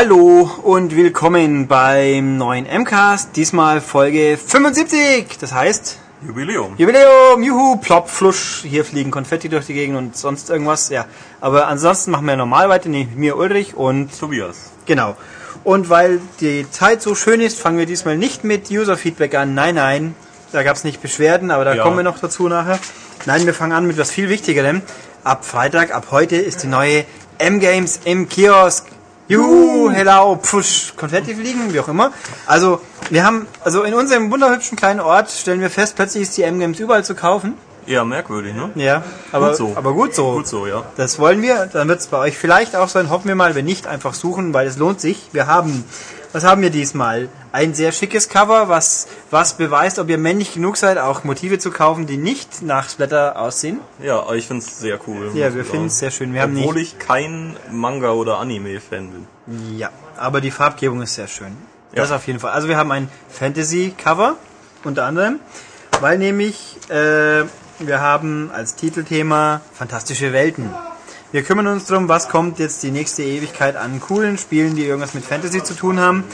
Hallo und willkommen beim neuen MCAST, diesmal Folge 75. Das heißt Jubiläum. Jubiläum, juhu, plopp, flusch, hier fliegen Konfetti durch die Gegend und sonst irgendwas. Ja, aber ansonsten machen wir normal weiter, nee, mir Ulrich und Tobias. genau. Und weil die Zeit so schön ist, fangen wir diesmal nicht mit User-Feedback an. Nein, nein, da gab es nicht Beschwerden, aber da Ja. kommen wir noch dazu nachher. Nein, wir fangen an mit was viel Wichtigerem. Ab Freitag, ab heute ist die neue M-Games im Kiosk. Juhu, hello, pfusch, Konfetti fliegen, wie auch immer. Also, wir haben, also in unserem wunderhübschen kleinen Ort stellen wir fest, plötzlich ist die M-Games überall zu kaufen. Ja, merkwürdig, ne? Ja, aber Gut so. aber gut so. Gut so, ja. Das wollen wir, dann wird es bei euch vielleicht auch sein, hoffen wir mal, wenn nicht, einfach suchen, weil es lohnt sich. Wir haben, was haben wir diesmal? Ein sehr schickes Cover, was, was beweist, ob ihr männlich genug seid, auch Motive zu kaufen, die nicht nach Splatter aussehen. Ja, ich find's sehr cool. Ja, wir finden es sehr schön. Wir haben Obwohl nicht, ich kein Manga- oder Anime-Fan bin. ja, aber die Farbgebung ist sehr schön. Ja. Das auf jeden Fall. Also wir haben ein Fantasy-Cover, unter anderem, weil nämlich, äh, wir haben als Titelthema fantastische Welten. Wir kümmern uns darum, was kommt jetzt die nächste Ewigkeit an coolen Spielen, die irgendwas mit Fantasy zu tun haben.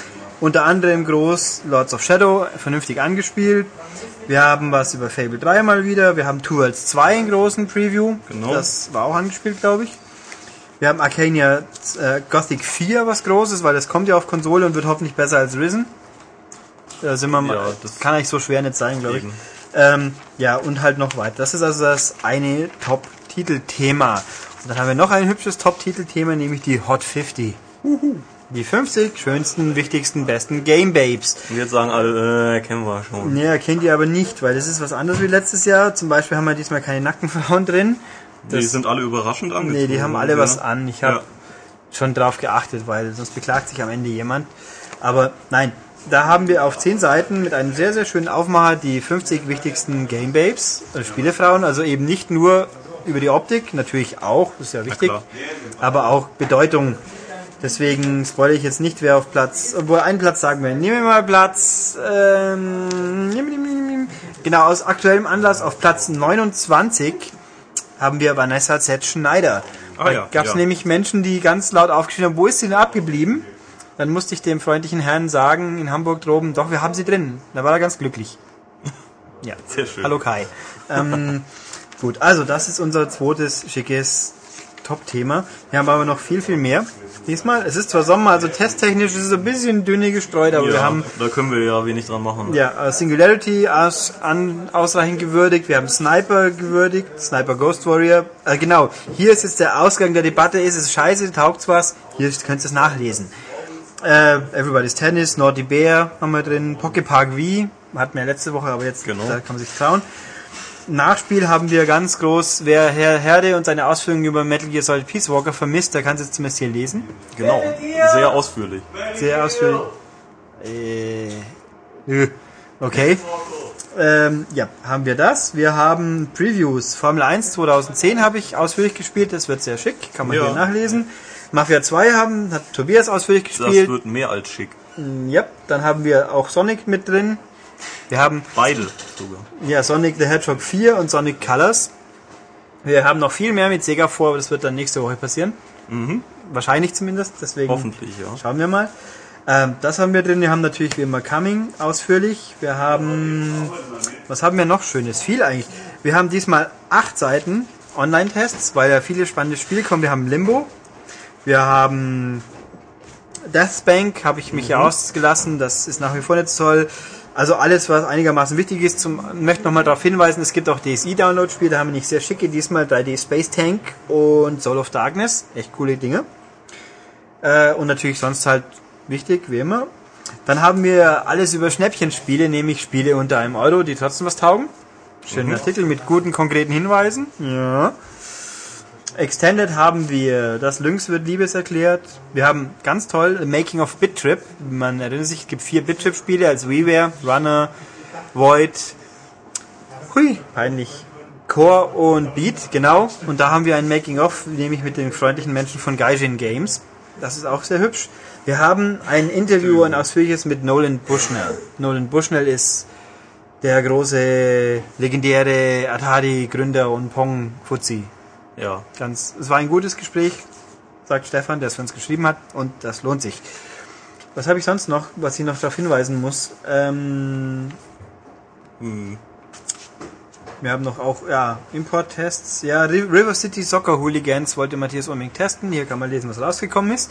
Unter anderem groß Lords of Shadow, vernünftig angespielt. Wir haben was über Fable 3 mal wieder. Wir haben Two Worlds 2 in großen Preview. Genau. Das war auch angespielt, glaube ich. Wir haben Arcania äh, Gothic 4, was großes, weil das kommt ja auf Konsole und wird hoffentlich besser als Risen. Da sind wir mal, Ja, das kann eigentlich so schwer nicht sein, glaube ich. Ähm, ja, und halt noch weiter. Das ist also das eine Top-Titelthema. Dann haben wir noch ein hübsches Top-Titelthema, nämlich die Hot 50. Die 50 schönsten, wichtigsten, besten Game Babes. Und jetzt sagen alle, äh, kennen wir schon. Nee, kennt ihr aber nicht, weil das ist was anderes wie letztes Jahr. Zum Beispiel haben wir diesmal keine nackten Frauen drin. Die sind alle überraschend angezogen. Nee, die haben alle ja. was an. Ich habe Ja. schon drauf geachtet, weil sonst beklagt sich am Ende jemand. Aber nein, da haben wir auf 10 Seiten mit einem sehr, sehr schönen Aufmacher die 50 wichtigsten Game Babes, also Spielefrauen, also eben nicht nur über die Optik, natürlich auch, das ist ja wichtig, aber auch Bedeutung. Deswegen spoilere ich jetzt nicht, wer auf Platz, obwohl einen Platz sagen wir, nehmen wir mal Platz, ähm, genau, aus aktuellem Anlass auf Platz 29 haben wir Vanessa Z. Schneider. Ah da ja, gab es ja. nämlich Menschen, die ganz laut aufgeschrieben haben, wo ist sie denn abgeblieben? Dann musste ich dem freundlichen Herrn sagen, in Hamburg droben, doch, wir haben sie drin. Da war er ganz glücklich. Ja, Sehr schön. hallo Kai. ähm, gut, also das ist unser zweites schickes Top-Thema. Wir haben aber noch viel, viel mehr. Diesmal, es ist zwar Sommer, also testtechnisch ist es ein bisschen dünne gestreut, aber Ja, wir haben da können wir ja wenig dran machen. ja, äh, Singularity aus, an, ausreichend gewürdigt. Wir haben Sniper gewürdigt, Sniper Ghost Warrior. Äh, genau, hier ist jetzt der Ausgang der Debatte. Ist es scheiße, taugt's was? Hier könnt ihr es nachlesen. Äh, Everybody's Tennis, Naughty Bear haben wir drin, Pocket Park V, hatten wir letzte Woche, aber jetzt Genau. da kann man sich trauen. Nachspiel haben wir ganz groß, wer Herr Herde und seine Ausführungen über Metal Gear Solid Peace Walker vermisst, der kann es jetzt zumindest hier lesen. Genau. Sehr ausführlich. Sehr ausführlich. Äh, nö. Okay. Ähm, ja, haben wir das. Wir haben Previews. Formel 1 2010 habe ich ausführlich gespielt. Das wird sehr schick. Kann man Ja. hier nachlesen. Mafia 2 haben, hat Tobias ausführlich Das gespielt. wird mehr als schick. Ja, dann haben wir auch Sonic mit drin. Wir haben Beide sogar. ja, Sonic the Hedgehog 4 und Sonic Colors. Wir haben noch viel mehr mit Sega vor, aber das wird dann nächste Woche passieren. Wahrscheinlich zumindest. Deswegen Hoffentlich, ja. Schauen wir mal. Ähm, das haben wir drin. Wir haben natürlich wie immer Coming ausführlich. Wir haben, was haben wir noch Schönes? Viel eigentlich. Wir haben diesmal acht Seiten Online-Tests, weil ja viele spannende Spiele kommen. Wir haben Limbo. Wir haben Deathbank, habe ich mich ja ausgelassen. Das ist nach wie vor nicht so toll. Also alles, was einigermaßen wichtig ist. Zum, möchte nochmal darauf hinweisen, es gibt auch DSI-Download-Spiele. Da haben wir nicht sehr schicke. Diesmal 3D Space Tank und Soul of Darkness. Echt coole Dinge. Äh, und natürlich sonst halt wichtig, wie immer. Dann haben wir alles über Schnäppchenspiele, nämlich Spiele unter einem Euro, die trotzdem was taugen. Schönen Artikel mit guten, konkreten Hinweisen. Ja. Extended haben wir, das Lynx wird Liebes erklärt. Wir haben ganz toll Making of Bit Trip. Man erinnert sich, es gibt vier Bit Trip Spiele als WiiWare, Runner, Void, hui, peinlich, Core und Beat, genau. Und da haben wir ein Making of, nämlich mit den freundlichen Menschen von Gaijin Games. Das ist auch sehr hübsch. Wir haben ein Interview, ein ausführliches mit Nolan Bushnell. Nolan Bushnell ist der große, legendäre Atari-Gründer und Pong-Fuzzi. Ja. Ganz, es war ein gutes Gespräch. sagt Stefan, der es für uns geschrieben hat. Und das lohnt sich. Was habe ich sonst noch, was ich noch darauf hinweisen muss? Ähm, Hm. wir haben noch auch, ja, Import-Tests. Ja, Ri- River City Soccer Hooligans wollte Matthias unbedingt testen. Hier kann man lesen, was rausgekommen ist.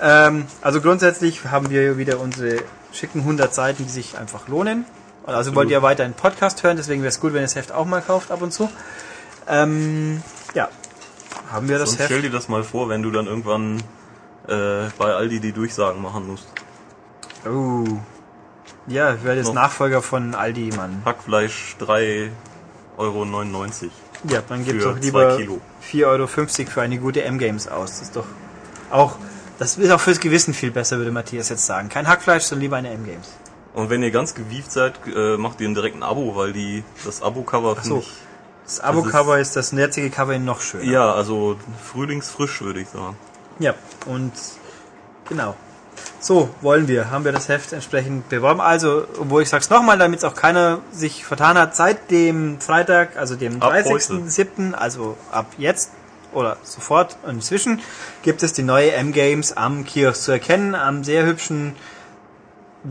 Ähm, also grundsätzlich haben wir wieder unsere schicken 100 Seiten, die sich einfach lohnen. Also Absolut. wollt ihr weiter einen Podcast hören, deswegen wäre es gut, wenn ihr das Heft auch mal kauft ab und zu. Ähm, ja, haben wir das Sonst Heft. stell dir das mal vor, wenn du dann irgendwann äh, bei Aldi die Durchsagen machen musst. Oh. Ja, ich werde jetzt Noch. Nachfolger von Aldi, Mann. Hackfleisch 3,99 Euro. Ja, dann gibt Für doch lieber zwei Kilo. 4,50 Euro für eine gute M-Games aus. Das ist doch auch, das ist auch fürs Gewissen viel besser, würde Matthias jetzt sagen. Kein Hackfleisch, sondern lieber eine M-Games. Und wenn ihr ganz gewieft seid, äh, macht ihr ein direkt ein Abo, weil die das Abo-Cover so. finde ich. Das Abo-Cover ist das jetzige Cover noch schöner. Ja, also frühlingsfrisch würde ich sagen. Ja, und genau. So wollen wir, haben wir das Heft entsprechend beworben. Also, obwohl ich sag's nochmal, damit es auch keiner sich vertan hat, seit dem Freitag, also dem Ab 30.07., also ab jetzt oder sofort inzwischen, gibt es die neue M-Games am Kiosk zu erkennen, am sehr hübschen,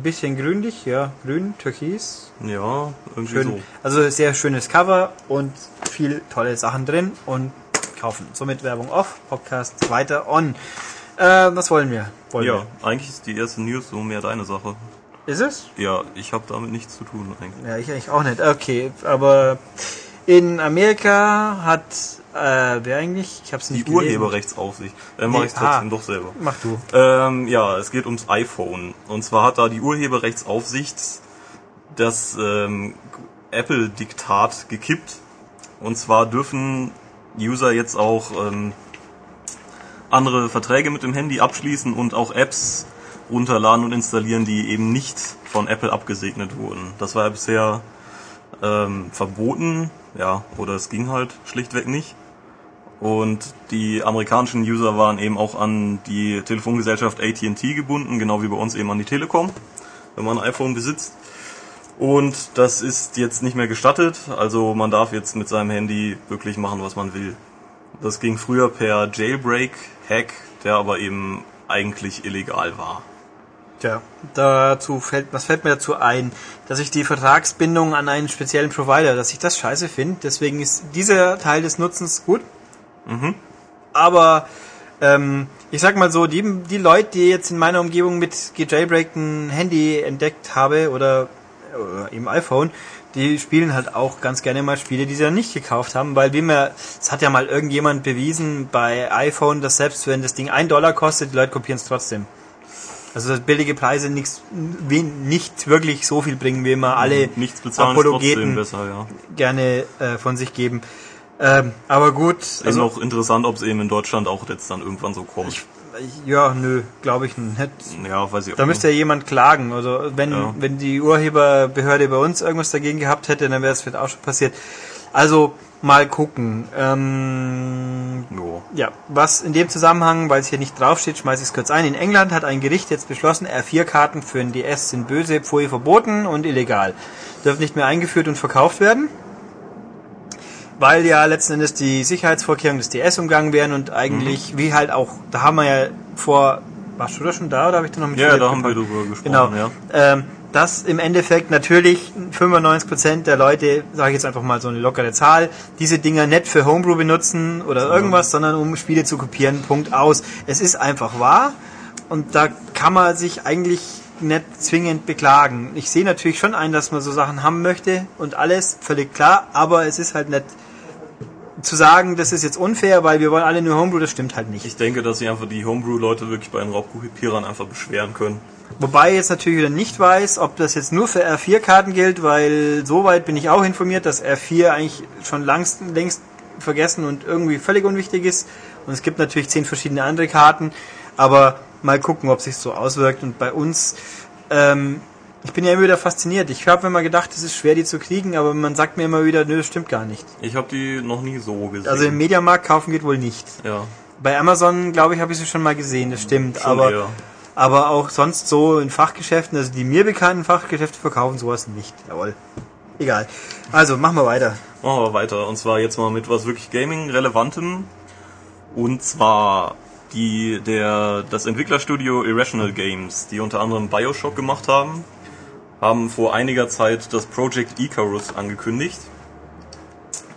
bisschen grünlich, ja, grün, türkis, Ja, irgendwie schön, so. also sehr schönes Cover und viel tolle Sachen drin und kaufen. Somit Werbung off, Podcast weiter on. Äh, was wollen wir? Wollen Ja, eigentlich ist die erste News so mehr deine Sache. wir? Ist es? Ja, ich habe damit nichts zu tun eigentlich. Ja, ich eigentlich auch nicht. Okay, aber in Amerika hat äh, wer eigentlich? Ich habe es Die nicht gelesen. Urheberrechtsaufsicht. Dann Nee, mache ich trotzdem ah. doch selber. Mach du. Ähm, ja, es geht ums iPhone. Und zwar hat da die Urheberrechtsaufsicht das ähm, Apple-Diktat gekippt. Und zwar dürfen User jetzt auch ähm, andere Verträge mit dem Handy abschließen und auch Apps runterladen und installieren, die eben nicht von Apple abgesegnet wurden. Das war ja bisher ähm, verboten, ja, oder es ging halt schlichtweg nicht. Und die amerikanischen User waren eben auch an die Telefongesellschaft AT&T gebunden, genau wie bei uns eben an die Telekom, wenn man ein iPhone besitzt. Und das ist jetzt nicht mehr gestattet, also man darf jetzt mit seinem Handy wirklich machen, was man will. Das ging früher per Jailbreak-Hack, der aber eben eigentlich illegal war. Tja, dazu fällt, was fällt mir dazu ein, dass ich die Vertragsbindung an einen speziellen Provider, dass ich das scheiße finde. Deswegen ist dieser Teil des Nutzens gut. Mhm. Aber ähm, ich sag mal so, die, die Leute, die jetzt in meiner Umgebung mit gejailbreakten Handy entdeckt habe oder, oder im iPhone, die spielen halt auch ganz gerne mal Spiele, die sie dann nicht gekauft haben, weil wie mir, es hat ja mal irgendjemand bewiesen bei iPhone, dass selbst wenn das Ding ein Dollar kostet, die Leute kopieren es trotzdem. Also dass billige Preise nichts, nicht wirklich so viel bringen, wie immer alle Nichts bezahlen ist trotzdem Apologeten besser, ja. gerne äh, von sich geben. Ähm, aber gut, Ist also noch interessant, ob es eben in Deutschland auch jetzt dann irgendwann so kommt. ich, ja, nö, glaube ich nicht. ja, weiß ich auch Da müsste ja jemand klagen. Also wenn, Ja. wenn die Urheberbehörde bei uns irgendwas dagegen gehabt hätte, dann wäre es vielleicht auch schon passiert. Also mal gucken. Ähm, Jo. ja, was in dem Zusammenhang, weil es hier nicht draufsteht, schmeiße ich es kurz ein. In England hat ein Gericht jetzt beschlossen, R4-Karten für ein DS sind böse, Pfui verboten und illegal. Dürfen nicht mehr eingeführt und verkauft werden. Weil ja letzten Endes die Sicherheitsvorkehrungen des DS umgangen werden und eigentlich, wie halt auch, da haben wir ja vor, warst du da schon da oder habe ich da noch mit Ja, da haben wir drüber gesprochen, Genau. ja. Ähm, dass im Endeffekt natürlich 95% der Leute, sage ich jetzt einfach mal so eine lockere Zahl, diese Dinger nicht für Homebrew benutzen oder irgendwas, sondern um Spiele zu kopieren. Punkt aus. Es ist einfach wahr und da kann man sich eigentlich nicht zwingend beklagen. Ich sehe natürlich schon ein, dass man so Sachen haben möchte und alles, völlig klar, aber es ist halt nicht zu sagen, das ist jetzt unfair, weil wir wollen alle nur Homebrew, das stimmt halt nicht. Ich denke, dass sich einfach die Homebrew-Leute wirklich bei den Raubkopierern einfach beschweren können. Wobei ich jetzt natürlich wieder nicht weiß, ob das jetzt nur für R4-Karten gilt, weil soweit bin ich auch informiert, dass R4 eigentlich schon langst, längst vergessen und irgendwie völlig unwichtig ist. Und es gibt natürlich zehn verschiedene andere Karten, aber mal gucken, ob sich so auswirkt. Und bei uns, ähm, ich bin ja immer wieder fasziniert. Ich habe immer gedacht, es ist schwer, die zu kriegen, aber man sagt mir immer wieder, nö, das stimmt gar nicht. Ich habe die noch nie so gesehen. Also im Mediamarkt kaufen geht wohl nicht. ja, Bei Amazon, glaube ich, habe ich sie schon mal gesehen, das stimmt. schon aber eher. aber auch sonst so in Fachgeschäften, also die mir bekannten Fachgeschäfte verkaufen sowas nicht. Jawohl. Egal. Also, machen wir weiter. Machen wir weiter. Und zwar jetzt mal mit was wirklich Gaming-Relevantem. Und zwar Die, der, das Entwicklerstudio Irrational Games, die unter anderem Bioshock gemacht haben, haben vor einiger Zeit das Project Icarus angekündigt.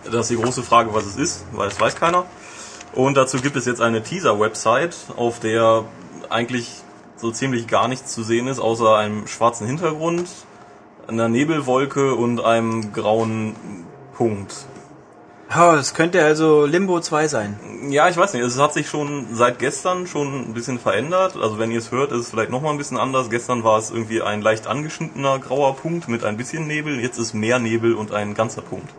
Das ist die große Frage, was es ist, weil es weiß keiner. Und dazu gibt es jetzt eine Teaser-Website, auf der eigentlich so ziemlich gar nichts zu sehen ist, außer einem schwarzen Hintergrund, einer Nebelwolke und einem grauen Punkt. Das könnte also Limbo 2 sein. Ja, ich weiß nicht, es hat sich schon seit gestern schon ein bisschen verändert. Also wenn ihr es hört, ist es vielleicht nochmal ein bisschen anders. Gestern war es irgendwie ein leicht angeschnittener grauer Punkt mit ein bisschen Nebel. Jetzt ist mehr Nebel und ein ganzer Punkt.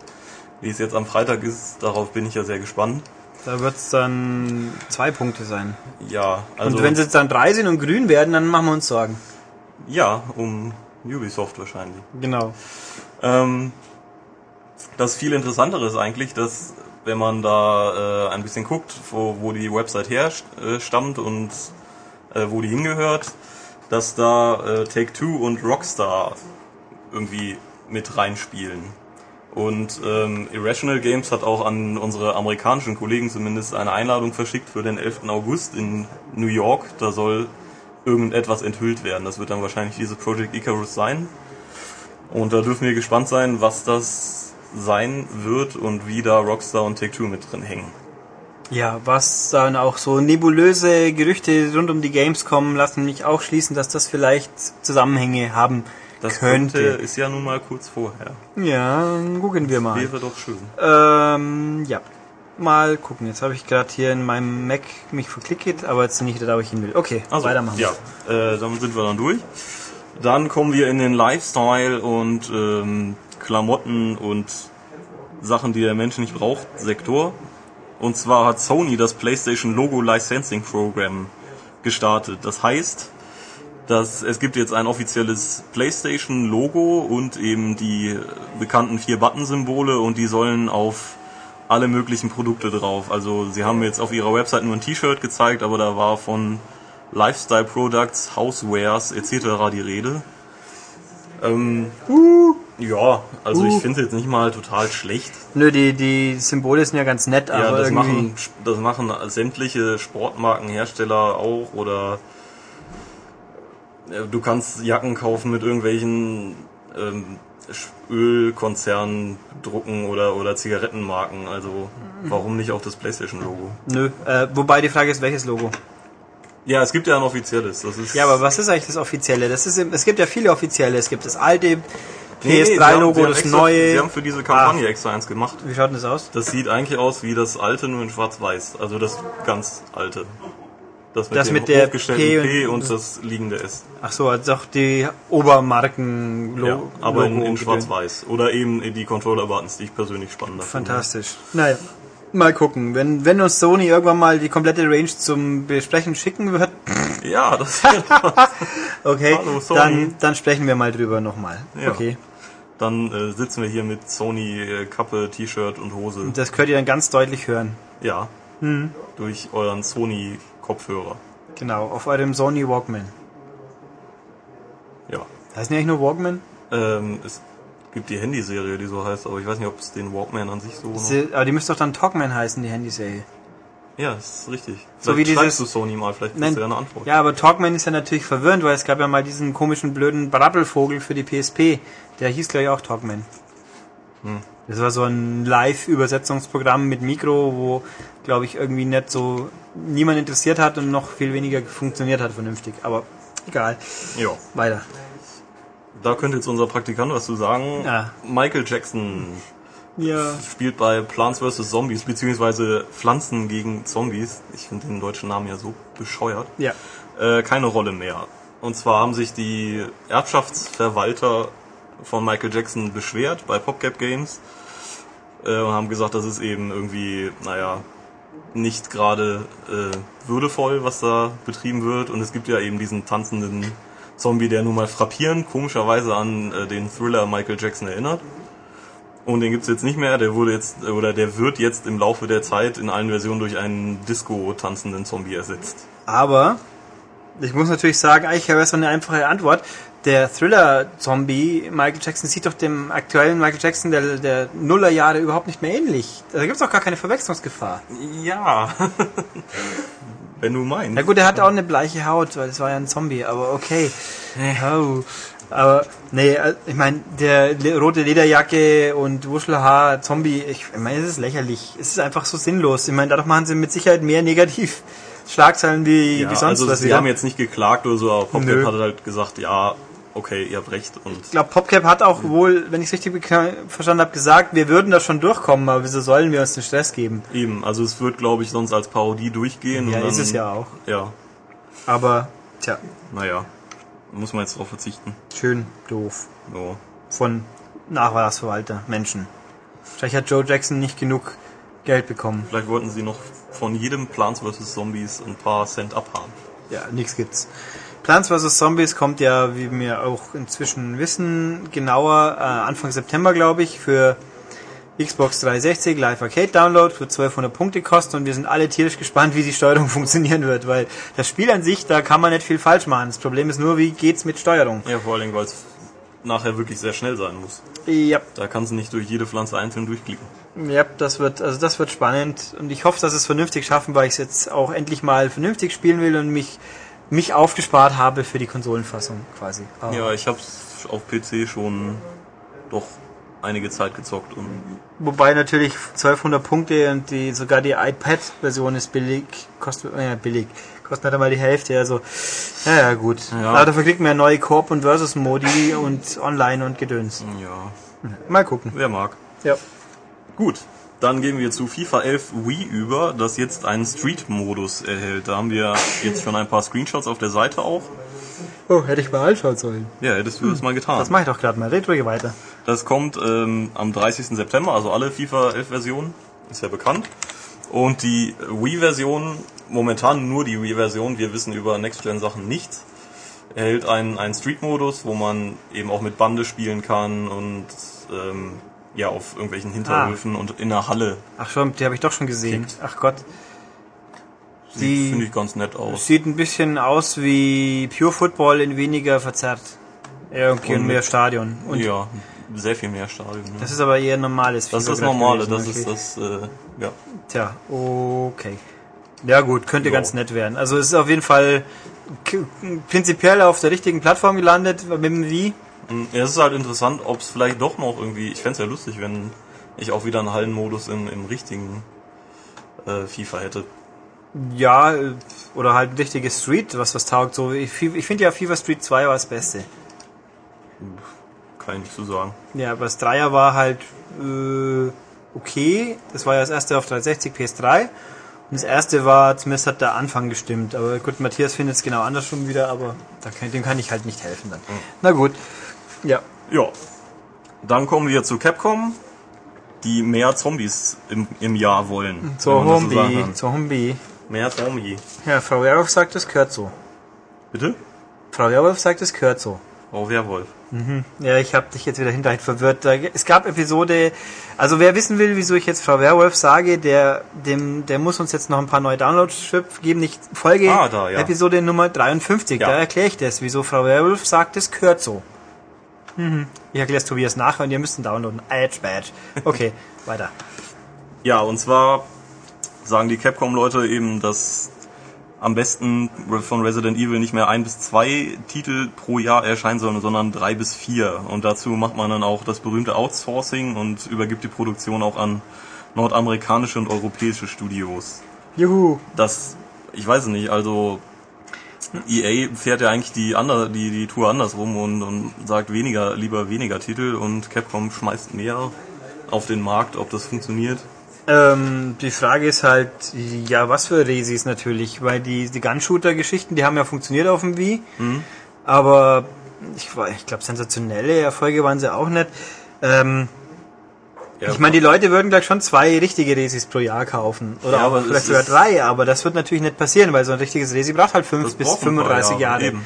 Wie es jetzt am Freitag ist, darauf bin ich ja sehr gespannt. Da wird es dann zwei Punkte sein. Ja, also. und wenn sie jetzt dann drei sind und grün werden, dann machen wir uns Sorgen. Ja, um Ubisoft wahrscheinlich. Genau. Ähm, das viel interessantere ist eigentlich, dass wenn man da äh, ein bisschen guckt, wo, wo die Website her äh, und äh, wo die hingehört, dass da äh, Take-Two und Rockstar irgendwie mit reinspielen. Und ähm, Irrational Games hat auch an unsere amerikanischen Kollegen zumindest eine Einladung verschickt für den 11. August in New York. Da soll irgendetwas enthüllt werden. Das wird dann wahrscheinlich diese Project Icarus sein. Und da dürfen wir gespannt sein, was das sein wird und wie da Rockstar und Take-Two mit drin hängen. Ja, was dann auch so nebulöse Gerüchte rund um die Games kommen, lassen mich auch schließen, dass das vielleicht Zusammenhänge haben Das könnte. könnte, ist ja nun mal kurz vorher. Ja, gucken wir mal. Wäre doch schön. Ähm, ja. Mal gucken. Jetzt habe ich gerade hier in meinem Mac mich verklickt, aber jetzt nicht da, wo ich hin will. Okay, Also, weitermachen. Ja, äh, damit sind wir dann durch. Dann kommen wir in den Lifestyle und ähm, Klamotten und Sachen, die der Mensch nicht braucht, Sektor. Und zwar hat Sony das PlayStation Logo Licensing Program gestartet. Das heißt, dass es gibt jetzt ein offizielles PlayStation Logo und eben die bekannten vier Button-Symbole und die sollen auf alle möglichen Produkte drauf. Also sie haben jetzt auf ihrer Website nur ein T-Shirt gezeigt, aber da war von Lifestyle Products, Housewares etc. die Rede. Ähm, Ja, also ich finde es jetzt nicht mal total schlecht. Nö, die, die Symbole sind ja ganz nett, Ja, aber das irgendwie... machen, das machen sämtliche Sportmarkenhersteller auch oder äh, du kannst Jacken kaufen mit irgendwelchen ähm, Ölkonzernen drucken oder, oder Zigarettenmarken. Also warum nicht auch das PlayStation-Logo? Nö, äh, wobei die Frage ist, welches Logo? Ja, es gibt ja ein offizielles. Das ist Ja, aber was ist eigentlich das Offizielle? Das ist, es gibt ja viele Offizielle. Es gibt das alte Nee, nee, sie haben- PS3-Logo, sie haben das extra, neue. Sie haben für diese Kampagne extra eins gemacht. Wie schaut denn das aus? Das sieht eigentlich aus wie das alte, nur in schwarz-weiß. Also das ganz alte. Das mit, Das dem mit der hochgestellten P P und- und, das liegende S. Ach so, also auch die Obermarken Ja, aber in, in Logo- schwarz-weiß. Oder eben die Controller-Buttons, die ich persönlich spannender finde. Fantastisch. Naja, mal gucken. Wenn, wenn uns Sony irgendwann mal die komplette Range zum Besprechen schicken wird, Ja, das okay, Hallo, dann, dann sprechen wir mal drüber nochmal. Ja. Okay. Dann äh, sitzen wir hier mit Sony äh, Kappe, T-Shirt und Hose. Das könnt ihr dann ganz deutlich hören. Ja. Hm. Durch euren Sony Kopfhörer. Genau, auf eurem Sony Walkman. Ja. Heißt die eigentlich nur Walkman? Ähm, es gibt die Handyserie, die so heißt, aber ich weiß nicht, ob es den Walkman an sich so. Sie, aber die müsste doch dann Talkman heißen, die Handyserie. Ja, das ist richtig. So Vielleicht wie dieses- du Sony mal, vielleicht kriegst Nein. du ja eine Antwort. Ja, aber Talkman ist ja natürlich verwirrend, weil es gab ja mal diesen komischen blöden Brabbelvogel für die PSP. Der hieß gleich auch Talkman. Hm. Das war so ein Live-Übersetzungsprogramm mit Mikro, wo, glaube ich, irgendwie nicht so niemand interessiert hat und noch viel weniger funktioniert hat vernünftig. Aber egal. Ja. Weiter. Da könnte jetzt unser Praktikant was zu sagen. Ja. Michael Jackson Ja. spielt bei Plants vs. Zombies, beziehungsweise Pflanzen gegen Zombies. Ich finde den deutschen Namen ja so bescheuert. Ja. Äh, keine Rolle mehr. Und zwar haben sich die Erbschaftsverwalter von Michael Jackson beschwert bei PopCap Games äh, und haben gesagt, das ist eben irgendwie, naja, nicht gerade äh, würdevoll, was da betrieben wird. Und es gibt ja eben diesen tanzenden Zombie, der nun mal frappierend, komischerweise an äh, den Thriller Michael Jackson erinnert. Und den gibt's jetzt nicht mehr, der wurde jetzt, oder der wird jetzt im Laufe der Zeit in allen Versionen durch einen Disco-tanzenden Zombie ersetzt. Aber ich muss natürlich sagen, eigentlich wäre es so eine einfache Antwort. Der Thriller-Zombie Michael Jackson sieht doch dem aktuellen Michael Jackson der, der Nullerjahre überhaupt nicht mehr ähnlich. Da gibt es doch gar keine Verwechslungsgefahr. Ja. Wenn du meinst. Na gut, er hat auch eine bleiche Haut, weil es war ja ein Zombie, aber okay. Oh. Aber nee, äh, ich meine, der le- rote Lederjacke und Wuschelhaar, Zombie, ich meine, es ist lächerlich. Es ist einfach so sinnlos. Ich meine, dadurch machen sie mit Sicherheit mehr negativ Schlagzeilen wie, Ja, wie sonst also was. sie wieder. haben jetzt nicht geklagt oder so, aber PopCap Nö. hat halt gesagt, ja, okay, ihr habt recht. Und Ich glaube, PopCap hat auch wohl, wenn ich es richtig verstanden habe, gesagt, wir würden da schon durchkommen, aber wieso sollen wir uns den Stress geben? eben, also es wird, glaube ich, sonst als Parodie durchgehen. Ja, und ist dann, es ja auch. Ja, Aber, tja, naja, muss man jetzt drauf verzichten. schön doof. So. Von Nachlassverwalter, Menschen. Vielleicht hat Joe Jackson nicht genug Geld bekommen. Vielleicht wollten sie noch von jedem Plants vs. Zombies ein paar Cent abhaben. Ja, nichts gibt's. Plants vs. Zombies kommt ja, wie wir auch inzwischen wissen, genauer äh, Anfang September, glaube ich, für Xbox 360 Live Arcade Download für 1200 Punkte kosten und wir sind alle tierisch gespannt, wie die Steuerung funktionieren wird, weil das Spiel an sich, da kann man nicht viel falsch machen. Das Problem ist nur, wie geht's mit Steuerung? Ja, vor allen Dingen, weil es nachher wirklich sehr schnell sein muss. Ja, Da kannst du nicht durch jede Pflanze einzeln durchklicken. ja, das wird, also das wird spannend und ich hoffe, dass es vernünftig schaffen, weil ich es jetzt auch endlich mal vernünftig spielen will und mich mich aufgespart habe für die Konsolenfassung quasi. Aber- Ja, ich habe es auf PC schon doch einige Zeit gezockt und Wobei natürlich 1200 Punkte und die sogar die iPad-Version ist billig, kostet äh, billig, kostet nicht einmal die Hälfte. Also ja, ja gut. Ja. Aber dafür kriegt man ja neue Koop und Versus Modi und Online und Gedöns. ja, Mal gucken. wer mag. Ja. Gut, dann gehen wir zu FIFA 11 Wii über, das jetzt einen Street-Modus erhält. Da haben wir jetzt schon ein paar Screenshots auf der Seite auch. Oh, hätte ich mal anschauen sollen. Ja, hättest du das mal getan. Das mache ich doch gerade mal. Red ruhig weiter. Das kommt ähm, am 30. September, also alle FIFA 11 Versionen, ist ja bekannt. Und die Wii-Version, momentan nur die Wii-Version, wir wissen über Next-Gen-Sachen nichts, erhält einen, einen Street-Modus, wo man eben auch mit Bande spielen kann und ähm, ja auf irgendwelchen Hinterhöfen und in der Halle. Ach schon, die habe ich doch schon gesehen. Kickt. Ach Gott. Sieht, finde ich, ganz nett aus. Sieht ein bisschen aus wie Pure Football in weniger verzerrt. Ja, okay, und Und mehr Stadion. Und ja, sehr viel mehr Stadion. Ne? das ist aber eher normales Das ist Normale, gewesen, das okay. ist das, äh, ja. Tja, okay. Ja gut, könnte Ja. ganz nett werden. Also es ist auf jeden Fall prinzipiell auf der richtigen Plattform gelandet mit dem Wii. Ja, es ist halt interessant, ob es vielleicht doch noch irgendwie, ich fänd's ja lustig, wenn ich auch wieder einen Hallenmodus im, im richtigen äh, FIFA hätte. Ja, äh, oder halt ein richtiges Street, was was taugt. So, ich, ich finde ja FIFA Street 2 war das Beste. Kann ich nicht so sagen. Ja, aber das Dreier war halt äh, okay. Das war ja das erste auf 360 PS3. Und das erste war, zumindest hat der Anfang gestimmt. Aber gut, Matthias findet es genau andersrum wieder, aber da kann, dem kann ich halt nicht helfen dann. Na gut. Ja. Ja. Dann kommen wir zu Capcom, die mehr Zombies im, im Jahr wollen. Das so Hombi. Mehr Zombie. Ja, Frau Werwolf sagt, es gehört so. Bitte? Frau Werwolf sagt, es gehört so. Oh, Werwolf. Ja, ich habe dich jetzt wieder hinterher verwirrt. Es gab Episode, also wer wissen will, wieso ich jetzt Frau Werwolf sage, der, dem, der muss uns jetzt noch ein paar neue Downloads geben. Nicht Folge, Ah, da, ja. Episode Nummer 53. Ja. Da erkläre ich das, wieso Frau Werwolf sagt, es gehört so. Mhm. Ich erkläre es Tobias nachher und ihr müsst ihn downloaden. Edge Badge. Okay, weiter. Ja, und zwar sagen die Capcom-Leute eben, dass am besten von Resident Evil nicht mehr ein bis zwei Titel pro Jahr erscheinen sollen, sondern drei bis vier. Und dazu macht man dann auch das berühmte Outsourcing und übergibt die Produktion auch an nordamerikanische und europäische Studios. Juhu. Das, ich weiß es nicht, also EA fährt ja eigentlich die, andere, die, die Tour andersrum und, und sagt weniger, lieber weniger Titel und Capcom schmeißt mehr auf den Markt, ob das funktioniert. Ähm, die Frage ist halt, ja, was für Resis natürlich, weil die, die Gun-Shooter-Geschichten, die haben ja funktioniert auf dem Wii, aber ich, ich glaube, sensationelle Erfolge waren sie auch nicht. Ähm, Ja, ich meine, die Leute würden gleich schon zwei richtige Resis pro Jahr kaufen. Oder Ja, vielleicht sogar drei, aber das wird natürlich nicht passieren, weil so ein richtiges Resi braucht halt fünf bis braucht ein paar 35 Jahre. Eben.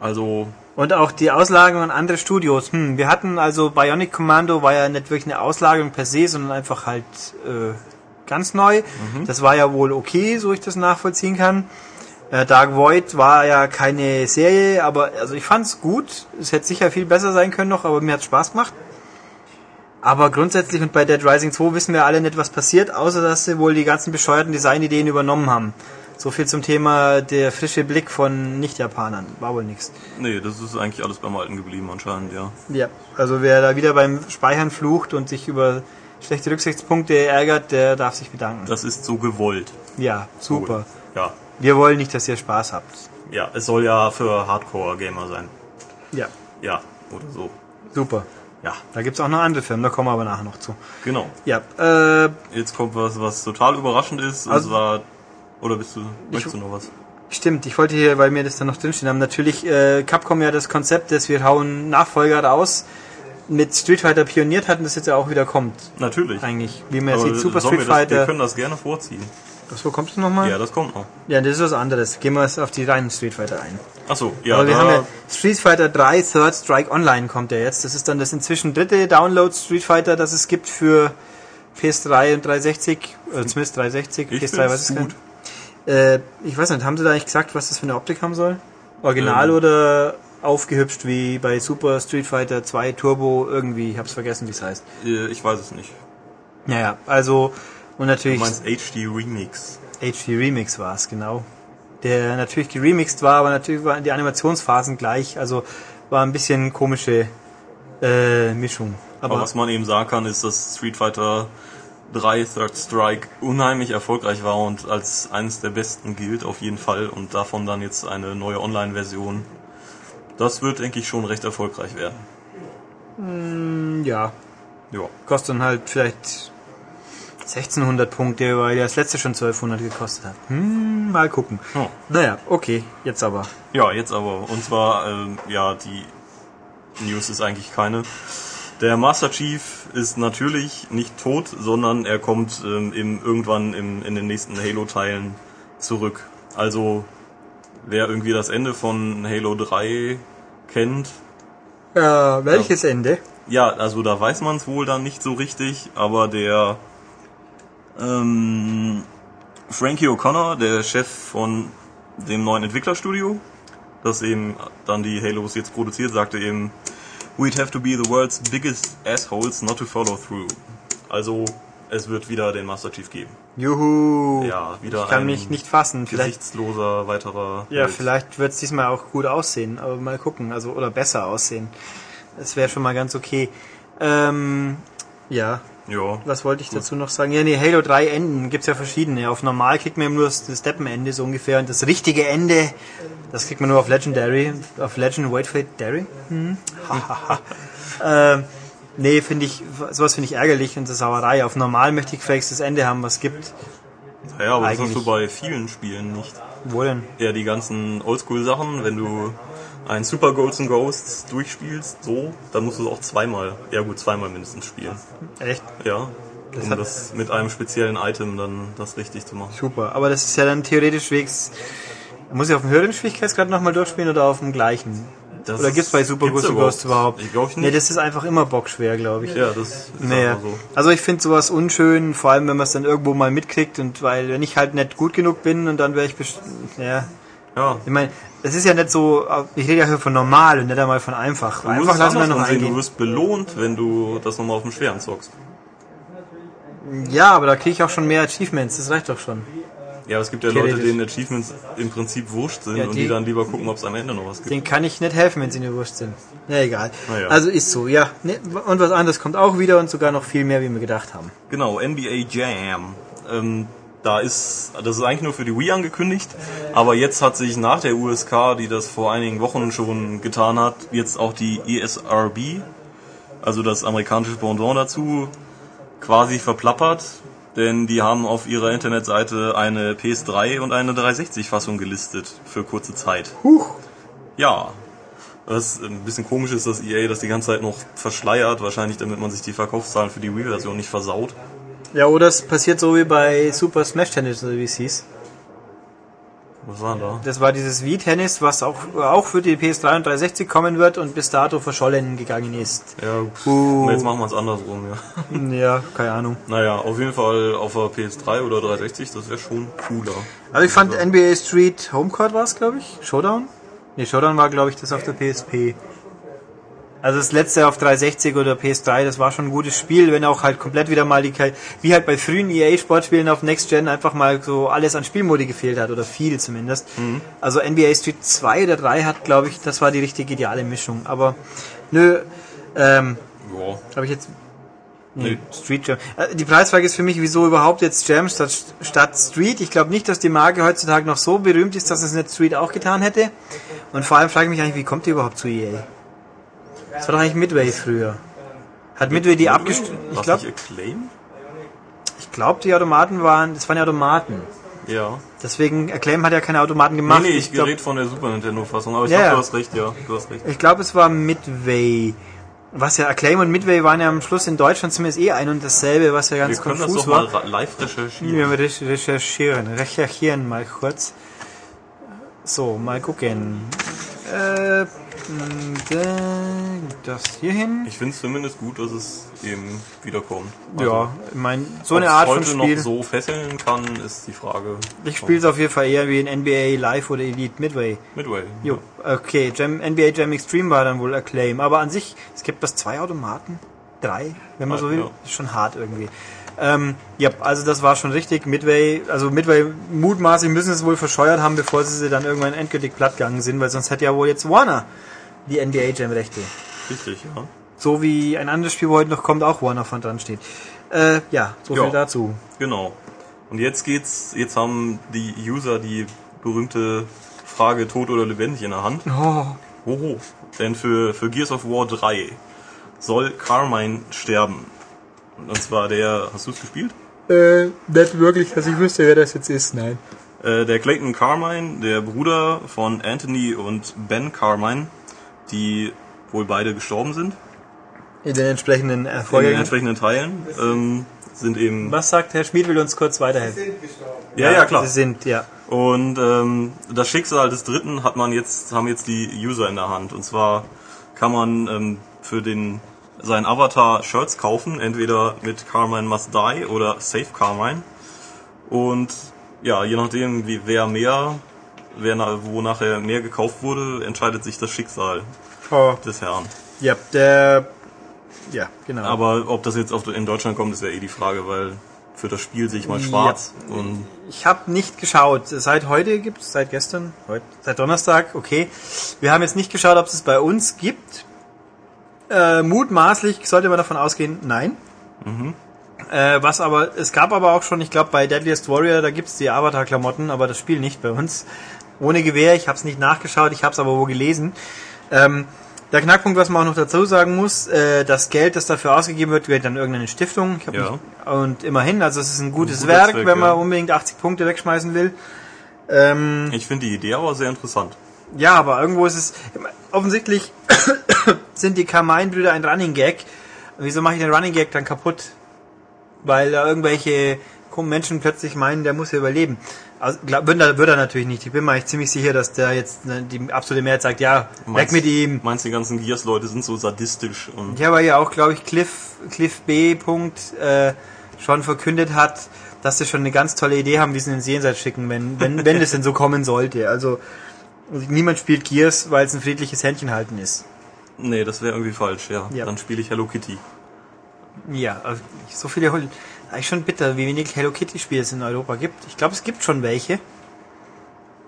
Also, Und auch die Auslagerung an andere Studios. Hm, wir hatten also Bionic Commando war ja nicht wirklich eine Auslagerung per se, sondern einfach halt äh, ganz neu. Das war ja wohl okay, so ich das nachvollziehen kann. Äh, Dark Void war ja keine Serie, aber also ich fand's gut. Es hätte sicher viel besser sein können noch, aber mir hat's Spaß gemacht. Aber grundsätzlich und bei Dead Rising 2 wissen wir alle nicht, was passiert, außer dass sie wohl die ganzen bescheuerten Designideen übernommen haben. So viel zum Thema der frische Blick von Nicht-Japanern. War wohl nix. Nee, das ist eigentlich alles beim Alten geblieben anscheinend, ja. Ja, also wer da wieder beim Speichern flucht und sich über schlechte Rücksichtspunkte ärgert, der darf sich bedanken. Das ist so gewollt. Ja, super. Ja. Wir wollen nicht, dass ihr Spaß habt. Ja, es soll ja für Hardcore-Gamer sein. Ja, Ja, oder so. super. Ja, Da gibt's auch noch andere Filme, da kommen wir aber nachher noch zu. genau. Ja, äh, Jetzt kommt was, was total überraschend ist. Und Also- zwar, oder bist du, möchtest du noch was? Stimmt, ich wollte hier, weil mir das dann noch drinstehen haben, natürlich äh, Capcom ja das Konzept, dass wir hauen Nachfolger raus, mit Street Fighter pioniert hatten, das jetzt ja auch wieder kommt. Natürlich. Eigentlich, wie man Aber sieht, Super Street wir, das, wir Fighter. können das gerne vorziehen. Was, wo kommst du nochmal? Ja, das kommt noch. Ja, das ist was anderes. Gehen wir jetzt auf die reinen Street Fighter ein. Achso, ja, Aber wir haben ja Street Fighter 3 Third Strike Online kommt ja jetzt. Das ist dann das inzwischen dritte Download Street Fighter, das es gibt für PS3 und 360, oder zumindest 360, Ich PS3 find's weiß ich gut. nicht. Äh, ich weiß nicht, haben sie da eigentlich gesagt, was das für eine Optik haben soll? Original Ähm. oder aufgehübscht wie bei Super Street Fighter 2 Turbo irgendwie, ich hab's vergessen, wie es heißt. äh, ich weiß es nicht. Naja, also und Du natürlich meinst HD Remix. HD Remix war es, genau. Der natürlich geremixed war, aber natürlich waren die Animationsphasen gleich, also war ein bisschen komische äh, Mischung. Aber, Aber, was man eben sagen kann, ist, dass Street Fighter 3 Third Strike unheimlich erfolgreich war und als eines der besten gilt auf jeden Fall und davon dann jetzt eine neue Online-Version. Das wird, denke ich, schon recht erfolgreich werden. ja, Ja. kostet dann halt vielleicht 1600 Punkte, weil das letzte schon 1200 gekostet hat. Hm, mal gucken. Oh. Naja, okay, jetzt aber. Ja, jetzt aber. Und zwar, ähm, ja, die News ist eigentlich keine. Der Master Chief ist natürlich nicht tot, sondern er kommt ähm, im, irgendwann im, in den nächsten Halo-Teilen zurück. Also, wer irgendwie das Ende von Halo 3 kennt, Äh, welches Ende? ja, also da weiß man es wohl dann nicht so richtig, aber der ähm, Frankie O'Connor, der Chef von dem neuen Entwicklerstudio, das eben dann die Halos jetzt produziert, sagte eben, We'd have to be the world's biggest assholes not to follow through. Also es wird wieder den Master Chief geben. Juhu. Ja, wieder ich kann ein mich nicht fassen. Vielleicht, Gesichtsloser weiterer. ja, Held. vielleicht wird es diesmal auch gut aussehen, aber mal gucken, also oder besser aussehen. Das wäre schon mal ganz okay. Ähm, ja, Ja. was wollte ich dazu noch sagen? Ja, nee, Halo 3 Enden gibt's ja verschiedene. Auf normal kriegt man nur das Steppenende so ungefähr und das richtige Ende, das kriegt man nur auf Legendary. Auf Legend, wait for it, Dairy? Hm. ähm, nee, finde ich, sowas finde ich ärgerlich und das Sauerei. Auf normal möchte ich vielleicht das Ende haben, was es gibt. Ja, aber das hast Eigentlich- du bei vielen Spielen nicht. Wo denn? Ja, die ganzen Oldschool-Sachen, wenn du ein Super Golds and Ghosts durchspielst, so, dann musst du es auch zweimal, ja gut, zweimal mindestens spielen. Echt? Ja, Das um das mit einem speziellen Item dann das richtig zu machen. Super. Aber das ist ja dann theoretisch wegs. Muss ich auf dem höheren Schwierigkeitsgrad nochmal durchspielen oder auf dem gleichen? Das oder gibt's bei Super gibt's Ghost Ghost überhaupt? Ich glaube nicht. Nee, das ist einfach immer bockschwer, glaube ich. ja, das ist einfach so. Also ich finde sowas unschön, vor allem wenn man es dann irgendwo mal mitkriegt und weil wenn ich halt nicht gut genug bin und dann wäre ich best- ja, Ja, ich meine, es ist ja nicht so, ich rede ja hier von normal und nicht einmal von einfach. du einfach lassen wir noch sehen, du wirst belohnt, wenn du das nochmal auf dem Schweren zockst. Ja, aber da kriege ich auch schon mehr Achievements, das reicht doch schon. Ja, aber es gibt ja Leute, denen Achievements im Prinzip wurscht sind Ja, und die- die dann lieber gucken, ob es am Ende noch was gibt. Den kann ich nicht helfen, wenn sie mir wurscht sind. Na egal. Na ja. Also ist so, ja. Und was anderes kommt auch wieder und sogar noch viel mehr, wie wir gedacht haben. Genau, NBA Jam. Ähm, da ist, das ist eigentlich nur für die Wii angekündigt, aber jetzt hat sich nach der USK, die das vor einigen Wochen schon getan hat, jetzt auch die ESRB, also das amerikanische Pendant dazu, quasi verplappert, denn die haben auf ihrer Internetseite eine PS3 und eine 360-Fassung gelistet für kurze Zeit. Huch. Ja. Was ein bisschen komisch ist, dass EA das die ganze Zeit noch verschleiert, wahrscheinlich damit man sich die Verkaufszahlen für die Wii-Version nicht versaut. Ja, oder es passiert so wie bei Super Smash Tennis, oder wie es hieß. Was war denn da? Das war dieses Wii-Tennis, was auch, auch für die PS3 und 360 kommen wird und bis dato verschollen gegangen ist. Ja, Uh. jetzt machen wir es andersrum, ja. Ja, keine Ahnung. Naja, auf jeden Fall auf der PS3 oder 360, das wäre schon cooler. Also ich fand NBA Street Homecourt war es, glaube ich. Showdown? Nee, Showdown war, glaube ich, das auf der PSP. Also das letzte auf 360 oder PS3, das war schon ein gutes Spiel, wenn auch halt komplett wieder mal die, wie halt bei frühen EA-Sportspielen auf Next Gen einfach mal so alles an Spielmodi gefehlt hat, oder viel zumindest. Mhm. Also NBA Street 2 oder 3 hat, glaube ich, das war die richtige ideale Mischung. Aber nö, ähm, ja. habe ich jetzt Nee, Street Jam. Äh, die Preisfrage ist für mich, wieso überhaupt jetzt Jam statt, statt Street? Ich glaube nicht, dass die Marke heutzutage noch so berühmt ist, dass es nicht Street auch getan hätte. Und vor allem frage ich mich eigentlich, wie kommt die überhaupt zu EA? Das war doch eigentlich Midway früher. Hat Midway die abgestimmt? Ich glaube. Ich glaube, die Automaten waren, das waren ja Automaten. Ja. Deswegen, Acclaim hat ja keine Automaten gemacht. Nee, nee ich, ich rede von der Super Nintendo-Fassung, aber ich ja, glaube, du hast recht, ja. Du hast recht. Ich glaube, es war Midway. Was ja, Acclaim und Midway waren ja am Schluss in Deutschland zumindest eh ein und dasselbe, was ja ganz wir konfus das doch war. mal live recherchieren. Ja, wir recherchieren, recherchieren mal kurz. So, mal gucken. Äh, das hier hin. Ich finde es zumindest gut, dass es eben wiederkommt. Also, ja, ich meine, so eine Art von Spiel. noch so fesseln kann, ist die Frage. Ich spiele es auf jeden Fall eher wie in NBA Live oder Elite Midway. Midway. Jo, okay, Jam, NBA Jam Extreme war dann wohl Acclaim, aber an sich, es gibt das zwei Automaten, drei, wenn man ja, so will, ja. ist schon hart irgendwie. Ähm, ja, also das war schon richtig. Midway, also Midway mutmaßlich müssen es wohl verscheuert haben, bevor sie sie dann irgendwann endgültig plattgegangen sind, weil sonst hätte ja wohl jetzt Warner die NBA Jam Rechte. Richtig, ja. So wie ein anderes Spiel, wo heute noch kommt, auch Warner von dran steht. Äh, ja, so ja, viel dazu. Genau. Und jetzt geht's, jetzt haben die User die berühmte Frage tot oder lebendig in der Hand. Oh. Oho. Denn für, für Gears of War 3 soll Carmine sterben. Und zwar der, hast du es gespielt? Äh, nicht wirklich, dass ich wüsste, wer das jetzt ist, nein. Äh, der Clayton Carmine, der Bruder von Anthony und Ben Carmine, die wohl beide gestorben sind. In den entsprechenden äh, In den entsprechenden Teilen. Ähm, sind eben. Was sagt Herr Schmid, will uns kurz weiterhelfen? Sie sind gestorben. Ja, ja, klar. Sie sind, ja. Und ähm, das Schicksal des Dritten hat man jetzt, haben jetzt die User in der Hand. Und zwar kann man ähm, für den seinen Avatar Shirts kaufen, entweder mit Carmine Must Die oder Save Carmine. Und ja, je nachdem, wie wer mehr wer wo nachher mehr gekauft wurde, entscheidet sich das Schicksal oh. des Herrn. Ja, der. Ja, genau. Aber ob das jetzt in Deutschland kommt, ist ja eh die Frage, weil für das Spiel sehe ich mal schwarz. Ja. Und ich habe nicht geschaut. Seit heute gibt es, seit gestern, heute, seit Donnerstag, okay. Wir haben jetzt nicht geschaut, ob es bei uns gibt. Äh, mutmaßlich sollte man davon ausgehen, nein. Mhm. Äh, was aber, es gab aber auch schon, ich glaube bei Deadliest Warrior, da gibt es die Avatar-Klamotten, aber das Spiel nicht bei uns ohne Gewehr. Ich habe es nicht nachgeschaut, ich habe es aber wo gelesen. Ähm, der Knackpunkt, was man auch noch dazu sagen muss, äh, das Geld, das dafür ausgegeben wird, wird dann irgendeine Stiftung. ja. Nicht, und immerhin, also es ist ein gutes ein Werk, Zweck, wenn man ja. unbedingt 80 Punkte wegschmeißen will. Ähm, ich finde die Idee aber sehr interessant. Ja, aber irgendwo ist es offensichtlich sind die Carmine-Brüder ein Running Gag. Wieso mache ich den Running Gag dann kaputt? Weil da irgendwelche Menschen plötzlich meinen, der muss ja überleben. Also, glaub, würde, er, würde er natürlich nicht. Ich bin mir eigentlich ziemlich sicher, dass der jetzt ne, die absolute Mehrheit sagt, ja, meinst, weg mit ihm. Meinst du, die ganzen Gears-Leute sind so sadistisch? Und ja, weil ja auch, glaube ich, Cliff, Cliff B. Punkt, äh, schon verkündet hat, dass sie schon eine ganz tolle Idee haben, wie sie ins Jenseits schicken, wenn, wenn, wenn es denn so kommen sollte. Also, niemand spielt Gears, weil es ein friedliches Händchen halten ist. Nee, das wäre irgendwie falsch, ja. ja. Dann spiele ich Hello Kitty. Ja, also so viele eigentlich schon bitter, wie wenig Hello Kitty Spiele es in Europa gibt. Ich glaube, es gibt schon welche.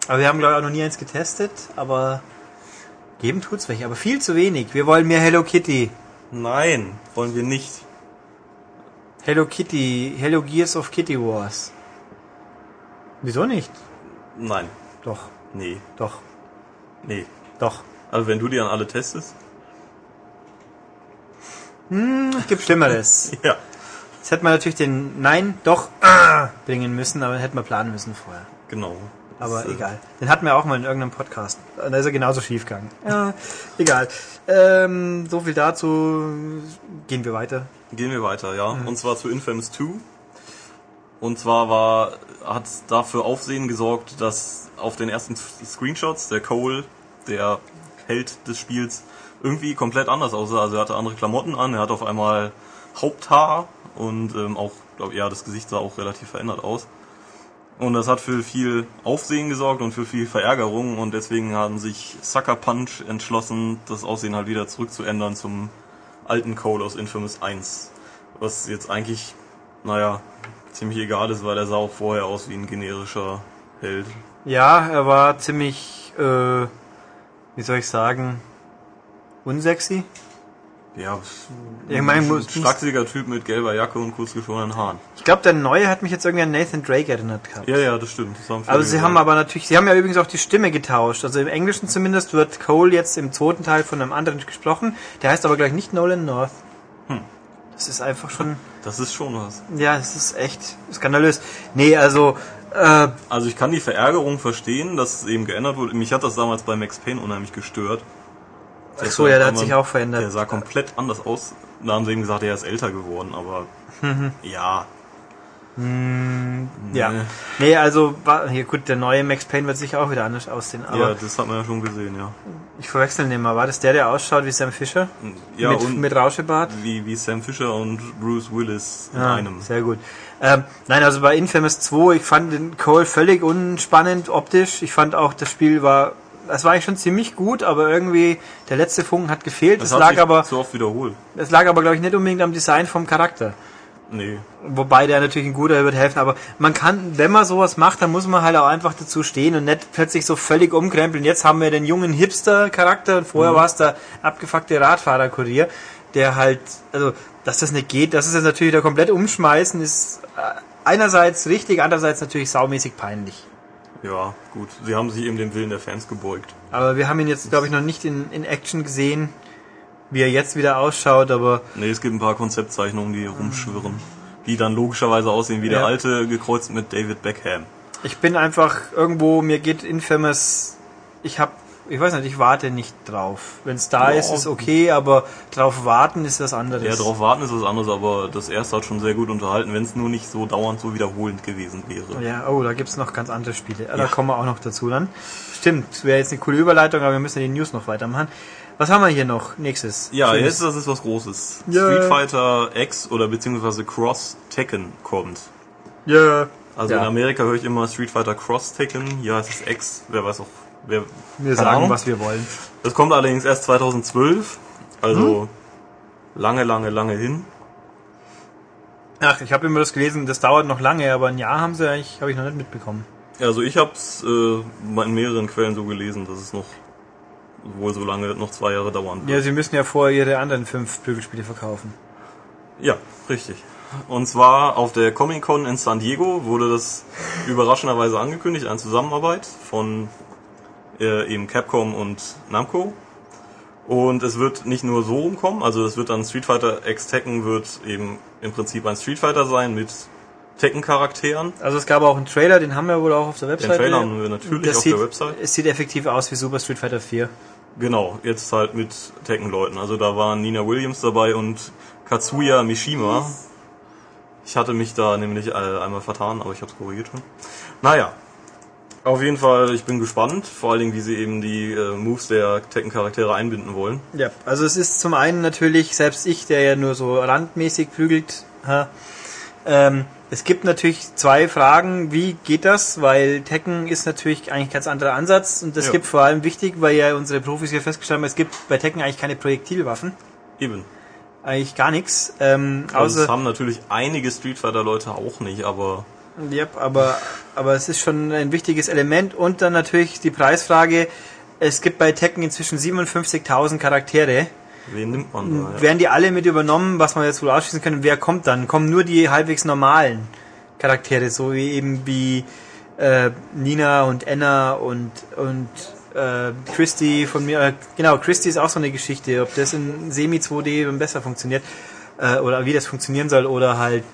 Aber wir haben, glaube ich, auch noch nie eins getestet. Aber geben tut's welche. Aber viel zu wenig. Wir wollen mehr Hello Kitty. Nein, wollen wir nicht. Hello Kitty, Hello Gears of Kitty Wars. Wieso nicht? Nein. Doch. Nee. Doch. Nee. Doch. Also wenn du die an alle testest? Hm, es gibt Schlimmeres. ja. Jetzt hätte man natürlich den Nein doch ah, bringen müssen, aber hätten wir planen müssen vorher. Genau. Aber das, äh, egal. Den hatten wir auch mal in irgendeinem Podcast. Da ist er genauso schief gegangen. Ja, egal. Ähm, so viel dazu. Gehen wir weiter. Gehen wir weiter, ja. Mhm. Und zwar zu Infamous 2. Und zwar war, hat dafür Aufsehen gesorgt, dass auf den ersten Screenshots der Cole, der Held des Spiels, irgendwie komplett anders aussah. Also er hatte andere Klamotten an, er hat auf einmal Haupthaar und ähm, auch, glaube ja, das Gesicht sah auch relativ verändert aus. Und das hat für viel Aufsehen gesorgt und für viel Verärgerung und deswegen haben sich Sucker Punch entschlossen, das Aussehen halt wieder zurückzuändern zum alten Cole aus Infamous 1. Was jetzt eigentlich, naja, ziemlich egal ist, weil er sah auch vorher aus wie ein generischer Held. Ja, er war ziemlich, äh, wie soll ich sagen, unsexy. Ja, Ich meine, ein schlachsiger Typ mit gelber Jacke und kurz geschorenen Haaren. Ich glaube, der neue hat mich jetzt irgendwie an Nathan Drake erinnert gehabt. Ja, ja, das stimmt. Das haben viele Also sie gesagt. haben aber natürlich, sie haben ja übrigens auch die Stimme getauscht. Also im Englischen zumindest wird Cole jetzt im zweiten Teil von einem anderen gesprochen. Der heißt aber gleich nicht Nolan North. Hm. Das ist einfach schon, Das ist schon was. ja, es ist echt skandalös. Nee, also, äh, Also ich kann die Verärgerung verstehen, dass es eben geändert wurde. Mich hat das damals bei Max Payne unheimlich gestört. Ach so, ja, der hat sich auch Der verändert. sah komplett anders aus. Da haben sie eben gesagt, er ist älter geworden, aber ja. Ja. Nee. Nee, also, hier gut, der neue Max Payne wird sicher auch wieder anders aussehen. Aber ja, das hat man ja schon gesehen, ja. ich verwechsel den mal. War das der, der ausschaut wie Sam Fisher? Ja, mit, und mit Rauschebart? wie, wie Sam Fisher und Bruce Willis in Ja, einem. Sehr gut. Ähm, nein, also bei Infamous 2, ich fand den Cole völlig unspannend optisch. Ich fand auch, das Spiel war, es war eigentlich schon ziemlich gut, aber irgendwie der letzte Funken hat gefehlt. Das Es hat lag aber, so oft wiederholt. es lag aber, glaube ich, nicht unbedingt am Design vom Charakter. Nee. Wobei der natürlich ein guter wird helfen, aber man kann, wenn man sowas macht, dann muss man halt auch einfach dazu stehen und nicht plötzlich so völlig umkrempeln. Jetzt haben wir den jungen Hipster-Charakter und vorher war es der abgefuckte Radfahrerkurier, der halt, also, dass das nicht geht, das ist jetzt natürlich der komplett umschmeißen, ist äh, einerseits richtig, andererseits natürlich saumäßig peinlich. Ja, gut. Sie haben sich eben dem Willen der Fans gebeugt. Aber wir haben ihn jetzt, glaube ich, noch nicht in, in Action gesehen, wie er jetzt wieder ausschaut, aber Nee, es gibt ein paar Konzeptzeichnungen, die rumschwirren. Die dann logischerweise aussehen wie der Ja. alte, gekreuzt mit David Beckham. Ich bin einfach irgendwo, mir geht Infamous, ich hab, ich weiß nicht, ich warte nicht drauf. Wenn es da Ja. ist, ist okay, aber drauf warten ist was anderes. Ja, drauf warten ist was anderes, aber das erste hat schon sehr gut unterhalten, wenn es nur nicht so dauernd so wiederholend gewesen wäre. Ja, oh, da gibt's noch ganz andere Spiele. Da Ja. kommen wir auch noch dazu dann. Stimmt, wäre jetzt eine coole Überleitung, aber wir müssen ja die News noch weitermachen. Was haben wir hier noch? Nächstes. Ja, Schönes. jetzt das ist was Großes. Ja. Street Fighter X oder beziehungsweise Cross Tekken kommt. Ja. Also Ja. in Amerika höre ich immer Street Fighter Cross Tekken, hier heißt es X, wer weiß auch, Wir keine sagen, Ahnung. was wir wollen. Das kommt allerdings erst 2012, also Hm? lange, lange, lange hin. Ach, ich habe immer das gelesen, das dauert noch lange, aber ein Jahr haben sie eigentlich, habe ich noch nicht mitbekommen. Also ich habe es äh, in mehreren Quellen so gelesen, dass es noch wohl so lange noch zwei Jahre dauern wird. Ja, sie müssen ja vorher ihre anderen fünf Prügelspiele verkaufen. Ja, richtig. Und zwar auf der Comic Con in San Diego wurde das überraschenderweise angekündigt, eine Zusammenarbeit von äh, eben Capcom und Namco. Und es wird nicht nur so rumkommen, also es wird dann Street Fighter X Tekken wird eben im Prinzip ein Street Fighter sein mit Tekken-Charakteren. Also es gab auch einen Trailer, den haben wir wohl auch auf der Den Webseite. Trailer haben wir natürlich Das auf sieht, der Website. Es sieht effektiv aus wie Super Street Fighter 4. Genau, jetzt halt mit Tekken-Leuten. Also da waren Nina Williams dabei und Katsuya Mishima. Ich hatte mich da nämlich äh, einmal vertan, aber ich habe es korrigiert schon. Naja, auf jeden Fall, ich bin gespannt, vor allen Dingen, wie sie eben die äh, Moves der Tekken-Charaktere einbinden wollen. Ja, also es ist zum einen natürlich, selbst ich, der ja nur so randmäßig prügelt, ha, ähm, es gibt natürlich zwei Fragen, wie geht das? Weil Tekken ist natürlich eigentlich ein ganz anderer Ansatz und das Ja. gibt vor allem wichtig, weil ja unsere Profis hier festgestellt haben, es gibt bei Tekken eigentlich keine Projektilwaffen, Eben. eigentlich gar nichts, ähm, Also es außer, haben natürlich einige Street Fighter-Leute auch nicht, aber Yep, aber, aber es ist schon ein wichtiges Element und dann natürlich die Preisfrage, es gibt bei Tekken inzwischen 57.000 Charaktere. wen nimmt man da? Ja. Werden die alle mit übernommen, was man jetzt wohl ausschließen können? Wer kommt dann? Kommen nur die halbwegs normalen Charaktere, so wie eben wie äh, Nina und Anna und und äh, Christy von mir. Äh, genau, Christy ist auch so eine Geschichte, ob das in Semi 2D dann besser funktioniert äh, oder wie das funktionieren soll oder halt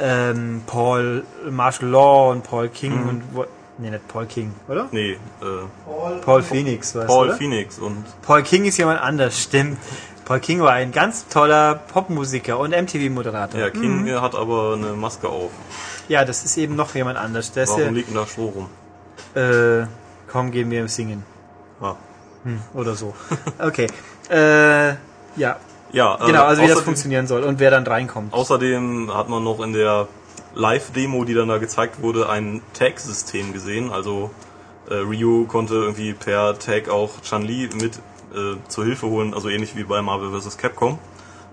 ähm, Paul Martial Law und Paul King und wo, nee, nicht Paul King, oder? Nee, äh, Paul Phoenix, weißt Paul oder? Phoenix und Paul King ist jemand anders, stimmt. Paul King war ein ganz toller Popmusiker und MTV-Moderator. ja, King äh, hat aber eine Maske auf. Ja, das ist eben noch jemand anders. Der Warum liegt denn da Stroh rum? ja, äh, kaum gehen wir im Singen. Ah. Oder so. Okay. äh, ja, Ja, äh, genau, also wie das funktionieren soll und wer dann reinkommt. Außerdem hat man noch in der Live-Demo, die dann da gezeigt wurde, ein Tag-System gesehen. Also äh, Ryu konnte irgendwie per Tag auch Chun-Li mit äh, zur Hilfe holen, also ähnlich wie bei Marvel vs. Capcom.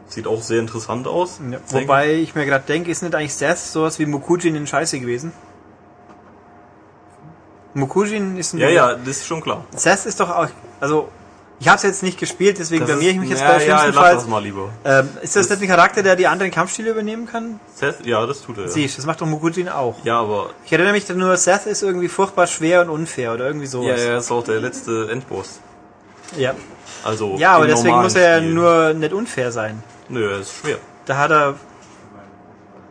Sieht auch sehr interessant aus. Ja, wobei ich mir gerade denke, ist nicht eigentlich Seth sowas wie Mokujin in Scheiße gewesen? Mokujin ist ein... Ja, ja, das ist schon klar. Seth ist doch auch... Also, ich habe es jetzt nicht gespielt, deswegen Das blamier ich ist- mich jetzt ja, bei ja, schlimmsten lass das mal lieber. Ähm, ist das, Das- nicht ein Charakter, der die anderen Kampfstile übernehmen kann? Seth, ja, das tut er. Ja, Siehst, das macht doch Mokujin auch. ja aber Ich erinnere mich nur, Seth ist irgendwie furchtbar schwer und unfair oder irgendwie ja, sowas. er ist auch der letzte Endboss. ja. Also Ja, aber deswegen muss er ja nur nicht unfair sein. Nö, er ist schwer. Da hat er,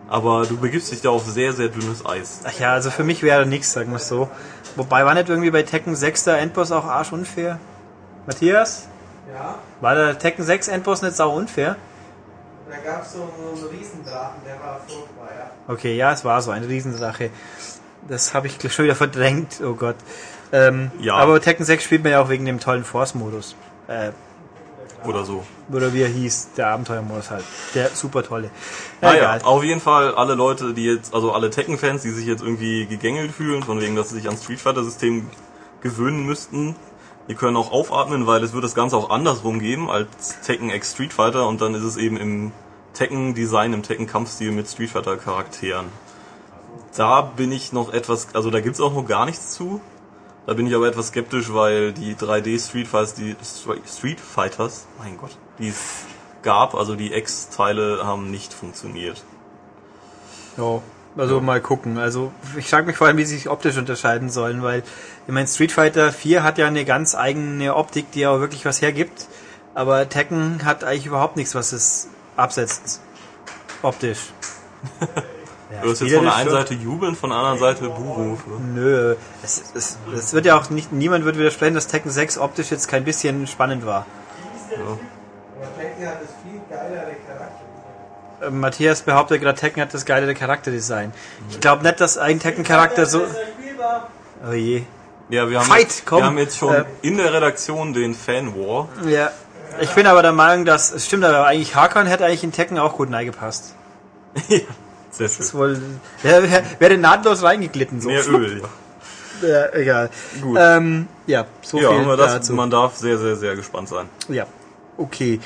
Aber du begibst dich da auf sehr, sehr dünnes Eis. ach ja, also für mich wäre nichts, sagen wir es so. Wobei war nicht irgendwie bei Tekken 6 der Endboss auch arschunfair? Matthias? Ja, War der Tekken 6 Endboss nicht sau unfair? da gab es so, einen Riesendrachen, der war furchtbar, ja. Okay, ja, es war so eine Riesensache. Das habe ich schon wieder verdrängt, oh Gott. Ähm, Ja. Aber Tekken 6 spielt man ja auch wegen dem tollen Force-Modus. Äh, Oder so. oder wie er hieß, der Abenteuermodus halt. Der super tolle. Naja, auf jeden Fall alle Leute, die jetzt, also alle Tekken-Fans, die sich jetzt irgendwie gegängelt fühlen, von wegen, dass sie sich ans Street Fighter-System gewöhnen müssten, die können auch aufatmen, weil es wird das Ganze auch andersrum geben als Tekken X Street Fighter und dann ist es eben im Tekken-Design, im Tekken-Kampfstil mit Street Fighter-Charakteren. Da bin ich noch etwas, also da gibt's auch noch gar nichts zu. Da bin ich aber etwas skeptisch, weil die 3D Street Fighters, die Street Fighters, mein Gott, die es gab, also die X-Teile haben nicht funktioniert. Ja, also mal gucken. Also ich frage mich vor allem, wie sie sich optisch unterscheiden sollen, weil ich meine, Street Fighter 4 hat ja eine ganz eigene Optik, die auch wirklich was hergibt. Aber Tekken hat eigentlich überhaupt nichts, was es absetzt. Optisch. Ja, Du hast jetzt von der einen. Seite jubeln, von der anderen Seite Buhrufe. Nö, es, es, es wird ja auch nicht, niemand wird widersprechen, dass Tekken 6 optisch jetzt kein bisschen spannend war. Aber Tekken hat das viel geilere Charakter. Äh, Matthias behauptet gerade, Tekken hat das geilere Charakterdesign. Ich glaube nicht, dass ein Tekken-Charakter so... Oh je. Ja, wir haben, Fight, jetzt, komm. wir haben jetzt schon Äh. in der Redaktion den Fan-War. Ja. Ich bin aber der Meinung, dass... Es stimmt aber eigentlich, Hakan hätte eigentlich in Tekken auch gut reingepasst. Sehr Das ist schön. wohl... Der wär- wäre nahtlos reingeglitten. So. Mehr Öl, ja. Ja, egal. Gut. Ähm, ja, so ja, viel aber das, dazu. man darf sehr, sehr, sehr gespannt sein. Ja, okay.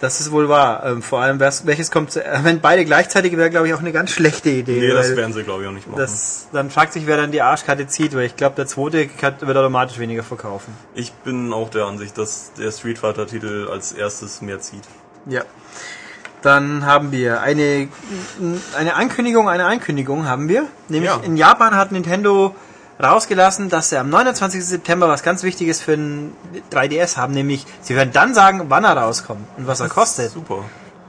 Das ist wohl wahr. Ähm, vor allem, welches kommt zu, äh, wenn beide gleichzeitig wäre, glaube ich, auch eine ganz schlechte Idee. Nee, das werden sie, glaube ich, auch nicht machen. das, dann fragt sich, wer dann die Arschkarte zieht, weil ich glaube, der zweite wird automatisch weniger verkaufen. Ich bin auch der Ansicht, dass der Street Fighter-Titel als erstes mehr zieht. Ja. Dann haben wir eine, eine Ankündigung, eine Ankündigung haben wir. Nämlich Ja. in Japan hat Nintendo rausgelassen, dass sie am 29. September was ganz Wichtiges für ein 3DS haben, nämlich sie werden dann sagen, wann er rauskommt und was er kostet. Super.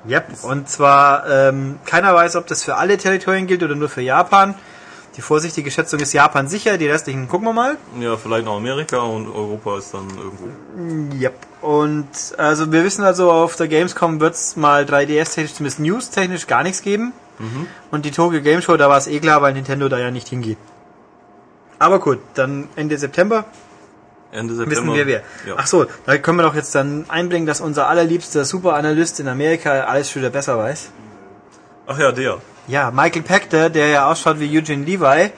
Yep. Und zwar, ähm, keiner weiß, ob das für alle Territorien gilt oder nur für Japan. Die vorsichtige Schätzung ist Japan sicher, die restlichen gucken wir mal. Ja, vielleicht noch Amerika und Europa ist dann irgendwo. Yep. Und also wir wissen also, auf der Gamescom wird es mal 3DS-technisch, zumindest News-technisch gar nichts geben. Und die Tokyo Game Show, da war es eh klar, weil Nintendo da ja nicht hingeht. Aber gut, dann Ende September Ende September. wissen wir wer. Ja. Ach so, da können wir doch jetzt dann einbringen, dass unser allerliebster Superanalyst in Amerika alles schon wieder besser weiß. Ach ja, der. Ja, Michael Pachter, der ja ausschaut wie Eugene Levi.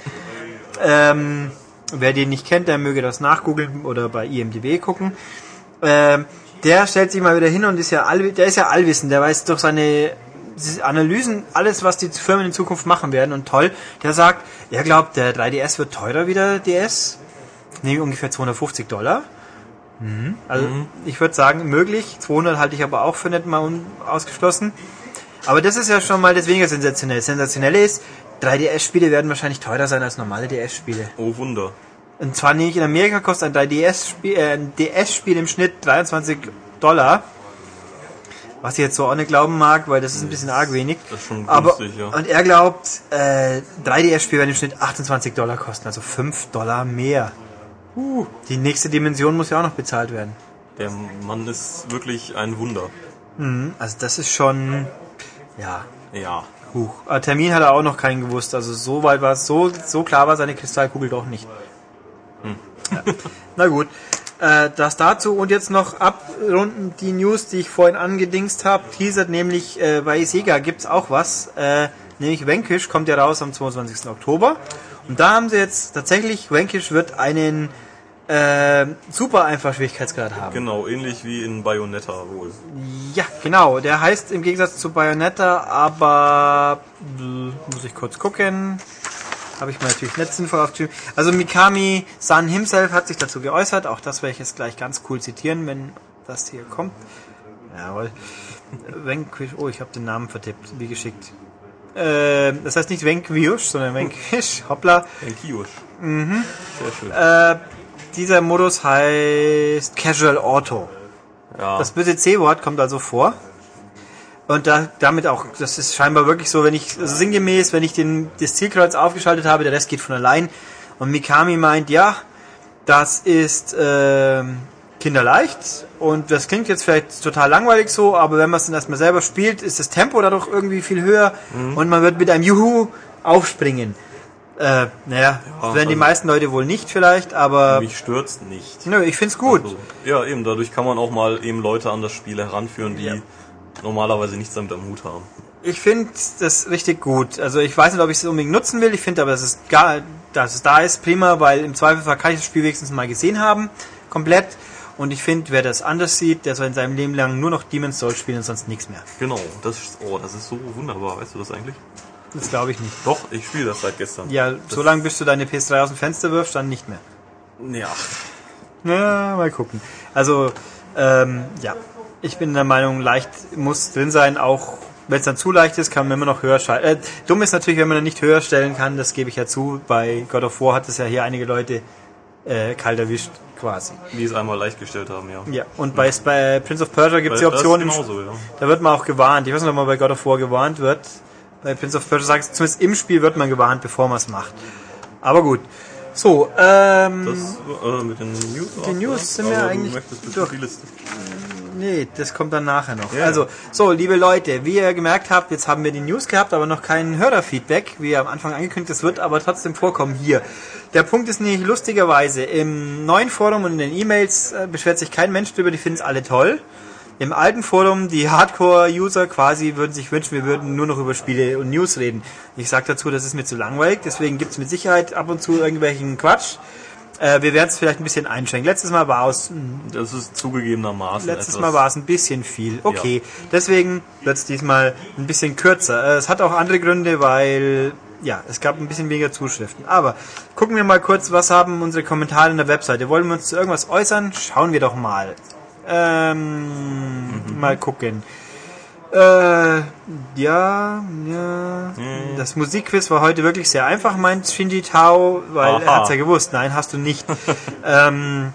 Ähm, wer den nicht kennt, der möge das nachgoogeln oder bei IMDb gucken. Ähm, der stellt sich mal wieder hin und ist ja all, der ist ja allwissend, der weiß durch seine Analysen alles, was die Firmen in Zukunft machen werden und toll. Der sagt, er glaubt, der 3DS wird teurer wie der DS, nämlich ungefähr 250 Dollar. Mhm. Also ich würde sagen, möglich. 200 halte ich aber auch für nicht mal ausgeschlossen. Aber das ist ja schon mal das weniger sensationell. Das Sensationelle ist, 3DS-Spiele werden wahrscheinlich teurer sein als normale DS-Spiele. Oh Wunder. Und zwar nicht in Amerika kostet ein 3DS-Spiel, äh, ein DS-Spiel im Schnitt 23 Dollar. Was ich jetzt so auch nicht glauben mag, weil das ist ein bisschen arg wenig. Das ist schon Aber, günstig, ja. und er glaubt, äh, 3DS-Spiele werden im Schnitt 28 Dollar kosten, also 5 Dollar mehr. Uh, die nächste Dimension muss ja auch noch bezahlt werden. Der Mann ist wirklich ein Wunder. Also das ist schon, ja, Ja. Huch. Aber Termin hat er auch noch keinen gewusst. Also so weit war es, so, so klar war seine Kristallkugel doch nicht. Ja. Na gut. Äh, das dazu und jetzt noch abrunden die News, die ich vorhin angedingst habe. Teasert nämlich äh, bei Sega gibt's auch was. Äh, Nämlich Vanquish kommt ja raus am 22. Oktober. Und da haben sie jetzt tatsächlich, Vanquish wird einen äh, super einfach Schwierigkeitsgrad haben. Genau, ähnlich wie in Bayonetta wohl. Ja, genau. Der heißt im Gegensatz zu Bayonetta, aber muss ich kurz gucken. Habe ich mir natürlich nicht sinnvoll aufgeschrieben. Also Mikami San himself hat sich dazu geäußert. Auch das werde ich jetzt gleich ganz cool zitieren, wenn das hier kommt. Jawohl. Vanquish. Oh, ich habe den Namen vertippt. Wie geschickt. Äh, das heißt nicht Vanquish, sondern Vanquish. Hoppla. Enkiush. Mhm. Sehr schön. Äh, dieser Modus heißt Casual Auto. ja. Das böse C-Wort kommt also vor. Und da, damit auch, das ist scheinbar wirklich so, wenn ich, also sinngemäß, wenn ich den, das Zielkreuz aufgeschaltet habe, der Rest geht von allein. Und Mikami meint, ja, das ist ähm, kinderleicht und das klingt jetzt vielleicht total langweilig so, aber wenn man es dann erstmal selber spielt, ist das Tempo dadurch irgendwie viel höher und man wird mit einem Juhu aufspringen. Äh, naja, das werden die also- meisten Leute wohl nicht vielleicht, aber Mich stört's nicht. nö, ich find's gut. Also, ja, eben, dadurch kann man auch mal eben Leute an das Spiel heranführen, die Ja. Normalerweise nichts damit am Hut haben. Ich finde das richtig gut. Also ich weiß nicht, ob ich es unbedingt nutzen will. Ich finde aber, dass es, gar, dass es da ist, prima, weil im Zweifelsfall kann ich das Spiel wenigstens mal gesehen haben. Komplett. Und ich finde, wer das anders sieht, der soll in seinem Leben lang nur noch Demon's Souls spielen und sonst nichts mehr. Genau, das ist, oh, das ist so wunderbar, weißt du das eigentlich? Das glaube ich nicht. Doch, ich spiele das seit gestern. Ja, das, solange bis du deine PS3 aus dem Fenster wirfst, dann nicht mehr. Ja, Na, mal gucken. Also, ähm, ja. Ich bin der Meinung, leicht muss drin sein, auch wenn es dann zu leicht ist, kann man immer noch höher schalten. Äh, dumm ist natürlich, wenn man dann nicht höher stellen kann, das gebe ich ja zu. Bei God of War hat es ja hier einige Leute äh, kalt erwischt, quasi. die es einmal leicht gestellt haben, ja. Ja, und bei, bei Prince of Persia gibt es die Option, genauso, ja. da wird man auch gewarnt. Ich weiß nicht, ob man bei God of War gewarnt wird. Bei Prince of Persia sagt zumindest im Spiel wird man gewarnt, bevor man es macht. Aber gut. So, ähm, Das, äh, mit den News. Die News sind wir eigentlich Du durch. Nee, das kommt dann nachher noch. Ja. Also, so, liebe Leute, wie ihr gemerkt habt, jetzt haben wir die News gehabt, aber noch kein Hörerfeedback, wie am Anfang angekündigt, das wird aber trotzdem vorkommen hier. Der Punkt ist nämlich, lustigerweise, im neuen Forum und in den E-Mails äh, beschwert sich kein Mensch drüber, die finden es alle toll. Im alten Forum, die Hardcore-User quasi würden sich wünschen, wir würden nur noch über Spiele und News reden. Ich sage dazu, das ist mir zu langweilig, deswegen gibt's mit Sicherheit ab und zu irgendwelchen Quatsch. Äh, wir werden es vielleicht ein bisschen einschränken. Letztes Mal war es Das ist zugegebenermaßen Letztes etwas. Mal war es ein bisschen viel. Okay, deswegen wird es diesmal ein bisschen kürzer. Äh, Es hat auch andere Gründe, weil ja, es gab ein bisschen weniger Zuschriften. Aber gucken wir mal kurz, was haben unsere Kommentare in der Webseite. Wollen wir uns zu irgendwas äußern? Schauen wir doch mal. Ähm, Mal gucken. Äh, ja, ja. Das Musikquiz war heute wirklich sehr einfach, meint Shinji Tao, weil er Aha. hat's ja gewusst. Nein, hast du nicht. ähm,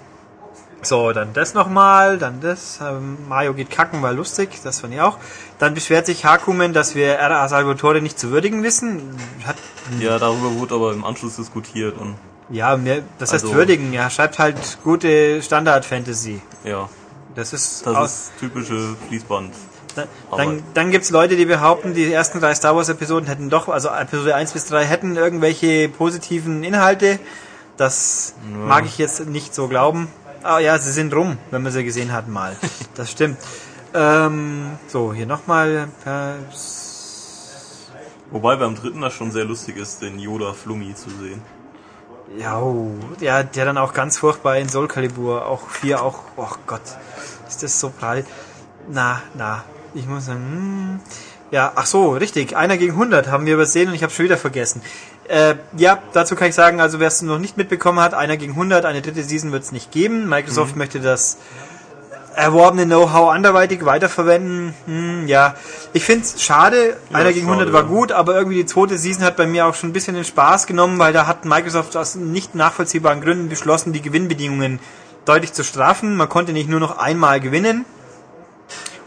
so, dann das nochmal, dann das. Ähm, Mario geht kacken, war lustig, das fand ich auch. Dann beschwert sich Hakumen, dass wir R.A. Salvatore nicht zu würdigen wissen. Hat, Ja, darüber wurde aber im Anschluss diskutiert und ja, mehr, das heißt Also- würdigen, ja, schreibt halt gute Standard-Fantasy. ja, Das ist das ist typische Fließband. Dann, dann, dann gibt's Leute, die behaupten, die ersten drei Star Wars Episoden hätten doch, also Episode 1 bis 3 hätten irgendwelche positiven Inhalte. Das mag ich jetzt nicht so glauben. Ah ja, sie sind rum, wenn man sie gesehen hat mal. Das stimmt. Ähm, so, hier nochmal. Äh, Wobei beim dritten das schon sehr lustig ist, den Yoda Flummi zu sehen. ja, oh, ja, der dann auch ganz furchtbar in Soul Calibur, auch 4 auch, oh Gott, ist das so prall. Na, na, ich muss sagen, hm, ja, ach so, richtig, einer gegen 100 haben wir übersehen und ich habe schon wieder vergessen. Äh, ja, dazu kann ich sagen, also wer es noch nicht mitbekommen hat, einer gegen 100, eine dritte Season wird es nicht geben. Microsoft möchte das erworbene Know-how anderweitig weiterverwenden. Hm, ja, ich finde es schade. einer gegen schade, 100 war ja. gut, aber irgendwie die zweite Season hat bei mir auch schon ein bisschen den Spaß genommen, weil da hat Microsoft aus nicht nachvollziehbaren Gründen beschlossen, die Gewinnbedingungen deutlich zu straffen. Man konnte nicht nur noch einmal gewinnen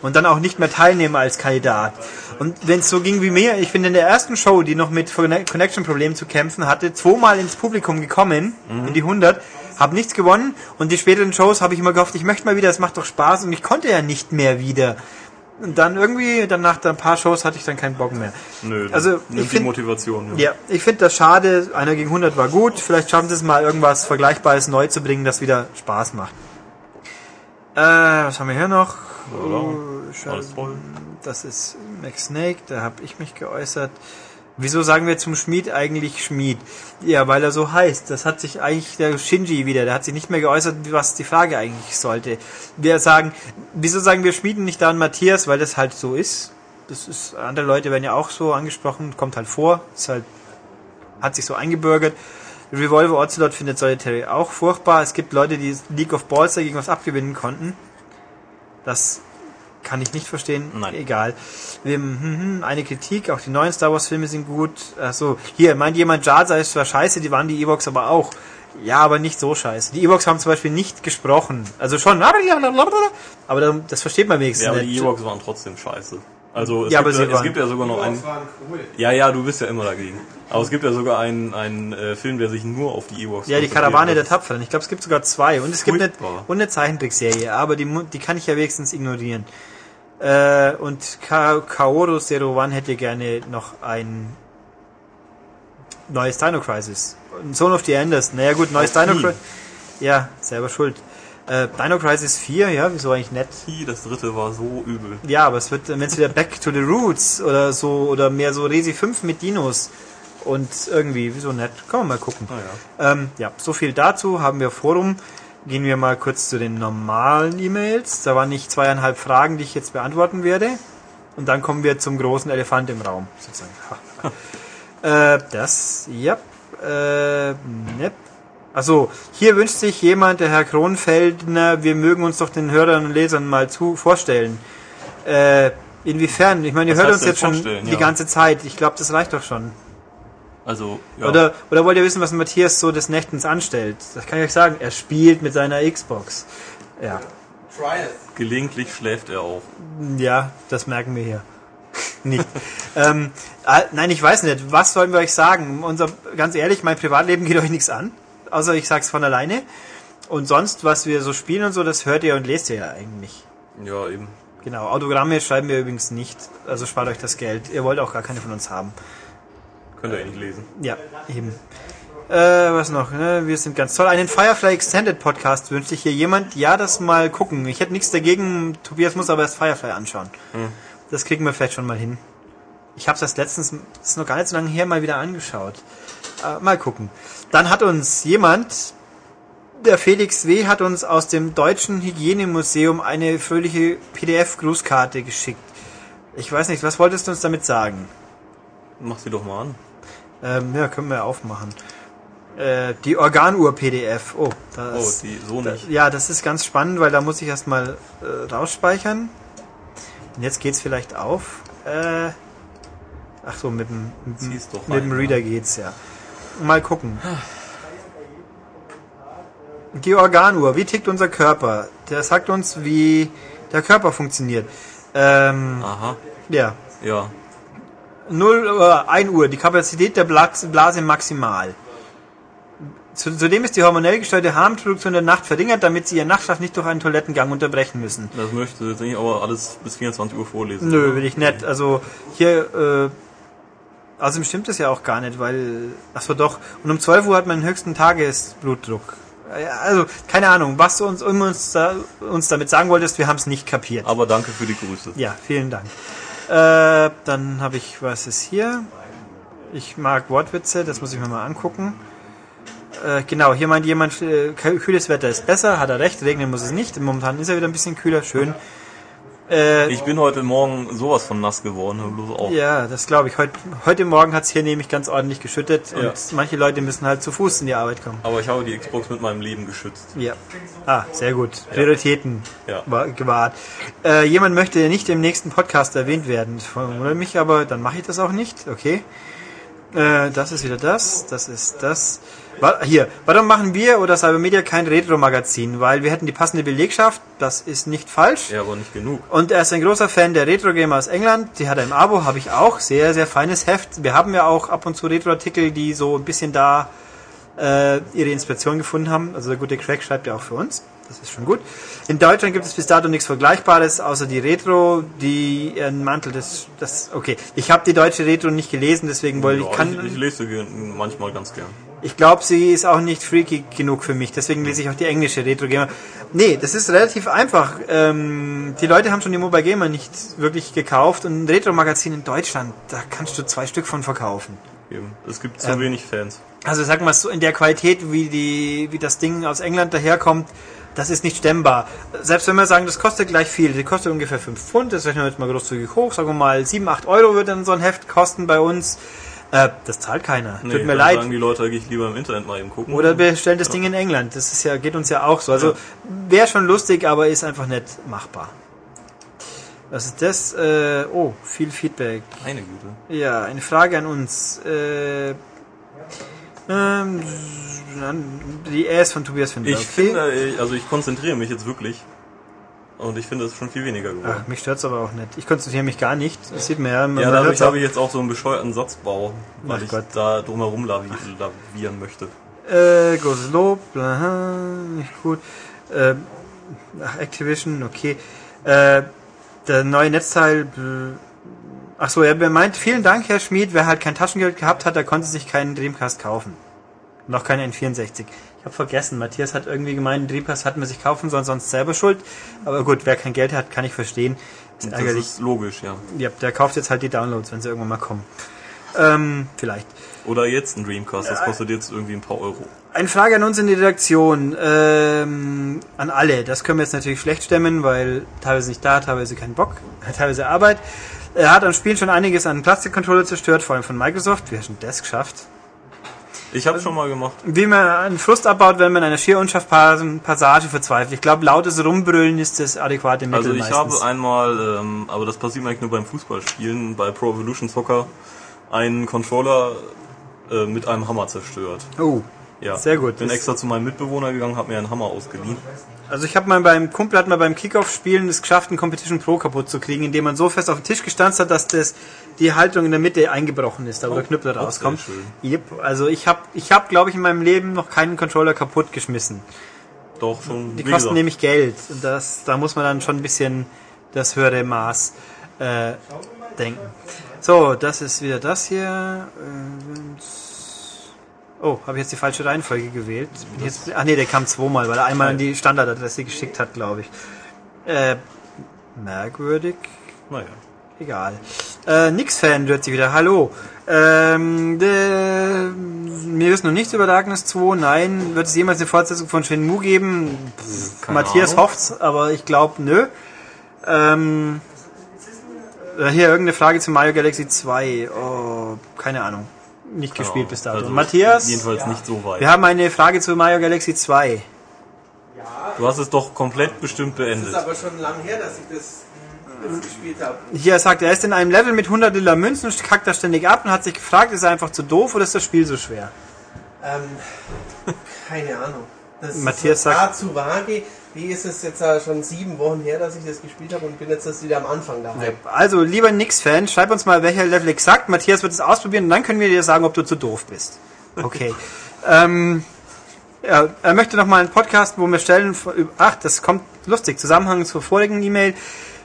und dann auch nicht mehr teilnehmen als Kandidat. Und wenn es so ging wie mir, ich bin in der ersten Show, die noch mit Connection-Problemen zu kämpfen hatte, zweimal ins Publikum gekommen, in die 100, habe nichts gewonnen und die späteren Shows habe ich immer gehofft, ich möchte mal wieder, es macht doch Spaß und ich konnte ja nicht mehr wieder. Und dann irgendwie, dann nach ein paar Shows hatte ich dann keinen Bock mehr. Nö, Also, ich nimmt die find- Motivation. Ja, ich finde das schade. Einer gegen 100 war gut. Vielleicht schaffen sie es mal, irgendwas Vergleichbares neu zu bringen, das wieder Spaß macht. Äh, was haben wir hier noch? Oh, Alles toll. Das ist Max Snake, da habe ich mich geäußert. Wieso sagen wir zum Schmied eigentlich Schmied? Ja, weil er so heißt. Das hat sich eigentlich der Shinji wieder, der hat sich nicht mehr geäußert, was die Frage eigentlich sollte. Wir sagen, wieso sagen wir Schmieden nicht dann Matthias, weil das halt so ist? Das ist, andere Leute werden ja auch so angesprochen, kommt halt vor, ist halt, hat sich so eingebürgert. Revolver Ocelot findet Solitary auch furchtbar. Es gibt Leute, die League of Balls dagegen was abgewinnen konnten. Das kann ich nicht verstehen. Nein. Egal. Wir, hm, hm, eine Kritik, auch die neuen Star Wars Filme sind gut. Achso, hier, meint jemand, Jar Jar ist zwar scheiße, die waren die Ewoks aber auch. Ja, aber nicht so scheiße. Die Ewoks haben zum Beispiel nicht gesprochen. Also schon, aber das versteht man wenigstens Ja, aber nicht. die Ewoks waren trotzdem scheiße. Also es, Ja, gibt, ja, es gibt ja sogar noch einen. Cool. Ja, ja, du bist ja immer dagegen. Aber es gibt ja sogar einen, einen äh, Film, der sich nur auf die Ewoks Ja, die. Karawane der Tapferen. Ich glaube, es gibt sogar zwei. Und es gibt eine, Furchtbar. und eine Zeichentrickserie, aber die, die kann ich ja wenigstens ignorieren. Äh, und Ka Kaoru Zero One hätte gerne noch ein neues Dino Crisis. Son of the Enders. Naja gut, neues Dino. Crisis. Ja, selber schuld. Äh, Dino Crisis 4, ja, wieso eigentlich nett? Das dritte war so übel. Ja, aber es wird, wenn es wieder Back to the Roots oder so, oder mehr so Resi 5 mit Dinos und irgendwie, wieso nett? Kann man mal gucken. Naja. Ähm, ja, so viel dazu. Haben wir Forum. Gehen wir mal kurz zu den normalen E-Mails. Da waren nicht zweieinhalb Fragen, die ich jetzt beantworten werde. Und dann kommen wir zum großen Elefant im Raum, sozusagen. Äh, das, ja. Äh, ne. Also, hier wünscht sich jemand, der Herr Kronfeldner, wir mögen uns doch den Hörern und Lesern mal zu vorstellen. Äh, inwiefern? Ich meine, ihr Was hört uns jetzt schon vorstellen? die Ja. ganze Zeit. Ich glaube, das reicht doch schon. Also, ja. Oder, oder wollt ihr wissen, was Matthias so des Nächtens anstellt? Das kann ich euch sagen. Er spielt mit seiner Xbox. Ja. Try it. gelegentlich schläft er auch. Ja, das merken wir hier. nicht. ähm, äh, nein, ich weiß nicht. Was sollen wir euch sagen? Unser, ganz ehrlich, mein Privatleben geht euch nichts an. Außer ich sag's von alleine. Und sonst, was wir so spielen und so, das hört ihr und lest ihr ja eigentlich. Ja, eben. Genau. Autogramme schreiben wir übrigens nicht. Also spart euch das Geld. Ihr wollt auch gar keine von uns haben. Könnt ihr eh nicht lesen. Ja, eben. Äh, was noch? Ne? Wir sind ganz toll. Einen Firefly Extended Podcast wünscht sich hier jemand. Ja, das mal gucken. Ich hätte nichts dagegen. Tobias muss aber erst Firefly anschauen. Das kriegen wir vielleicht schon mal hin. Ich habe das letztens, das ist noch gar nicht so lange her, mal wieder angeschaut. Äh, mal gucken. Dann hat uns jemand, der Felix W. hat uns aus dem Deutschen Hygienemuseum eine fröhliche PDF-Grußkarte geschickt. Ich weiß nicht, was wolltest du uns damit sagen? Mach sie doch mal an. Ähm, ja, können wir aufmachen. Äh, die Organuhr-PDF. Oh, Oh, das, die so da, nicht. ja, das ist ganz spannend, weil da muss ich erstmal äh, rausspeichern. Und jetzt geht's vielleicht auf. Äh, ach so, mit dem, mit doch mit dem rein, Reader geht's ja. Mal gucken. Die Organuhr, wie tickt unser Körper? Der sagt uns, wie der Körper funktioniert. Ähm, Aha. ja, Ja. 0 Uhr, 1 Uhr, die Kapazität der Blase maximal. Zu- Zudem ist die hormonell gesteuerte Harnproduktion der Nacht verringert, damit sie ihren Nachtschlaf nicht durch einen Toilettengang unterbrechen müssen. Das möchte ich aber alles bis 24 Uhr vorlesen. Nö, will ich nicht. Also hier, äh, außerdem stimmt es ja auch gar nicht, weil, ach so doch, und um 12 Uhr hat man den höchsten Tagesblutdruck. Also, keine Ahnung, was du uns, um uns, da, uns damit sagen wolltest, wir haben es nicht kapiert. Aber danke für die Grüße. Ja, vielen Dank. Äh, dann habe ich, was ist hier? Ich mag Wortwitze, das muss ich mir mal angucken. Äh, genau, hier meint jemand, äh, kühles Wetter ist besser, hat er recht, regnen muss es nicht. Momentan ist er wieder ein bisschen kühler, schön. Äh, Ich bin heute Morgen sowas von nass geworden, hör bloß auf. ja, das glaube ich. Heut, heute Morgen hat es hier nämlich ganz ordentlich geschüttet Ja. und manche Leute müssen halt zu Fuß in die Arbeit kommen. Aber ich habe die Xbox mit meinem Leben geschützt. Ja. Ah, sehr gut. Prioritäten Ja. wa- gewahrt. Äh, jemand möchte nicht im nächsten Podcast erwähnt werden. Wundert mich, aber dann mache ich das auch nicht. Okay. Äh, das ist wieder das. Das ist das. Hier. Warum machen wir oder Cybermedia kein Retro-Magazin? Weil wir hätten die passende Belegschaft. Das ist nicht falsch. Ja, aber nicht genug. Und er ist ein großer Fan der Retro-Gamer aus England. Die hat er im Abo, habe ich auch. Sehr, sehr feines Heft. Wir haben ja auch ab und zu Retro-Artikel, die so ein bisschen da äh, ihre Inspiration gefunden haben. Also der gute Craig schreibt ja auch für uns. Das ist schon gut. In Deutschland gibt es bis dato nichts Vergleichbares, außer die Retro, die ihren Mantel des... Das, okay, ich habe die deutsche Retro nicht gelesen, deswegen wollte Ja, ich... Kann, ich, ich lese manchmal ganz gern. Ich glaube, sie ist auch nicht freaky genug für mich, deswegen lese ich auch die englische Retro Gamer. Nee, das ist relativ einfach. Ähm, die Leute haben schon die Mobile Gamer nicht wirklich gekauft und ein Retro-Magazin in Deutschland, da kannst du zwei Stück von verkaufen. Eben. Es gibt zu Ähm, wenig Fans. Also sag mal so in der Qualität, wie die, wie das Ding aus England daherkommt, das ist nicht stemmbar. Selbst wenn wir sagen, das kostet gleich viel, die kostet ungefähr 5 Pfund, das rechnen wir jetzt mal großzügig hoch, sagen wir mal 7, 8 Euro wird dann so ein Heft kosten bei uns. Äh, das zahlt keiner. Nee, Tut mir leid. sagen die Leute, gehe ich lieber im Internet mal eben gucken. Oder wir stellen das Ding in England. Das ist ja, geht uns ja auch so. Also wäre schon lustig, aber ist einfach nicht machbar. Was ist das? Äh, oh, viel Feedback. Meine Güte. Ja, eine Frage an uns. Äh, ähm, die S von Tobias Finder. Ich finde, ich- also ich konzentriere mich jetzt wirklich. Und ich finde, es ist schon viel weniger geworden. Ach, mich stört's aber auch nicht. Ich konzentriere mich gar nicht. Das sieht man ja. Man, ja, dadurch habe ich jetzt auch so einen bescheuerten Satzbau, weil Ach ich Gott. da drumherum lavi lavieren möchte. Äh, großes Lob, aha, nicht gut. Äh, ach, Activision, okay. Äh, der neue Netzteil, bl- ach so, er meint, vielen Dank, Herr Schmid, wer halt kein Taschengeld gehabt hat, der konnte sich keinen Dreamcast kaufen. Noch keinen N64. Ich habe vergessen, Matthias hat irgendwie gemeint, Dreamcast hat man sich kaufen sollen, sonst selber schuld. Aber gut, wer kein Geld hat, kann ich verstehen. Ist Das ist logisch, ja. Ja, der kauft jetzt halt die Downloads, wenn sie irgendwann mal kommen. Ähm, vielleicht. Oder jetzt ein Dreamcast, das kostet jetzt irgendwie ein paar Euro. Eine Frage an uns in die Redaktion, ähm, an alle. Das können wir jetzt natürlich schlecht stemmen, weil teilweise nicht da, teilweise keinen Bock, teilweise Arbeit. Er hat am Spiel schon einiges an Plastikcontroller zerstört, vor allem von Microsoft. Wie hast du denn das geschafft? Ich habe schon mal gemacht. Wie man einen Frust abbaut, wenn man in einer schier unscharf Passage verzweifelt. Ich glaube, lautes Rumbrüllen ist das adäquate Mittel Also ich meistens. habe einmal, ähm, aber das passiert mir eigentlich nur beim Fußballspielen, bei Pro Evolution Soccer, einen Controller äh, mit einem Hammer zerstört. oh, Ja. Sehr gut. Bin extra zu meinem Mitbewohner gegangen, habe mir einen Hammer ausgeliehen. Also ich habe mal beim Kumpel hat mal beim Kickoff-Spielen es geschafft, einen Competition Pro kaputt zu kriegen, indem man so fest auf den Tisch gestanzt hat, dass das die Haltung in der Mitte eingebrochen ist, da wo der Knüppel rauskommt. Yep, also ich habe, ich hab, glaube ich, in meinem Leben noch keinen Controller kaputt geschmissen. Doch schon. Die kosten gesagt, nämlich Geld. Das, da muss man dann schon ein bisschen das höhere Maß äh, denken. So, das ist wieder das hier. Äh, Oh, habe ich jetzt die falsche Reihenfolge gewählt? Bin jetzt, ach nee, der kam zweimal, weil er einmal an die Standardadresse geschickt hat, glaube ich. Äh, merkwürdig. Naja. Egal. Äh, Nix-Fan hört sich wieder. Hallo. Ähm, der, wir wissen noch nichts über Darkness 2. Nein. Wird es jemals eine Fortsetzung von Shenmue geben? Pff, Matthias Ahnung. hofft's, aber ich glaube, nö. Ähm, äh, hier irgendeine Frage zu Mario Galaxy 2. Oh, keine Ahnung. Nicht gespielt bis dato. Also Matthias, Jedenfalls nicht so weit. wir haben eine Frage zu Mario Galaxy 2. Du hast es doch komplett bestimmt Das beendet. ist aber schon lang her, dass ich das, das gespielt habe. Hier sagt er, er ist in einem Level mit 100 Lila Münzen kackt da ständig ab und hat sich gefragt, ist er einfach zu doof oder ist das Spiel so schwer? Ähm, keine Ahnung. Das Matthias ist sagt- war zu vage. Wie ist es jetzt äh, schon sieben Wochen her, dass ich das gespielt habe und bin jetzt wieder am Anfang daheim. Also, lieber Nix-Fan, schreib uns mal, welcher Level exakt. Matthias wird es ausprobieren und dann können wir dir sagen, ob du zu doof bist. Okay. ähm, ja, er möchte noch mal einen Podcast, wo wir Stellen, ach, das kommt lustig, Zusammenhang zur vorigen E-Mail.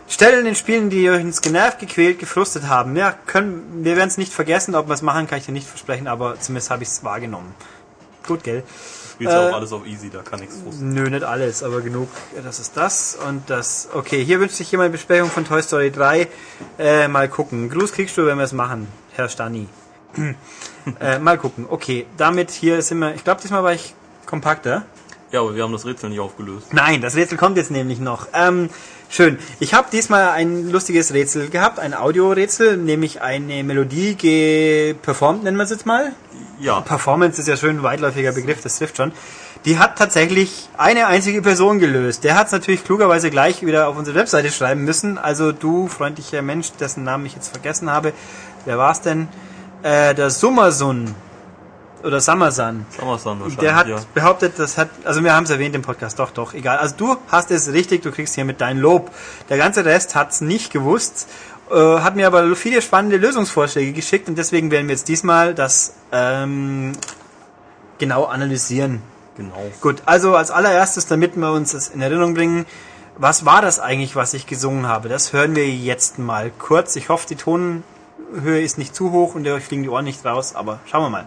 Stellen in Spielen, die uns genervt, gequält, gefrustet haben. Ja, können, wir werden es nicht vergessen, ob wir es machen, kann ich dir nicht versprechen, aber zumindest habe ich es wahrgenommen. Gut, gell? Spielst ja äh, auch alles auf easy, da kann nichts frusten. Nö, nicht alles, aber genug. Ja, Das ist das und das. Okay, hier wünscht sich jemand Besprechung von Toy Story 3. Äh, mal gucken. Gruß kriegst du, wenn wir es machen, Herr Stani. äh, mal gucken. Okay, damit hier sind wir. Ich glaube, diesmal war ich kompakter. Ja, aber wir haben das Rätsel nicht aufgelöst. Nein, das Rätsel kommt jetzt nämlich noch. Ähm, schön. Ich habe diesmal ein lustiges Rätsel gehabt, ein Audiorätsel, nämlich eine Melodie geperformt, nennen wir es jetzt mal. Ja, Performance ist ja schön ein weitläufiger Begriff, das trifft schon. Die hat tatsächlich eine einzige Person gelöst. Der hat es natürlich klugerweise gleich wieder auf unsere Webseite schreiben müssen. Also du, freundlicher Mensch, dessen Namen ich jetzt vergessen habe. Wer war's denn? Äh, der Summersun. Oder Summersun. Summersun wahrscheinlich. Der hat ja. behauptet, das hat, also wir haben es erwähnt im Podcast, doch, doch, egal. Also du hast es richtig, du kriegst hiermit dein Lob. Der ganze Rest hat's nicht gewusst, äh, hat mir aber viele spannende Lösungsvorschläge geschickt und deswegen werden wir jetzt diesmal das ähm, genau analysieren. Genau. Gut, also als allererstes, damit wir uns das in Erinnerung bringen, was war das eigentlich, was ich gesungen habe? Das hören wir jetzt mal kurz. Ich hoffe, die Tonhöhe ist nicht zu hoch und euch fliegen die Ohren nicht raus, aber schauen wir mal.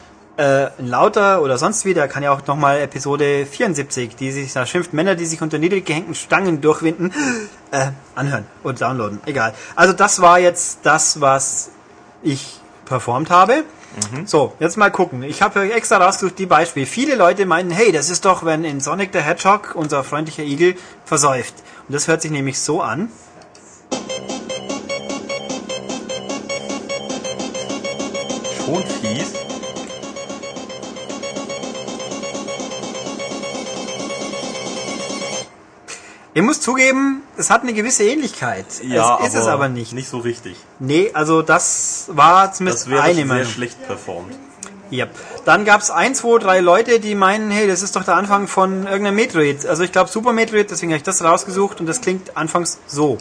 äh, lauter oder sonst wie, der kann ja auch nochmal Episode 74, die sich da schimpft, Männer, die sich unter niedrig gehängten Stangen durchwinden, äh, anhören und downloaden. Egal. Also das war jetzt das, was ich performt habe. So, jetzt mal gucken. Ich habe extra rausgesucht die Beispiele. Viele Leute meinen, hey, das ist doch, wenn in Sonic the Hedgehog unser freundlicher Igel versäuft. Und das hört sich nämlich so an. Ich muss zugeben, es hat eine gewisse Ähnlichkeit. Ja, es ist es aber nicht. Nicht so richtig. Nee, also das war zumindest Das wäre eine sehr Meinung. schlecht performt. Yep. Dann gab es ein, zwei, drei Leute, die meinen, hey, das ist doch der Anfang von irgendeinem Metroid. Also ich glaube Super Metroid, deswegen habe ich das rausgesucht und das klingt anfangs so.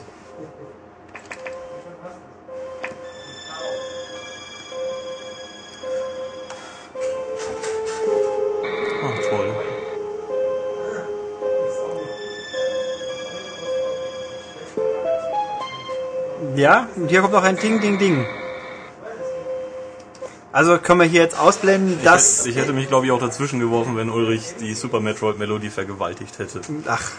Ja, und hier kommt noch ein Ding, Ding, Ding. Also können wir hier jetzt ausblenden, dass... ich hätte mich, glaube ich, auch dazwischen geworfen, wenn Ulrich die Super Metroid-Melodie vergewaltigt hätte. Ach.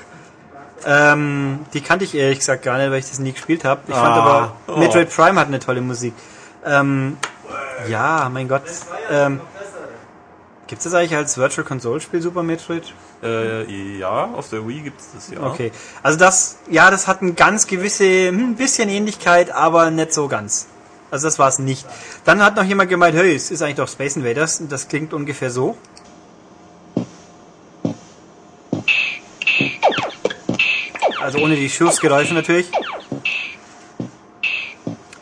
Ähm, die kannte ich ehrlich gesagt gar nicht, weil ich das nie gespielt habe. Ich fand Ah. aber, Oh. Metroid Prime hat eine tolle Musik. Ähm, ja, mein Gott. Ähm, Gibt es das eigentlich als Virtual Console Spiel Super Metroid? Äh, ja, auf der Wii gibt es das ja. Okay. Also das, ja, das hat ein ganz gewisse, hm, bisschen Ähnlichkeit, aber nicht so ganz. Also das war es nicht. Dann hat noch jemand gemeint, hey, es ist eigentlich doch Space Invaders. Und Das klingt ungefähr so. Also ohne die Schussgeräusche natürlich.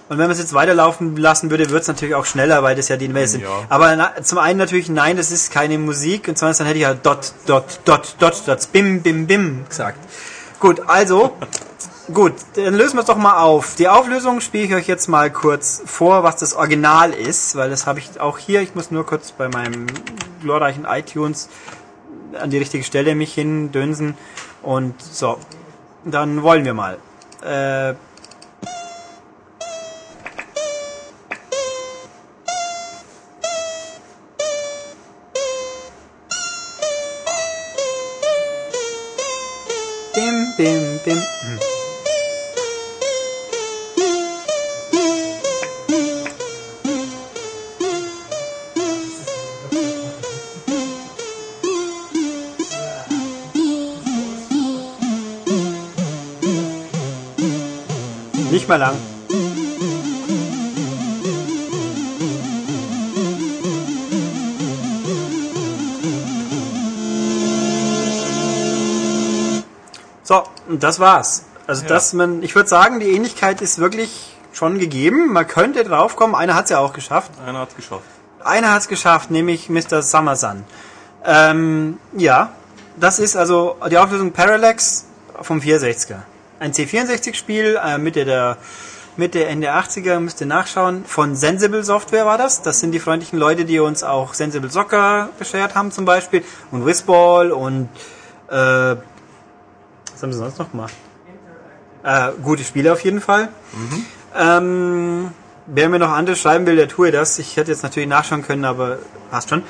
Und wenn man es jetzt weiterlaufen lassen würde, wird es natürlich auch schneller, weil das ja die Invader sind. Ja. Aber na, zum einen natürlich, nein, das ist keine Musik. Und zweitens, dann hätte ich ja dot, dot, dot, dot, dot, bim, bim, bim gesagt. Gut, also, gut, dann lösen wir es doch mal auf. Die Auflösung spiele ich euch jetzt mal kurz vor, was das Original ist, weil das habe ich auch hier. Ich muss nur kurz bei meinem glorreichen iTunes an die richtige Stelle mich hindönsen. Und so, dann wollen wir mal. Äh, bim, bim. Hm. Nicht mal lang. Und das war's. Also dass man, ich würde sagen, die Ähnlichkeit ist wirklich schon gegeben. Man könnte draufkommen. Einer hat's ja auch geschafft. Einer hat's geschafft. Einer hat's geschafft, nämlich Mr. Summersun. Ähm, ja, das ist also die Auflösung Parallax vom 64er. Ein C64-Spiel, äh, Mitte der Mitte, Ende 80er, müsst ihr nachschauen. Von Sensible Software war das. Das sind die freundlichen Leute, die uns auch Sensible Soccer beschert haben zum Beispiel. Und Whizball und äh, was haben sie sonst noch gemacht? Äh, gute Spiele auf jeden Fall. Ähm, wer mir noch anderes schreiben will, der tue das. Ich hätte jetzt natürlich nachschauen können, aber passt schon.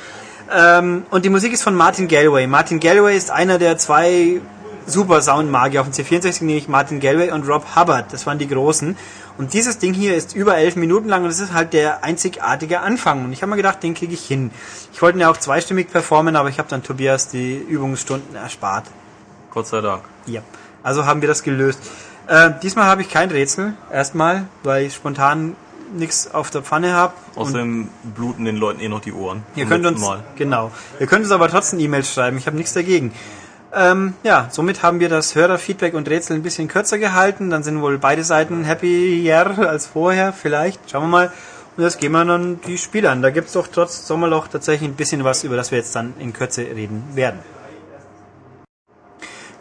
Ähm, und die Musik ist von Martin Galway. Martin Galway ist einer der zwei super Soundmagier auf dem C64, nämlich Martin Galway und Rob Hubbard. Das waren die großen. Und dieses Ding hier ist über elf Minuten lang und es ist halt der einzigartige Anfang. Und ich habe mir gedacht, den kriege ich hin. Ich wollte ihn ja auch zweistimmig performen, aber ich habe dann Tobias die Übungsstunden erspart. Gott sei Dank. Ja, also haben wir das gelöst. Äh, diesmal habe ich kein Rätsel, erstmal, weil ich spontan nichts auf der Pfanne habe. Außerdem bluten den Leuten eh noch die Ohren. Ihr könnt uns, Mal. genau, ihr könnt uns aber trotzdem E-Mails schreiben, ich habe nichts dagegen. Ähm, ja, somit haben wir das Hörerfeedback und Rätsel ein bisschen kürzer gehalten. Dann sind wohl beide Seiten happier als vorher, vielleicht. Schauen wir mal. Und jetzt gehen wir dann die Spiele an. Da gibt's doch trotz Sommerloch tatsächlich ein bisschen was, über das wir jetzt dann in Kürze reden werden.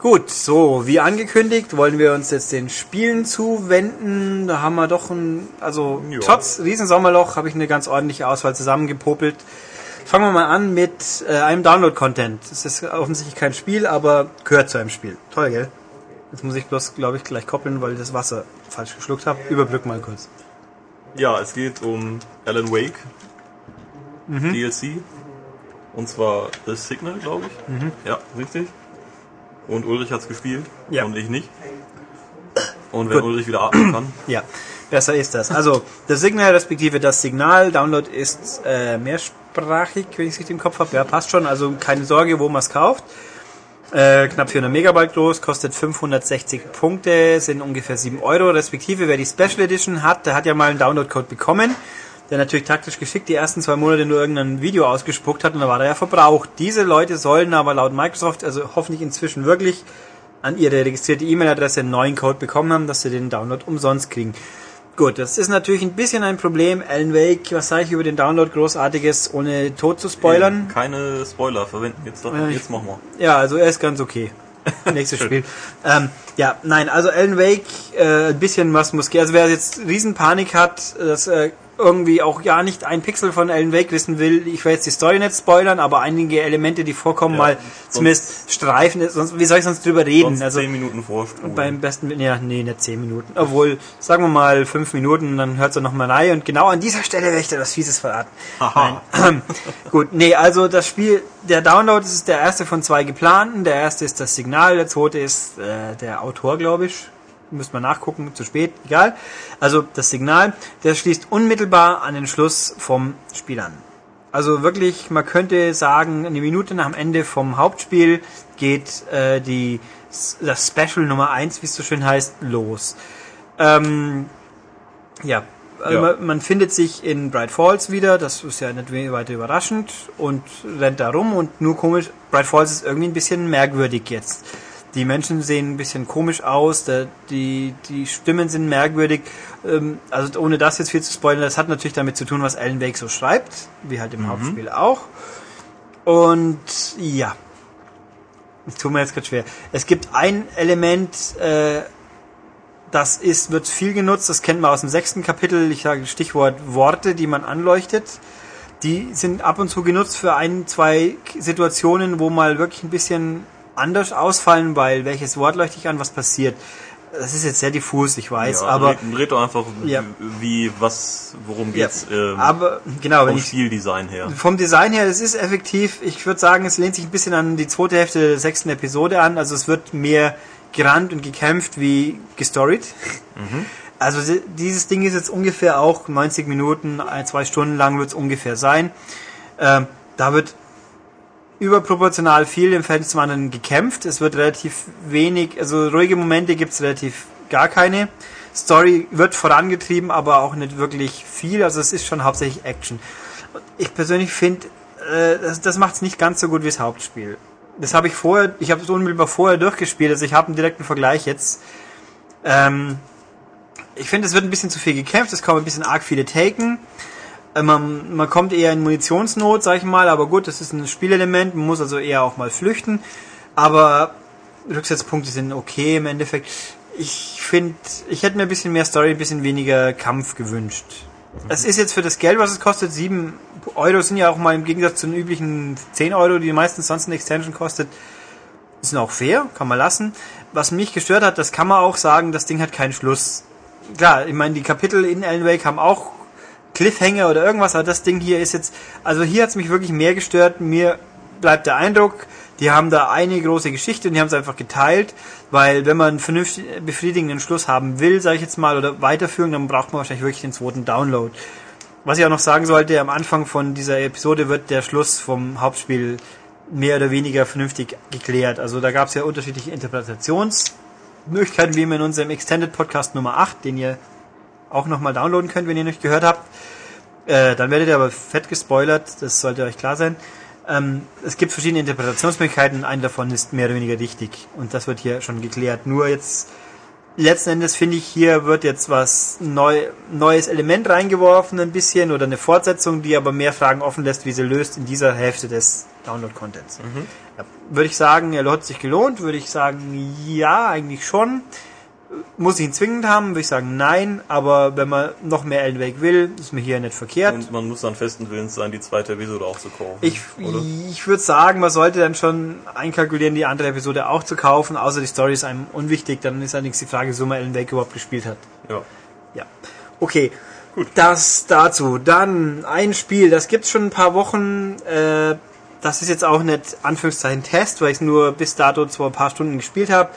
Gut, so, wie angekündigt, wollen wir uns jetzt den Spielen zuwenden. Da haben wir doch ein, also Ja. trotz Riesensommerloch habe ich eine ganz ordentliche Auswahl zusammengepopelt. Fangen wir mal an mit äh, einem Download-Content. Das ist offensichtlich kein Spiel, aber gehört zu einem Spiel. Toll, gell? Jetzt muss ich bloß, glaube ich, gleich koppeln, weil ich das Wasser falsch geschluckt habe. Überbrück mal kurz. Ja, es geht um Alan Wake, Mhm. DLC. Und zwar The Signal, glaube ich. Ja, richtig. Und Ulrich hat's gespielt Ja. und ich nicht. Und wenn Gut. Ulrich wieder atmen kann. Ja, besser ist das. Also, das Signal respektive das Signal, Download ist äh, mehrsprachig, wenn ich es richtig im Kopf habe. Ja, passt schon. Also keine Sorge, wo man es kauft. Äh, knapp 400 Megabyte groß, kostet 560 Punkte, sind ungefähr 7 Euro. Respektive, wer die Special Edition hat, der hat ja mal einen Download-Code bekommen, der natürlich taktisch geschickt die ersten zwei Monate nur irgendein Video ausgespuckt hat und da war er ja verbraucht. Diese Leute sollen aber laut Microsoft, also hoffentlich inzwischen wirklich, an ihre registrierte E-Mail-Adresse einen neuen Code bekommen haben, dass sie den Download umsonst kriegen. Gut, das ist natürlich ein bisschen ein Problem. Alan Wake, was sage ich über den Download Großartiges, ohne tot zu spoilern? Keine Spoiler verwenden. Jetzt, doch, Äh, jetzt machen wir. Ja, also er ist ganz okay. Nächstes Spiel. Ähm, ja, nein, also Alan Wake, äh, ein bisschen was muss gehen. Also wer jetzt Riesenpanik hat, dass äh, irgendwie auch ja nicht ein Pixel von Alan Wake wissen will, ich will jetzt die Story nicht spoilern, aber einige Elemente, die vorkommen, Ja, mal zumindest streifen. Sonst, wie soll ich sonst drüber reden? Sonst also 10 Minuten vorspulen. beim besten, ja, nee, nicht 10 Minuten. Obwohl, sagen wir mal 5 Minuten, dann hört er nochmal rein. Und genau an dieser Stelle werde ich dir was Fieses verraten. Aha. Gut, nee, also das Spiel, der Download ist der erste von zwei geplanten. Der erste ist das Signal, der zweite ist äh, der Autor, glaube ich. Müsste man nachgucken, zu spät, egal. Also das Signal, der schließt unmittelbar an den Schluss vom Spiel an. Also wirklich, man könnte sagen, eine Minute nach dem Ende vom Hauptspiel geht äh, die, das Special Nummer 1, wie es so schön heißt, los. Ähm, ja, also Ja. Man, man findet sich in Bright Falls wieder, das ist ja nicht weiter überraschend und rennt da rum und nur komisch, Bright Falls ist irgendwie ein bisschen merkwürdig jetzt. Die Menschen sehen ein bisschen komisch aus, die, die Stimmen sind merkwürdig. Ähm, also ohne das jetzt viel zu spoilern, das hat natürlich damit zu tun, was Alan Wake so schreibt, wie halt im Hauptspiel auch. Und ja, das tut mir jetzt gerade schwer. Es gibt ein Element, äh, das ist, wird viel genutzt, das kennt man aus dem sechsten Kapitel, ich sage Stichwort Worte, die man anleuchtet. Die sind ab und zu genutzt für ein, zwei Situationen, wo mal wirklich ein bisschen anders ausfallen, weil welches Wort leuchte ich an, was passiert. Das ist jetzt sehr diffus, ich weiß, Ja, aber, red, doch einfach, Ja. wie, was, worum ja, geht's ähm, aber genau, vom Spieldesign her. vom Design her, es ist effektiv. Ich würde sagen, es lehnt sich ein bisschen an die zweite Hälfte der sechsten Episode an. Also es wird mehr gerannt und gekämpft wie gestoried. Also di- dieses Ding ist jetzt ungefähr auch 90 Minuten, ein, zwei Stunden lang wird es ungefähr sein. Ähm, da wird überproportional viel im Verhältnis zum anderen gekämpft. Es wird relativ wenig, also ruhige Momente gibt es relativ gar keine. Story wird vorangetrieben, aber auch nicht wirklich viel. Also es ist schon hauptsächlich Action. Ich persönlich finde, äh, das, das macht es nicht ganz so gut wie das Hauptspiel. Das habe ich vorher, ich habe es unmittelbar vorher durchgespielt, also ich habe einen direkten Vergleich jetzt. Ähm, ich finde, es wird ein bisschen zu viel gekämpft, es kommen ein bisschen arg viele Taken. Äh, Man, man kommt eher in Munitionsnot, sag ich mal, aber gut, das ist ein Spielelement, man muss also eher auch mal flüchten. Aber Rücksetzpunkte sind okay im Endeffekt. Ich finde, ich hätte mir ein bisschen mehr Story, ein bisschen weniger Kampf gewünscht. Es ist jetzt für das Geld, was es kostet, 7 Euro sind ja auch mal im Gegensatz zu den üblichen 10 Euro, die meistens sonst eine Extension kostet, sind auch fair, kann man lassen. Was mich gestört hat, das kann man auch sagen, das Ding hat keinen Schluss. Klar, ich meine, die Kapitel in Alan Wake haben auch Cliffhanger oder irgendwas, aber das Ding hier ist jetzt, also hier hat es mich wirklich mehr gestört. Mir bleibt der Eindruck, die haben da eine große Geschichte und die haben es einfach geteilt, weil wenn man einen vernünftig befriedigenden Schluss haben will, sage ich jetzt mal, oder weiterführen, dann braucht man wahrscheinlich wirklich den zweiten Download. Was ich auch noch sagen sollte, am Anfang von dieser Episode wird der Schluss vom Hauptspiel mehr oder weniger vernünftig geklärt. Also da gab es ja unterschiedliche Interpretationsmöglichkeiten, wie wir in unserem Extended Podcast Nummer 8, den ihr auch nochmal downloaden könnt, wenn ihr nicht gehört habt. Äh, dann werdet ihr aber fett gespoilert, das sollte euch klar sein. Ähm, es gibt verschiedene Interpretationsmöglichkeiten, eine davon ist mehr oder weniger richtig und das wird hier schon geklärt. Nur jetzt letzten Endes finde ich, hier wird jetzt was neu, neues Element reingeworfen, ein bisschen, oder eine Fortsetzung, die aber mehr Fragen offen lässt, wie sie löst in dieser Hälfte des Download-Contents. Ja, würde ich sagen, er hat sich gelohnt, würde ich sagen, ja, eigentlich schon. Muss ich ihn zwingend haben, würde ich sagen, nein, aber wenn man noch mehr Alan Wake will, ist mir hier nicht verkehrt. Und man muss dann festen Willens sein, die zweite Episode auch zu kaufen. Ich, oder? ich würde sagen, man sollte dann schon einkalkulieren, die andere Episode auch zu kaufen, außer die Story ist einem unwichtig, dann ist allerdings die Frage, wieso man Alan Wake überhaupt gespielt hat. Ja. Ja. Okay. Gut. Das dazu. Dann ein Spiel, das gibt's schon ein paar Wochen. Äh, das ist jetzt auch nicht Anführungszeichen Test, weil ich nur bis dato zwar ein paar Stunden gespielt habe.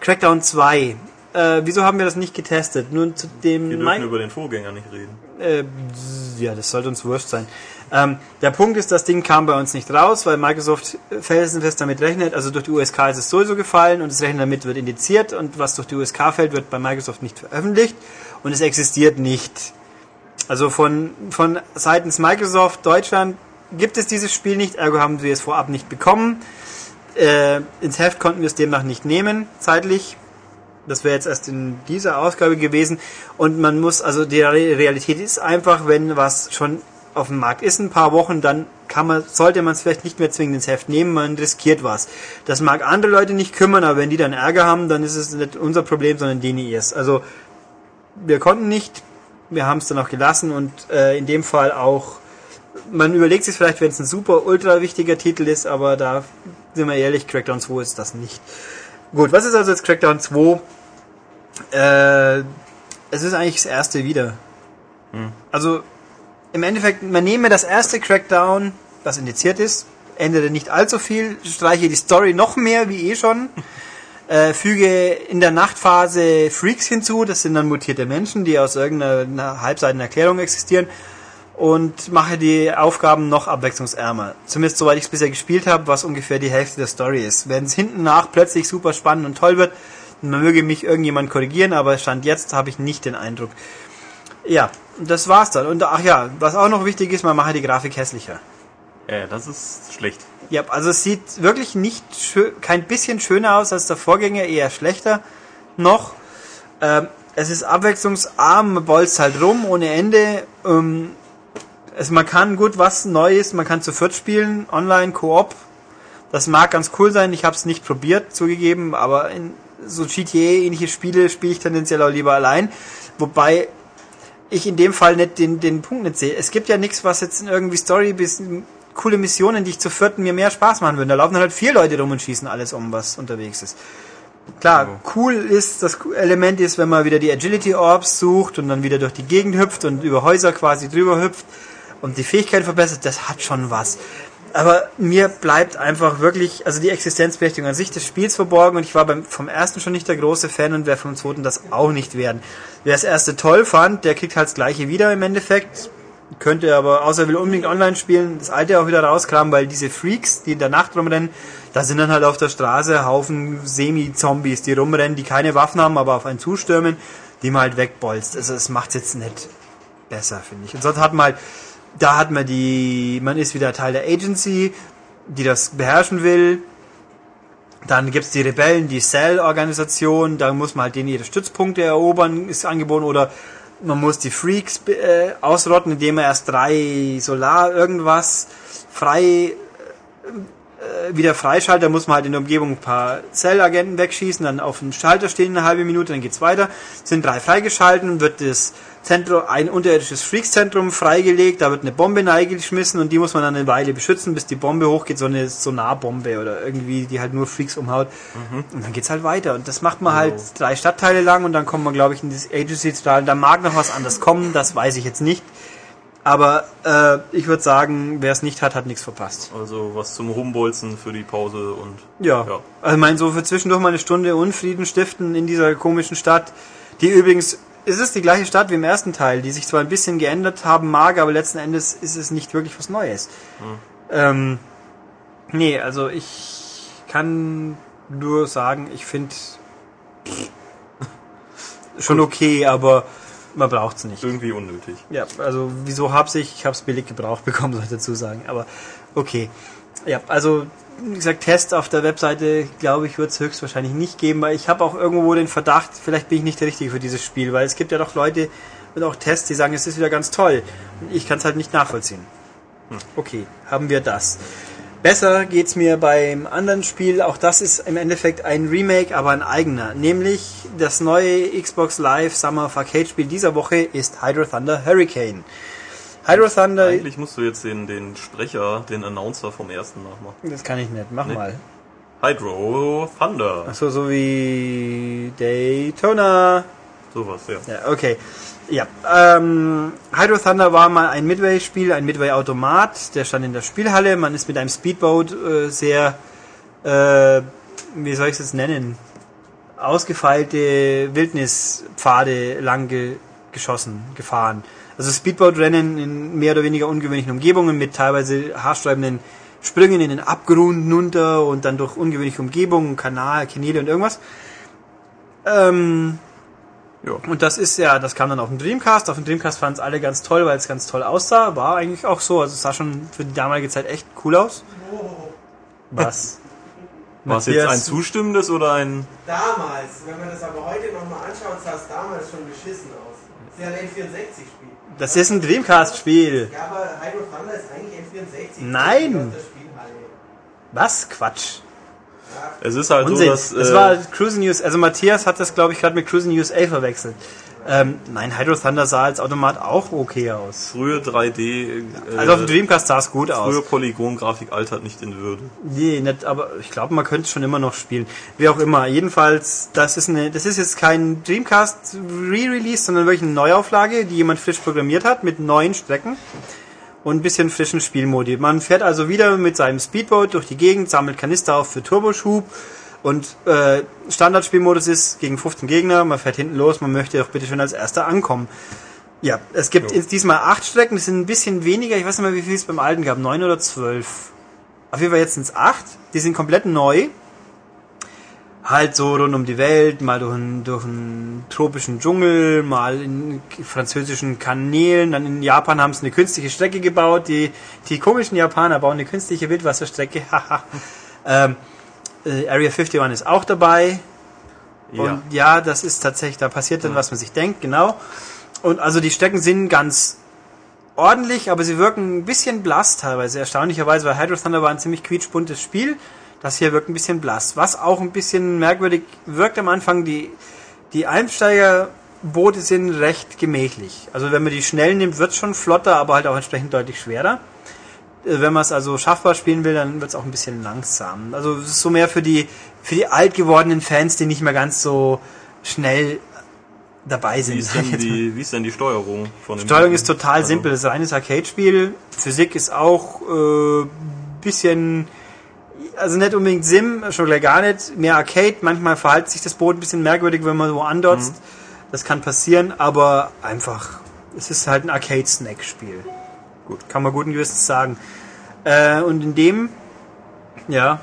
Crackdown 2. Äh, wieso haben wir das nicht getestet? Nur zu dem Wir dürfen über den Vorgänger nicht reden. äh, ja, das sollte uns wurscht sein. Ähm, der Punkt ist, das Ding kam bei uns nicht raus, weil Microsoft felsenfest damit rechnet. Also durch die USK ist es sowieso gefallen und das Rechnen damit wird indiziert und was durch die USK fällt, wird bei Microsoft nicht veröffentlicht und es existiert nicht. Also von, von seitens Microsoft Deutschland gibt es dieses Spiel nicht, ergo haben wir es vorab nicht bekommen. Äh, ins Heft konnten wir es demnach nicht nehmen, zeitlich. Das wäre jetzt erst in dieser Ausgabe gewesen. Und man muss, also die Re- Realität ist einfach, wenn was schon auf dem Markt ist, ein paar Wochen, dann kann man, sollte man es vielleicht nicht mehr zwingend ins Heft nehmen, man riskiert was. Das mag andere Leute nicht kümmern, aber wenn die dann Ärger haben, dann ist es nicht unser Problem, sondern denen ihrs. Also wir konnten nicht, wir haben es dann auch gelassen und äh, in dem Fall auch, man überlegt sich vielleicht, wenn es ein super ultra wichtiger Titel ist, aber da sind wir ehrlich, Crackdown 2 ist das nicht. Gut, was ist also jetzt Crackdown 2? Äh, es ist eigentlich das erste wieder. Also im Endeffekt, man nehme das erste Crackdown, das indiziert ist, ändere nicht allzu viel, streiche die Story noch mehr, wie eh schon, äh, füge in der Nachtphase Freaks hinzu, das sind dann mutierte Menschen, die aus irgendeiner halbseitigen Erklärung existieren, und mache die Aufgaben noch abwechslungsärmer. Zumindest soweit ich es bisher gespielt habe, was ungefähr die Hälfte der Story ist. Wenn es hinten nach plötzlich super spannend und toll wird, man möge mich irgendjemand korrigieren, aber Stand jetzt habe ich nicht den Eindruck. Ja, das war's dann. Und ach ja, was auch noch wichtig ist, man mache die Grafik hässlicher. Äh, das ist schlecht. Ja, also es sieht wirklich nicht schön, kein bisschen schöner aus als der Vorgänger, eher schlechter noch. Ähm, es ist abwechslungsarm, man bolzt halt rum ohne Ende. Ähm, es, man kann gut was Neues, man kann zu viert spielen, online, Koop. Das mag ganz cool sein, ich habe es nicht probiert, zugegeben, aber in so GTA-ähnliche Spiele spiele ich tendenziell auch lieber allein. Wobei ich in dem Fall nicht den, den Punkt nicht sehe. Es gibt ja nichts, was jetzt in irgendwie Story bis coole Missionen, die ich zu vierten mir mehr Spaß machen würden. Da laufen dann halt vier Leute rum und schießen alles um, was unterwegs ist. Klar, cool ist, das Element ist, wenn man wieder die Agility Orbs sucht und dann wieder durch die Gegend hüpft und über Häuser quasi drüber hüpft und die Fähigkeit verbessert, das hat schon was. Aber mir bleibt einfach wirklich, also die Existenzberechtigung an sich des Spiels verborgen und ich war beim, vom ersten schon nicht der große Fan und wer vom zweiten das auch nicht werden. Wer das erste toll fand, der kriegt halt das gleiche wieder im Endeffekt. Könnte aber, außer er will unbedingt online spielen, das alte auch wieder rauskramen, weil diese Freaks, die in der Nacht rumrennen, da sind dann halt auf der Straße Haufen Semi-Zombies, die rumrennen, die keine Waffen haben, aber auf einen zustürmen, die man halt wegbolzt. Also es macht's jetzt nicht besser, finde ich. Und sonst hat man halt, da hat man die, man ist wieder Teil der Agency, die das beherrschen will. Dann gibt's die Rebellen, die Cell-Organisation, da muss man halt denen ihre Stützpunkte erobern, ist angeboten, oder man muss die Freaks äh, ausrotten, indem man erst drei Solar irgendwas frei wieder freischaltet, da muss man halt in der Umgebung ein paar Cell-Agenten wegschießen, dann auf dem Schalter stehen eine halbe Minute, dann geht's weiter. Sind drei freigeschalten, wird das Zentrum, ein unterirdisches Freaks-Zentrum freigelegt, da wird eine Bombe reingeschmissen und die muss man dann eine Weile beschützen, bis die Bombe hochgeht, so eine Sonarbombe oder irgendwie, die halt nur Freaks umhaut. Und dann geht's halt weiter. Und das macht man halt drei Stadtteile lang und dann kommt man, glaube ich, in das Agency-Teil. Da mag noch was anderes kommen, das weiß ich jetzt nicht. Aber äh, ich würde sagen, wer es nicht hat, hat nichts verpasst. Also was zum Rumbolzen für die Pause und Ja. Ja. Also ich meine, so für zwischendurch mal eine Stunde Unfrieden stiften in dieser komischen Stadt, die übrigens, es ist die gleiche Stadt wie im ersten Teil, die sich zwar ein bisschen geändert haben mag, aber letzten Endes ist es nicht wirklich was Neues. Ähm, nee, also ich kann nur sagen, ich finde schon okay, aber man braucht es nicht. irgendwie unnötig. Ja, also wieso hab's ich? Ich hab's billig gebraucht bekommen, soll ich dazu sagen. Aber okay. Ja, also wie gesagt, Test auf der Webseite, glaube ich, wird es höchstwahrscheinlich nicht geben, weil ich habe auch irgendwo den Verdacht, vielleicht bin ich nicht der Richtige für dieses Spiel, weil es gibt ja doch Leute und auch Tests, die sagen, es ist wieder ganz toll. Und ich kann es halt nicht nachvollziehen. Okay, haben wir das. Besser geht's mir beim anderen Spiel, auch das ist im Endeffekt ein Remake, aber ein eigener. Nämlich das neue Xbox Live Summer of Arcade Spiel dieser Woche ist Hydro Thunder Hurricane. Hydro Thunder, Eigentlich musst du jetzt den, den Sprecher, den Announcer vom ersten nachmachen. das kann ich nicht, mach Nee. mal. Hydro Thunder. Achso, so wie Daytona. Sowas, ja. Ja, okay. Ja, ähm, Hydro Thunder war mal ein Midway-Spiel, ein Midway-Automat, der stand in der Spielhalle. Man ist mit einem Speedboat äh, sehr, äh, wie soll ich es jetzt nennen, ausgefeilte Wildnispfade lang ge geschossen, gefahren. Also Speedboat-Rennen in mehr oder weniger ungewöhnlichen Umgebungen mit teilweise haarsträubenden Sprüngen in den Abgrund runter und dann durch ungewöhnliche Umgebungen, Kanal, Kanäle und irgendwas. Ähm, ja. und das ist ja, das kam dann auf dem Dreamcast. Auf dem Dreamcast fanden es alle ganz toll, weil es ganz toll aussah. War eigentlich auch so. Also es sah schon für die damalige Zeit echt cool aus. Was? War es jetzt ein zustimmendes oder ein... Damals, wenn man das aber heute nochmal anschaut, sah es damals schon beschissen aus. Das ist ja ein N64-Spiel. Das ist ein Dreamcast-Spiel. Ja, aber Hydro Thunder ist eigentlich N64. Nein. Was? Quatsch. Es ist halt so, Unsinn. dass... das äh, war Cruising News. Also Matthias hat das, glaube ich, gerade mit Cruising News A verwechselt. Ähm, nein, Hydro Thunder sah als Automat auch okay aus. frühe 3D... Äh, Also auf dem Dreamcast sah es gut aus. frühe Polygon-Grafik altert nicht in Würde. Nee, nicht, aber ich glaube, man könnte es schon immer noch spielen. Wie auch immer. Jedenfalls, das ist eine, das ist jetzt kein Dreamcast Re-Release, sondern wirklich eine Neuauflage, die jemand frisch programmiert hat mit neuen Strecken und ein bisschen frischen Spielmodi. Man fährt also wieder mit seinem Speedboat durch die Gegend, sammelt Kanister auf für Turboschub und äh, Standardspielmodus ist gegen 15 Gegner, man fährt hinten los, man möchte doch bitte schön als erster ankommen. Ja, es gibt jetzt diesmal acht Strecken, das sind ein bisschen weniger, ich weiß nicht mehr, wie viel es beim alten gab, neun oder zwölf. Auf jeden Fall jetzt sind es acht. Die sind komplett neu. Halt so rund um die Welt, mal durch einen, durch einen tropischen Dschungel, mal in französischen Kanälen. Dann in Japan haben sie eine künstliche Strecke gebaut. Die, die komischen Japaner bauen eine künstliche Wildwasserstrecke. Ähm, äh, Area 51 ist auch dabei. Und ja, das ist tatsächlich, da passiert dann, was man sich denkt, genau. Und also die Strecken sind ganz ordentlich, aber sie wirken ein bisschen blass teilweise. Erstaunlicherweise, weil Hydro Thunder war ein ziemlich quietschbuntes Spiel. Das hier wirkt ein bisschen blass. Was auch ein bisschen merkwürdig wirkt am Anfang, die, die Einsteigerboote sind recht gemächlich. Also wenn man die schnell nimmt, wird es schon flotter, aber halt auch entsprechend deutlich schwerer. Äh, Wenn man es also schaffbar spielen will, dann wird es auch ein bisschen langsam. Also es ist so mehr für die, für die alt gewordenen Fans, die nicht mehr ganz so schnell dabei sind. Wie ist, denn die, wie ist denn die Steuerung von dem Steuerung ist total Also, simpel. Das ist ein reines Arcade-Spiel. Physik ist auch äh, bisschen, also nicht unbedingt Sim, schon gleich gar nicht. Mehr Arcade. Manchmal verhält sich das Boot ein bisschen merkwürdig, wenn man so andotzt. Das kann passieren, aber einfach, es ist halt ein Arcade-Snack-Spiel. Gut, kann man guten Gewissens sagen. Äh, und in dem, ja,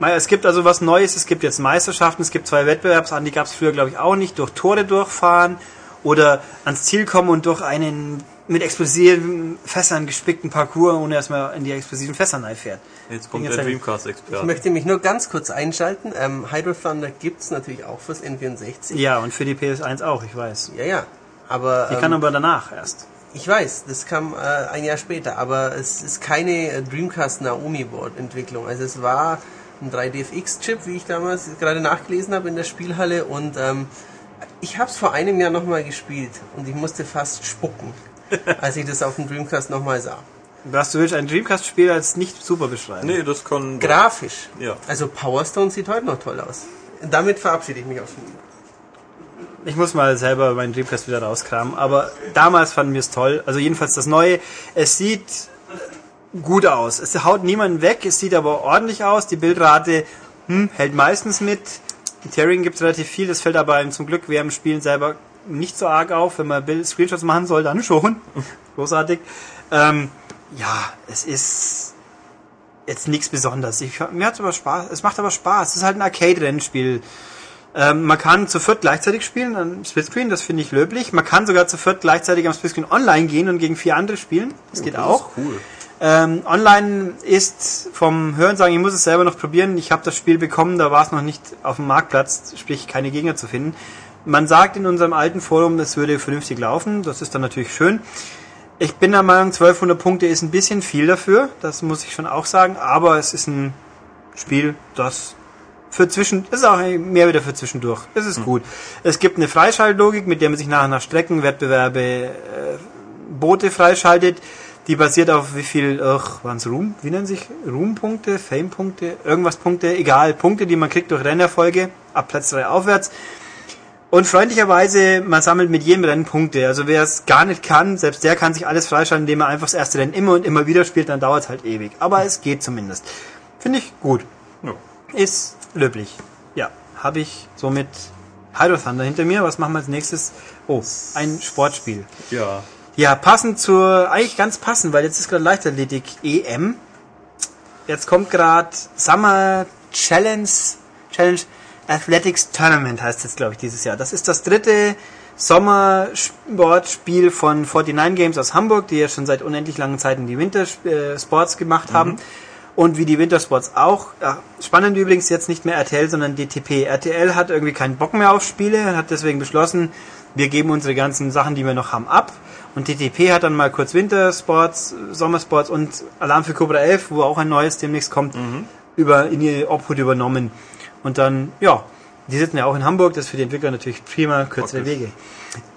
Es gibt also was Neues, es gibt jetzt Meisterschaften, es gibt zwei Wettbewerbsarten, die gab es früher glaube ich auch nicht, durch Tore durchfahren oder ans Ziel kommen und durch einen mit explosiven Fässern gespickten Parcours, ohne dass man in die explosiven Fässer fährt. Jetzt kommt Jetzt der ein- Ich Dreamcast-Experte. möchte mich nur ganz kurz einschalten. Ähm, Hydro Thunder gibt's natürlich auch fürs N64. Ja, und für die PS1 auch, ich weiß. Ja, ja. Aber Die ähm, kann aber danach erst. ich weiß, das kam äh, ein Jahr später, aber es ist keine äh, Dreamcast Naomi Board Entwicklung. Also es war ein 3DFX-Chip, wie ich damals gerade nachgelesen habe in der Spielhalle und ähm, ich habe es vor einem Jahr nochmal gespielt und ich musste fast spucken, als ich das auf dem Dreamcast nochmal sah. Was du willst, ein Dreamcast-Spiel als nicht super beschreiben. Nee, das kann... Grafisch. Ja. Also Power Stone sieht heute noch toll aus. Damit verabschiede ich mich auch schon. Ich muss mal selber meinen Dreamcast wieder rauskramen, aber damals fanden wir es toll. Also jedenfalls das Neue. Es sieht gut aus. Es haut niemanden weg, es sieht aber ordentlich aus. Die Bildrate hm, hält meistens mit. Die Tearing gibt es relativ viel, das fällt aber einem zum Glück während dem Spielen selber nicht so arg auf. Wenn man Bild Screenshots machen soll, dann schon. Großartig. Ähm, ja, es ist jetzt nichts Besonderes. Ich, mir hat's aber Spaß. Es macht aber Spaß. Es ist halt ein Arcade-Rennspiel. Ähm, man kann zu viert gleichzeitig spielen am Splitscreen, das finde ich löblich. Man kann sogar zu viert gleichzeitig am Splitscreen online gehen und gegen vier andere spielen. Das geht das auch. Ist cool. Ähm, online ist vom Hörensagen, ich muss es selber noch probieren. Ich habe das Spiel bekommen, da war es noch nicht auf dem Marktplatz, sprich keine Gegner zu finden. Man sagt in unserem alten Forum, es würde vernünftig laufen. Das ist dann natürlich schön. Ich bin der Meinung, 1200 Punkte ist ein bisschen viel dafür. Das muss ich schon auch sagen. Aber es ist ein Spiel, das für zwischen, ist auch mehr wieder für zwischendurch. Es ist gut. Es gibt eine Freischaltlogik, mit der man sich nachher nach Strecken, Wettbewerbe, äh, Boote freischaltet. Die basiert auf wie viel, ach, waren es Ruhm? Wie nennen sich Ruhmpunkte, Fame-Punkte, irgendwas Punkte, egal, Punkte, die man kriegt durch Rennerfolge, ab Platz 3 aufwärts. Und freundlicherweise, man sammelt mit jedem Rennen Punkte. Also wer es gar nicht kann, selbst der kann sich alles freischalten, indem er einfach das erste Rennen immer und immer wieder spielt, dann dauert es halt ewig. Aber es geht zumindest. Finde ich gut. Ja. Ist löblich. Ja, habe ich somit Hydro Thunder hinter mir. Was machen wir als nächstes? Oh, ein Sportspiel. Ja. Ja, passend zur, eigentlich ganz passend, weil jetzt ist gerade Leichtathletik EM. Jetzt kommt gerade Summer Challenge, Challenge Athletics Tournament heißt jetzt, glaube ich, dieses Jahr. Das ist das dritte Sommersportspiel von 49 Games aus Hamburg, die ja schon seit unendlich langen Zeiten die Wintersports gemacht haben. Und wie die Wintersports auch. Ja, spannend übrigens jetzt nicht mehr RTL, sondern DTP. RTL hat irgendwie keinen Bock mehr auf Spiele und hat deswegen beschlossen, wir geben unsere ganzen Sachen, die wir noch haben, ab. Und DTP hat dann mal kurz Wintersports, Sommersports und Alarm für Cobra 11, wo auch ein neues demnächst kommt, über, in die Obhut übernommen. Und dann, ja, die sitzen ja auch in Hamburg, das ist für die Entwickler natürlich prima, kürzere Praktisch. Wege.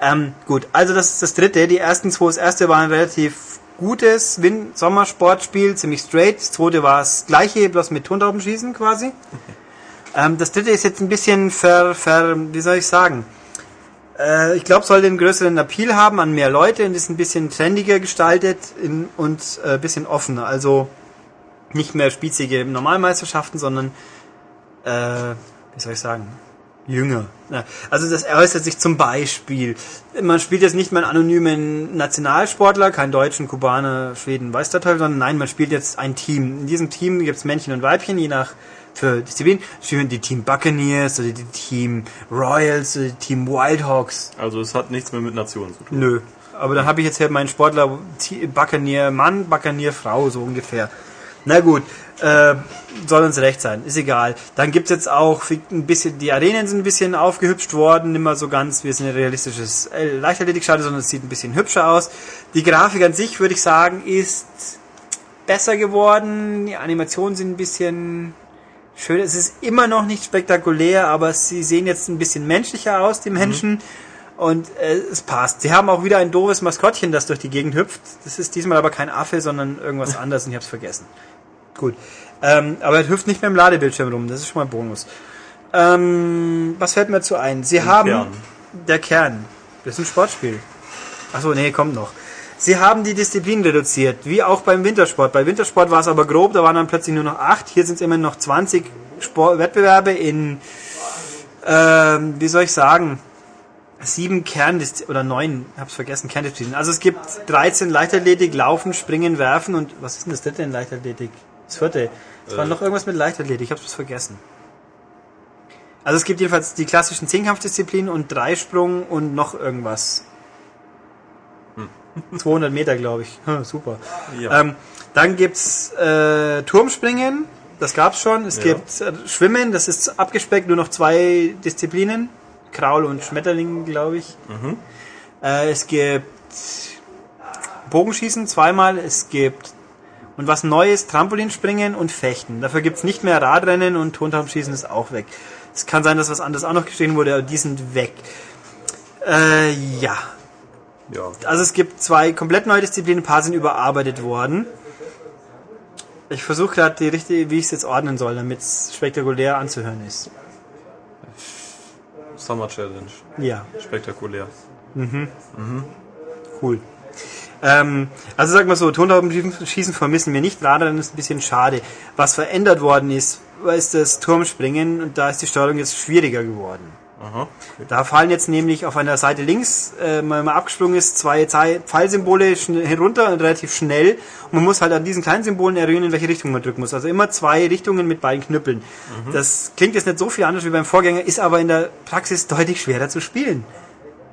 Ähm, gut, also das ist das dritte. Die ersten zwei, das erste war ein relativ gutes Win Sommersportspiel, ziemlich straight. Das zweite war das gleiche, bloß mit Tondaubenschießen quasi. ähm, das dritte ist jetzt ein bisschen ver, ver wie soll ich sagen? Äh, ich glaube, soll den größeren Appeal haben an mehr Leute und ist ein bisschen trendiger gestaltet in, und äh, ein bisschen offener. Also nicht mehr spießige Normalmeisterschaften, sondern äh, wie soll ich sagen, jünger. Also das äußert sich zum Beispiel, man spielt jetzt nicht mehr einen anonymen Nationalsportler, keinen Deutschen, Kubaner, Schweden, weiß der Teufel, sondern nein, man spielt jetzt ein Team. In diesem Team gibt es Männchen und Weibchen, je nach für Disziplin. Spielen die Team Buccaneers oder die Team Royals oder die Team Wildhawks. Also es hat nichts mehr mit Nationen zu tun. Nö. Aber dann habe ich jetzt hier meinen Sportler Buccaneer Mann, Buccaneer Frau, so ungefähr. Na gut, äh, soll uns recht sein, ist egal. Dann gibt's jetzt auch ein bisschen, die Arenen sind ein bisschen aufgehübscht worden, nicht mehr so ganz, wie es ein realistisches äh, Leichtathletikstadion, sondern es sieht ein bisschen hübscher aus. Die Grafik an sich, würde ich sagen, ist besser geworden. Die Animationen sind ein bisschen schön. Es ist immer noch nicht spektakulär, aber sie sehen jetzt ein bisschen menschlicher aus, die Menschen. Und äh, es passt. Sie haben auch wieder ein doofes Maskottchen, das durch die Gegend hüpft. Das ist diesmal aber kein Affe, sondern irgendwas anderes und ich habe es vergessen. Gut. Ähm, aber er hüpft nicht mehr im Ladebildschirm rum. Das ist schon mal Bonus. Ähm, was fällt mir dazu ein? Sie haben Kern. der Kern. Das ist ein Sportspiel. Achso, nee, kommt noch. Sie haben die Disziplin reduziert, wie auch beim Wintersport. Bei Wintersport war es aber grob, da waren dann plötzlich nur noch acht. Hier sind es immerhin noch 20 Sport Wettbewerbe in, ähm, wie soll ich sagen, sieben Kerndisziplinen, oder neun, hab's vergessen, Kerndisziplinen. Also es gibt 13 Leichtathletik, Laufen, Springen, Werfen und was ist denn das dritte in Leichtathletik? Das vierte. Es war Äh. noch irgendwas mit Leichtathletik, ich hab's bloß vergessen. Also es gibt jedenfalls die klassischen Zehnkampfdisziplinen und Dreisprung und noch irgendwas. 200 Meter, glaube ich. Hm, Super. Ja. Ähm, dann gibt's äh, Turmspringen, das gab's schon. Es Ja. gibt äh, Schwimmen, das ist abgespeckt, nur noch zwei Disziplinen. Kraul und Schmetterling, glaube ich. Äh, es gibt Bogenschießen zweimal, es gibt und was Neues, Trampolinspringen und Fechten. Dafür gibt's nicht mehr Radrennen und Tontaubenschießen ist auch weg. Es kann sein, dass was anderes auch noch geschrieben wurde, aber die sind weg. Äh, ja. ja. Also es gibt zwei komplett neue Disziplinen, ein paar sind überarbeitet worden. Ich versuche gerade die richtige, wie ich es jetzt ordnen soll, damit es spektakulär anzuhören ist. Summer Challenge. Ja, Spektakulär. cool. Ähm, also sag mal so, Tontaubenschießen vermissen wir nicht, Radrennen ist ein bisschen schade. Was verändert worden ist, ist das Turmspringen und da ist die Steuerung jetzt schwieriger geworden. Aha. Da fallen jetzt nämlich auf einer Seite links, äh, wenn man abgesprungen ist, zwei Pfeilsymbole herunter und relativ schnell. Und man muss halt an diesen kleinen Symbolen errühren, in welche Richtung man drücken muss. Also immer zwei Richtungen mit beiden Knüppeln. Das klingt jetzt nicht so viel anders wie beim Vorgänger, ist aber in der Praxis deutlich schwerer zu spielen.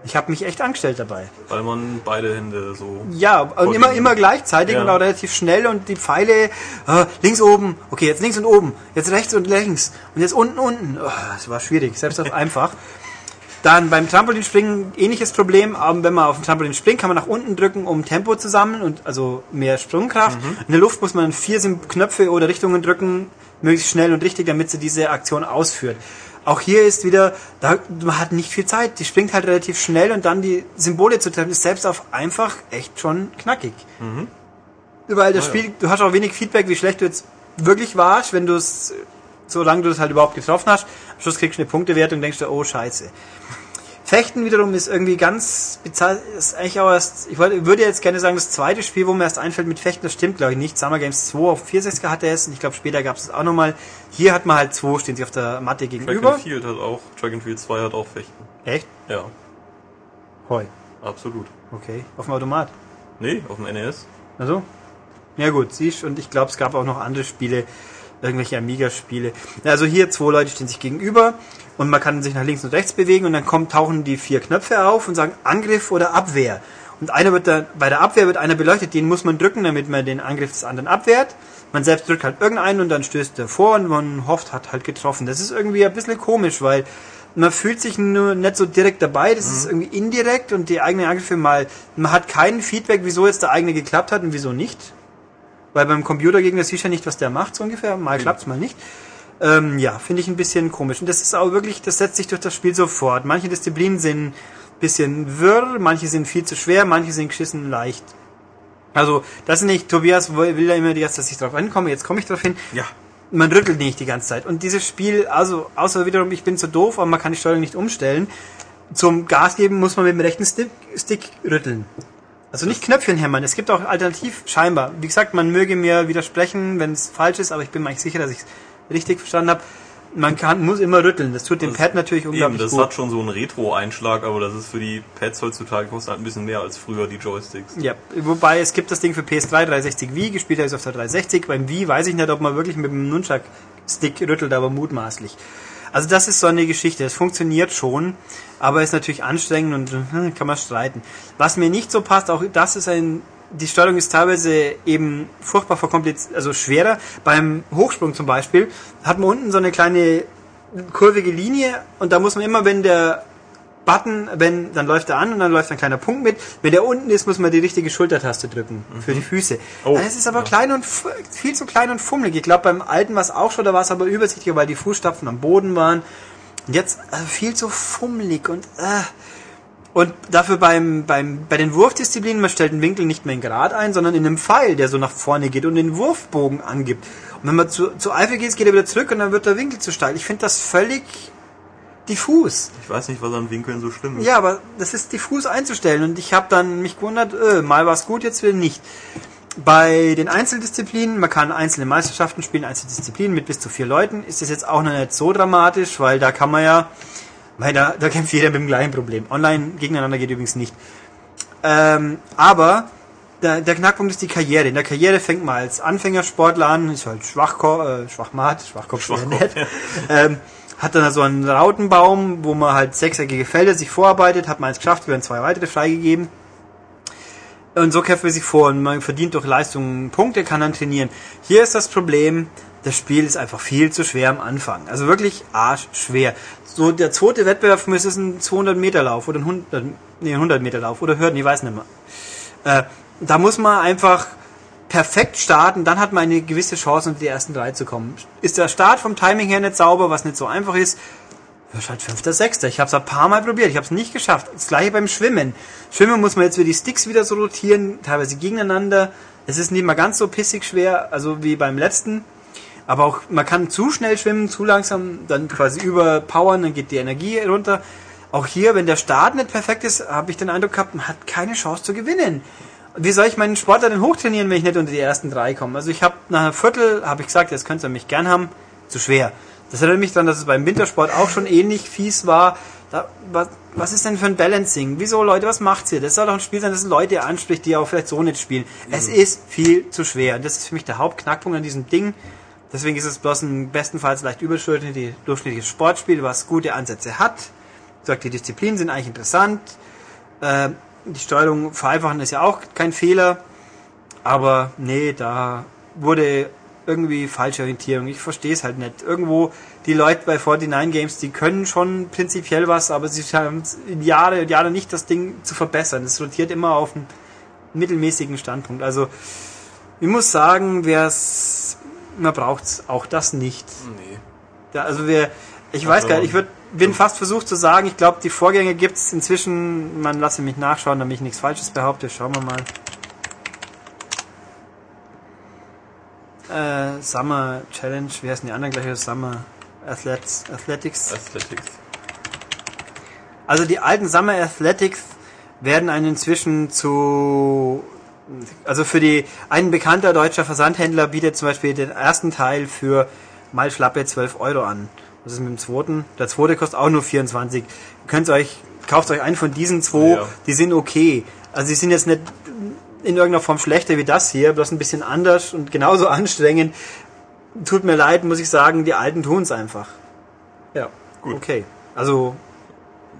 Ich habe mich echt angestellt dabei. Weil man beide Hände so. Ja, und immer, immer gleichzeitig Ja. und auch relativ schnell und die Pfeile, äh, links oben, okay, jetzt links und oben, jetzt rechts und links und jetzt unten, unten. Oh, das war schwierig, selbst auf einfach. Dann beim Trampolinspringen ähnliches Problem, aber wenn man auf dem Trampolin springt, kann man nach unten drücken, um Tempo zu sammeln und also mehr Sprungkraft. In der Luft muss man vier Knöpfe oder Richtungen drücken, möglichst schnell und richtig, damit sie diese Aktion ausführt. Auch hier ist wieder, da, man hat nicht viel Zeit, die springt halt relativ schnell und dann die Symbole zu treffen, ist selbst auf einfach echt schon knackig. Überall das Spiel, du hast auch wenig Feedback, wie schlecht du jetzt wirklich warst, wenn du es, solange du es halt überhaupt getroffen hast. Am Schluss kriegst du eine Punktewertung und denkst dir, oh scheiße. Fechten wiederum ist irgendwie ganz bizarr, ist eigentlich auch erst, ich wollte, würde jetzt gerne sagen, das zweite Spiel, wo mir erst einfällt mit Fechten, das stimmt glaube ich nicht. Summer Games 2 auf 64 hatte es und ich glaube später gab es es auch nochmal. Hier hat man halt zwei, stehen sie auf der Matte gegenüber. and Field hat auch, and Field 2 hat auch Fechten. Echt? Ja, Hoi. absolut. Okay. Auf dem Automat. Nee, auf dem NES. Also? Ja gut, siehst und ich glaube, es gab auch noch andere Spiele, irgendwelche Amiga-Spiele. Also hier zwei Leute stehen sich gegenüber und man kann sich nach links und rechts bewegen und dann kommen, tauchen die vier Knöpfe auf und sagen Angriff oder Abwehr. Und einer wird da, bei der Abwehr wird einer beleuchtet, den muss man drücken, damit man den Angriff des anderen abwehrt. Man selbst drückt halt irgendeinen und dann stößt er vor und man hofft, hat halt getroffen. Das ist irgendwie ein bisschen komisch, weil man fühlt sich nur nicht so direkt dabei, das ist irgendwie indirekt und die eigenen Angriffe mal, man hat kein Feedback, wieso jetzt der eigene geklappt hat und wieso nicht. Weil beim Computergegner siehst du ja nicht, was der macht, so ungefähr. Mal klappt's, mal nicht. Ähm, ja, finde ich ein bisschen komisch. Und das ist auch wirklich, das setzt sich durch das Spiel sofort. Manche Disziplinen sind ein bisschen wirr, manche sind viel zu schwer, manche sind geschissen leicht. Also, das ist nicht, Tobias will ja immer, dass ich drauf ankomme, jetzt komme ich drauf hin. Ja. Man rüttelt nicht die ganze Zeit. Und dieses Spiel, also, außer wiederum, ich bin zu doof, aber man kann die Steuerung nicht umstellen. Zum Gas geben muss man mit dem rechten Stick, Stick rütteln. Also nicht Knöpfchen hämmern. Es gibt auch alternativ scheinbar. Wie gesagt, man möge mir widersprechen, wenn es falsch ist, aber ich bin mir eigentlich sicher, dass ich es richtig verstanden habe. Man kann, muss immer rütteln. Das tut dem Das- Pad natürlich Eben, unglaublich das gut. hat schon so einen Retro-Einschlag, aber das ist für die Pads heutzutage kostet halt ein bisschen mehr als früher die Joysticks. Ja, wobei es gibt das Ding für PS3, 360 Wii, gespielt habe ich auf der 360. Beim Wii weiß ich nicht, ob man wirklich mit dem Nunchuck-Stick rüttelt, aber mutmaßlich. Also das ist so eine Geschichte. Es funktioniert schon, aber ist natürlich anstrengend und hm, kann man streiten. Was mir nicht so passt, auch das ist ein, die Steuerung ist teilweise eben furchtbar verkompliziert, also schwerer. Beim Hochsprung zum Beispiel hat man unten so eine kleine kurvige Linie und da muss man immer, wenn der Button, wenn, dann läuft er an und dann läuft ein kleiner Punkt mit. Wenn der unten ist, muss man die richtige Schultertaste drücken für die Füße. Oh. Es ist aber klein und viel zu klein und fummelig. Ich glaube, beim alten war es auch schon, da war es aber übersichtlicher, weil die Fußstapfen am Boden waren. Und jetzt also viel zu fummelig und äh. Und dafür beim, beim, bei den Wurfdisziplinen, man stellt den Winkel nicht mehr in Grad ein, sondern in einem Pfeil, der so nach vorne geht und den Wurfbogen angibt. Und wenn man zu, zu eifrig ist, geht er wieder zurück und dann wird der Winkel zu steil. Ich finde das völlig diffus. Ich weiß nicht, was an Winkeln so schlimm ist. Ja, aber das ist diffus einzustellen und ich habe dann mich gewundert, äh, mal war es gut, jetzt wieder nicht. Bei den Einzeldisziplinen, man kann einzelne Meisterschaften spielen, Einzeldisziplinen mit bis zu vier Leuten, ist das jetzt auch noch nicht so dramatisch, weil da kann man ja, weil da, da kämpft jeder mit dem gleichen Problem. Online gegeneinander geht übrigens nicht. Ähm, aber der, der Knackpunkt ist die Karriere. In der Karriere fängt man als Anfängersportler an, ist halt Schwachkopf, äh, Schwachmat, Schwachkopf, Schwachkopf Schwachkopf, nett. Ähm, hat dann so einen Rautenbaum, wo man halt sechseckige Felder sich vorarbeitet, hat man es geschafft, werden zwei weitere freigegeben. Und so kämpft man sich vor und man verdient durch Leistungen Punkte, kann dann trainieren. Hier ist das Problem, das Spiel ist einfach viel zu schwer am Anfang. Also wirklich arschschwer. So der zweite Wettbewerb für mich ist ein 200 Meter Lauf oder ein 100, nee, 100 Meter Lauf oder Hürden, ich weiß nicht mehr. Äh, da muss man einfach perfekt starten, dann hat man eine gewisse Chance, unter die ersten drei zu kommen. Ist der Start vom Timing her nicht sauber, was nicht so einfach ist, wirst halt fünfter, sechster. Ich habe es ein paar Mal probiert, ich habe es nicht geschafft. Das gleiche beim Schwimmen. Schwimmen muss man jetzt wieder die Sticks wieder so rotieren, teilweise gegeneinander. Es ist nicht mal ganz so pissig schwer, also wie beim letzten. Aber auch, man kann zu schnell schwimmen, zu langsam, dann quasi überpowern, dann geht die Energie runter. Auch hier, wenn der Start nicht perfekt ist, habe ich den Eindruck gehabt, man hat keine Chance zu gewinnen. Wie soll ich meinen Sportler denn hochtrainieren, wenn ich nicht unter die ersten drei komme? Also ich habe nach einem Viertel, habe ich gesagt, jetzt könnt ihr mich gern haben, zu schwer. Das erinnert mich daran, dass es beim Wintersport auch schon ähnlich fies war. Da, was, was ist denn für ein Balancing? Wieso, Leute, was macht's hier? Das soll doch ein Spiel sein, das Leute anspricht, die auch vielleicht so nicht spielen. Es ist viel zu schwer. Und das ist für mich der Hauptknackpunkt an diesem Ding. Deswegen ist es bloß ein bestenfalls leicht überdurchschnittliches Sportspiel, was gute Ansätze hat. Ich sag, die Disziplinen sind eigentlich interessant. Äh, die Steuerung vereinfachen ist ja auch kein Fehler. Aber nee, da wurde irgendwie falsche Orientierung. Ich verstehe es halt nicht. Irgendwo, die Leute bei 49 Games, die können schon prinzipiell was, aber sie haben in Jahre und Jahre nicht das Ding zu verbessern. Es rotiert immer auf einen mittelmäßigen Standpunkt. Also, ich muss sagen, wer's, man braucht's auch das nicht. Nee. Ja, also wir, ich weiß Also, gar nicht, ich würd, bin fast versucht zu sagen, ich glaube, die Vorgänge gibt's inzwischen, man lasse mich nachschauen, damit ich nichts Falsches behaupte, schauen wir mal. Äh, Summer Challenge, wie heißen die anderen gleich? Summer Athletics, Athletics. Athletics. Also die alten Summer Athletics werden einen inzwischen zu also für die ein bekannter deutscher Versandhändler bietet zum Beispiel den ersten Teil für mal schlappe 12 Euro an. Was ist mit dem zweiten? Der zweite kostet auch nur 24. Ihr könnt euch, kauft euch einen von diesen zwei, Ja. die sind okay. Also die sind jetzt nicht in irgendeiner Form schlechter wie das hier, bloß ein bisschen anders und genauso anstrengend. Tut mir leid, muss ich sagen, die alten tun's einfach. Ja, Gut. Okay. Also,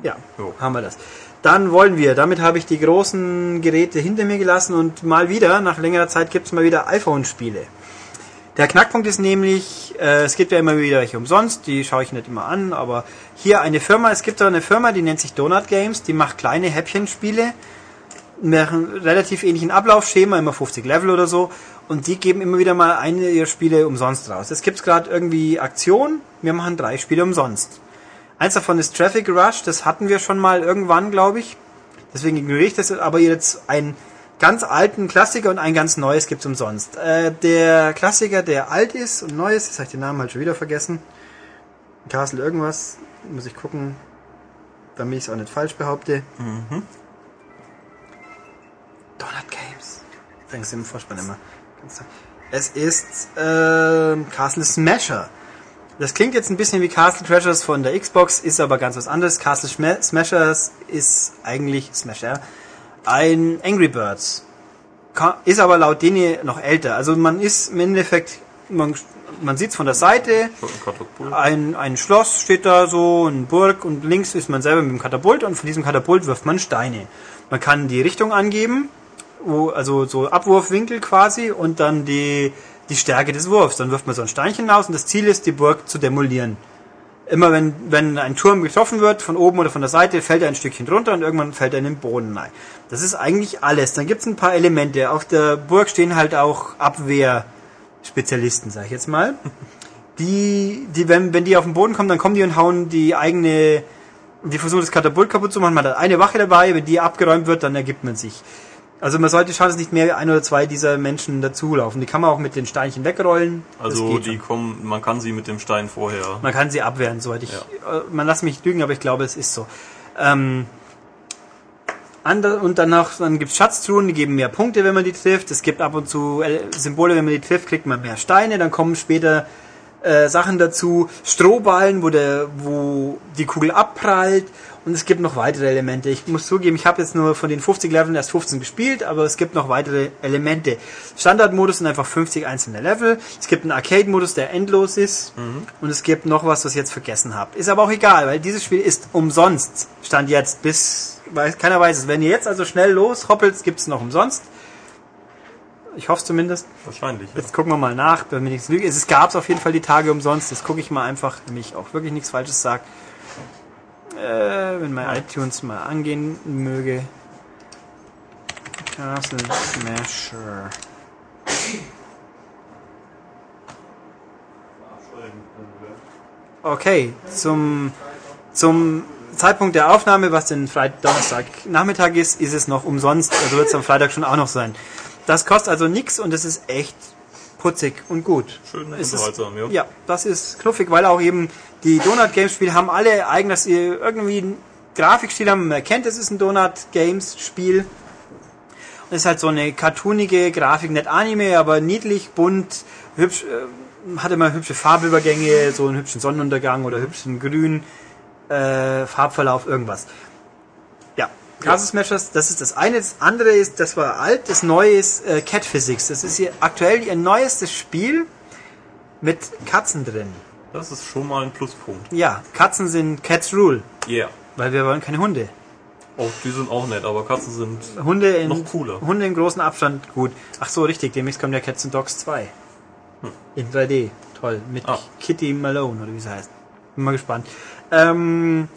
ja, Jo. haben wir das. Dann wollen wir, damit habe ich die großen Geräte hinter mir gelassen und mal wieder, nach längerer Zeit gibt's mal wieder iPhone-Spiele. Der Knackpunkt ist nämlich, äh, es gibt ja immer wieder welche umsonst, die schaue ich nicht immer an, aber hier eine Firma, es gibt da eine Firma, die nennt sich Donut Games, die macht kleine Häppchenspiele, mit einem relativ ähnlichen Ablaufschema, immer 50 Level oder so, und die geben immer wieder mal eine ihrer Spiele umsonst raus. Es gibt gerade irgendwie Aktion, wir machen drei Spiele umsonst. Eins davon ist Traffic Rush, das hatten wir schon mal irgendwann, glaube ich. Deswegen ignoriere ich das, aber jetzt einen ganz alten Klassiker und ein ganz neues gibt's umsonst. Äh, der Klassiker, der alt ist und neu ist, jetzt habe ich den Namen halt schon wieder vergessen. Castle irgendwas, muss ich gucken, damit ich es auch nicht falsch behaupte. Donut Games. Denkst du im Vorspann immer. Es ist ähm, Castle Smasher. Das klingt jetzt ein bisschen wie Castle Treasures von der Xbox, ist aber ganz was anderes. Castle Schma- Smashers ist eigentlich Smasher ein Angry Birds. Ist aber laut denen noch älter. Also man ist im Endeffekt, man, man sieht es von der Seite, Ein ein, Schloss steht da so, eine Burg und links ist man selber mit dem Katapult und von diesem Katapult wirft man Steine. Man kann die Richtung angeben, wo, also so Abwurfwinkel quasi und dann die, die Stärke des Wurfs. Dann wirft man so ein Steinchen aus und das Ziel ist, die Burg zu demolieren. Immer wenn, wenn ein Turm getroffen wird, von oben oder von der Seite, fällt er ein Stückchen drunter und irgendwann fällt er in den Boden rein. Das ist eigentlich alles. Dann gibt's ein paar Elemente. Auf der Burg stehen halt auch Abwehrspezialisten, sag ich jetzt mal. Die, die wenn, wenn die auf den Boden kommen, dann kommen die und hauen die eigene, die versuchen das Katapult kaputt zu machen. Man hat eine Wache dabei, wenn die abgeräumt wird, dann ergibt man sich. Also man sollte schauen, dass nicht mehr ein oder zwei dieser Menschen dazulaufen. Die kann man auch mit den Steinchen wegrollen. Also die schon. kommen, man kann sie mit dem Stein vorher. Man kann sie abwehren, soweit ich. Äh, Man lass mich lügen, aber ich glaube, es ist so. Ähm, und danach dann gibt's Schatztruhen, die geben mehr Punkte, wenn man die trifft. Es gibt ab und zu äh, Symbole, wenn man die trifft, kriegt man mehr Steine. Dann kommen später äh, Sachen dazu, Strohballen, wo der, wo die Kugel abprallt. Und es gibt noch weitere Elemente. Ich muss zugeben, ich habe jetzt nur von den 50 Leveln erst 15 gespielt, aber es gibt noch weitere Elemente. Standardmodus sind einfach 50 einzelne Level. Es gibt einen Arcade-Modus, der endlos ist. Und es gibt noch was, was ich jetzt vergessen habe. Ist aber auch egal, weil dieses Spiel ist umsonst. Stand jetzt bis, weiß, keiner weiß es. Wenn ihr jetzt also schnell loshoppelt, gibt es noch umsonst. Ich hoffe zumindest. Wahrscheinlich. Ja. Jetzt gucken wir mal nach, wenn mir nichts lüge. Es gab auf jeden Fall die Tage umsonst. Das gucke ich mal einfach, damit ich auch wirklich nichts Falsches sage. Äh, wenn mein iTunes mal angehen möge. Castle Smasher. Okay, zum, zum Zeitpunkt der Aufnahme, was den Freitag, Nachmittag ist, ist es noch umsonst. Also wird es am Freitag schon auch noch sein. Das kostet also nichts und es ist echt putzig und gut. Schön Es ist- unterhaltsam, ja. Ja, das ist knuffig, weil auch eben die Donut Games Spiele haben alle eigen, dass ihr irgendwie einen Grafikstil haben. Man erkennt, es ist ein Donut Games Spiel. Und es ist halt so eine cartoonige Grafik, nicht Anime, aber niedlich, bunt, hübsch, äh, hat immer hübsche Farbübergänge, so einen hübschen Sonnenuntergang oder hübschen Grün, äh, Farbverlauf, irgendwas. Castle Smashers, das ist das eine. Das andere ist, das war alt, das neue ist äh, Cat Physics. Das ist ihr aktuell ihr neuestes Spiel mit Katzen drin. Das ist schon mal ein Pluspunkt. Ja, Katzen sind Cats Rule, Yeah. weil wir wollen keine Hunde. Oh, die sind auch nett, aber Katzen sind. Hunde in, Noch cooler. Hunde in großen Abstand gut. Ach so, richtig, demnächst kommt ja Cats and Dogs 2. In 3D. Toll. Mit Hm. Ah. Kitty Malone, oder wie sie heißt. Bin mal gespannt. Ähm,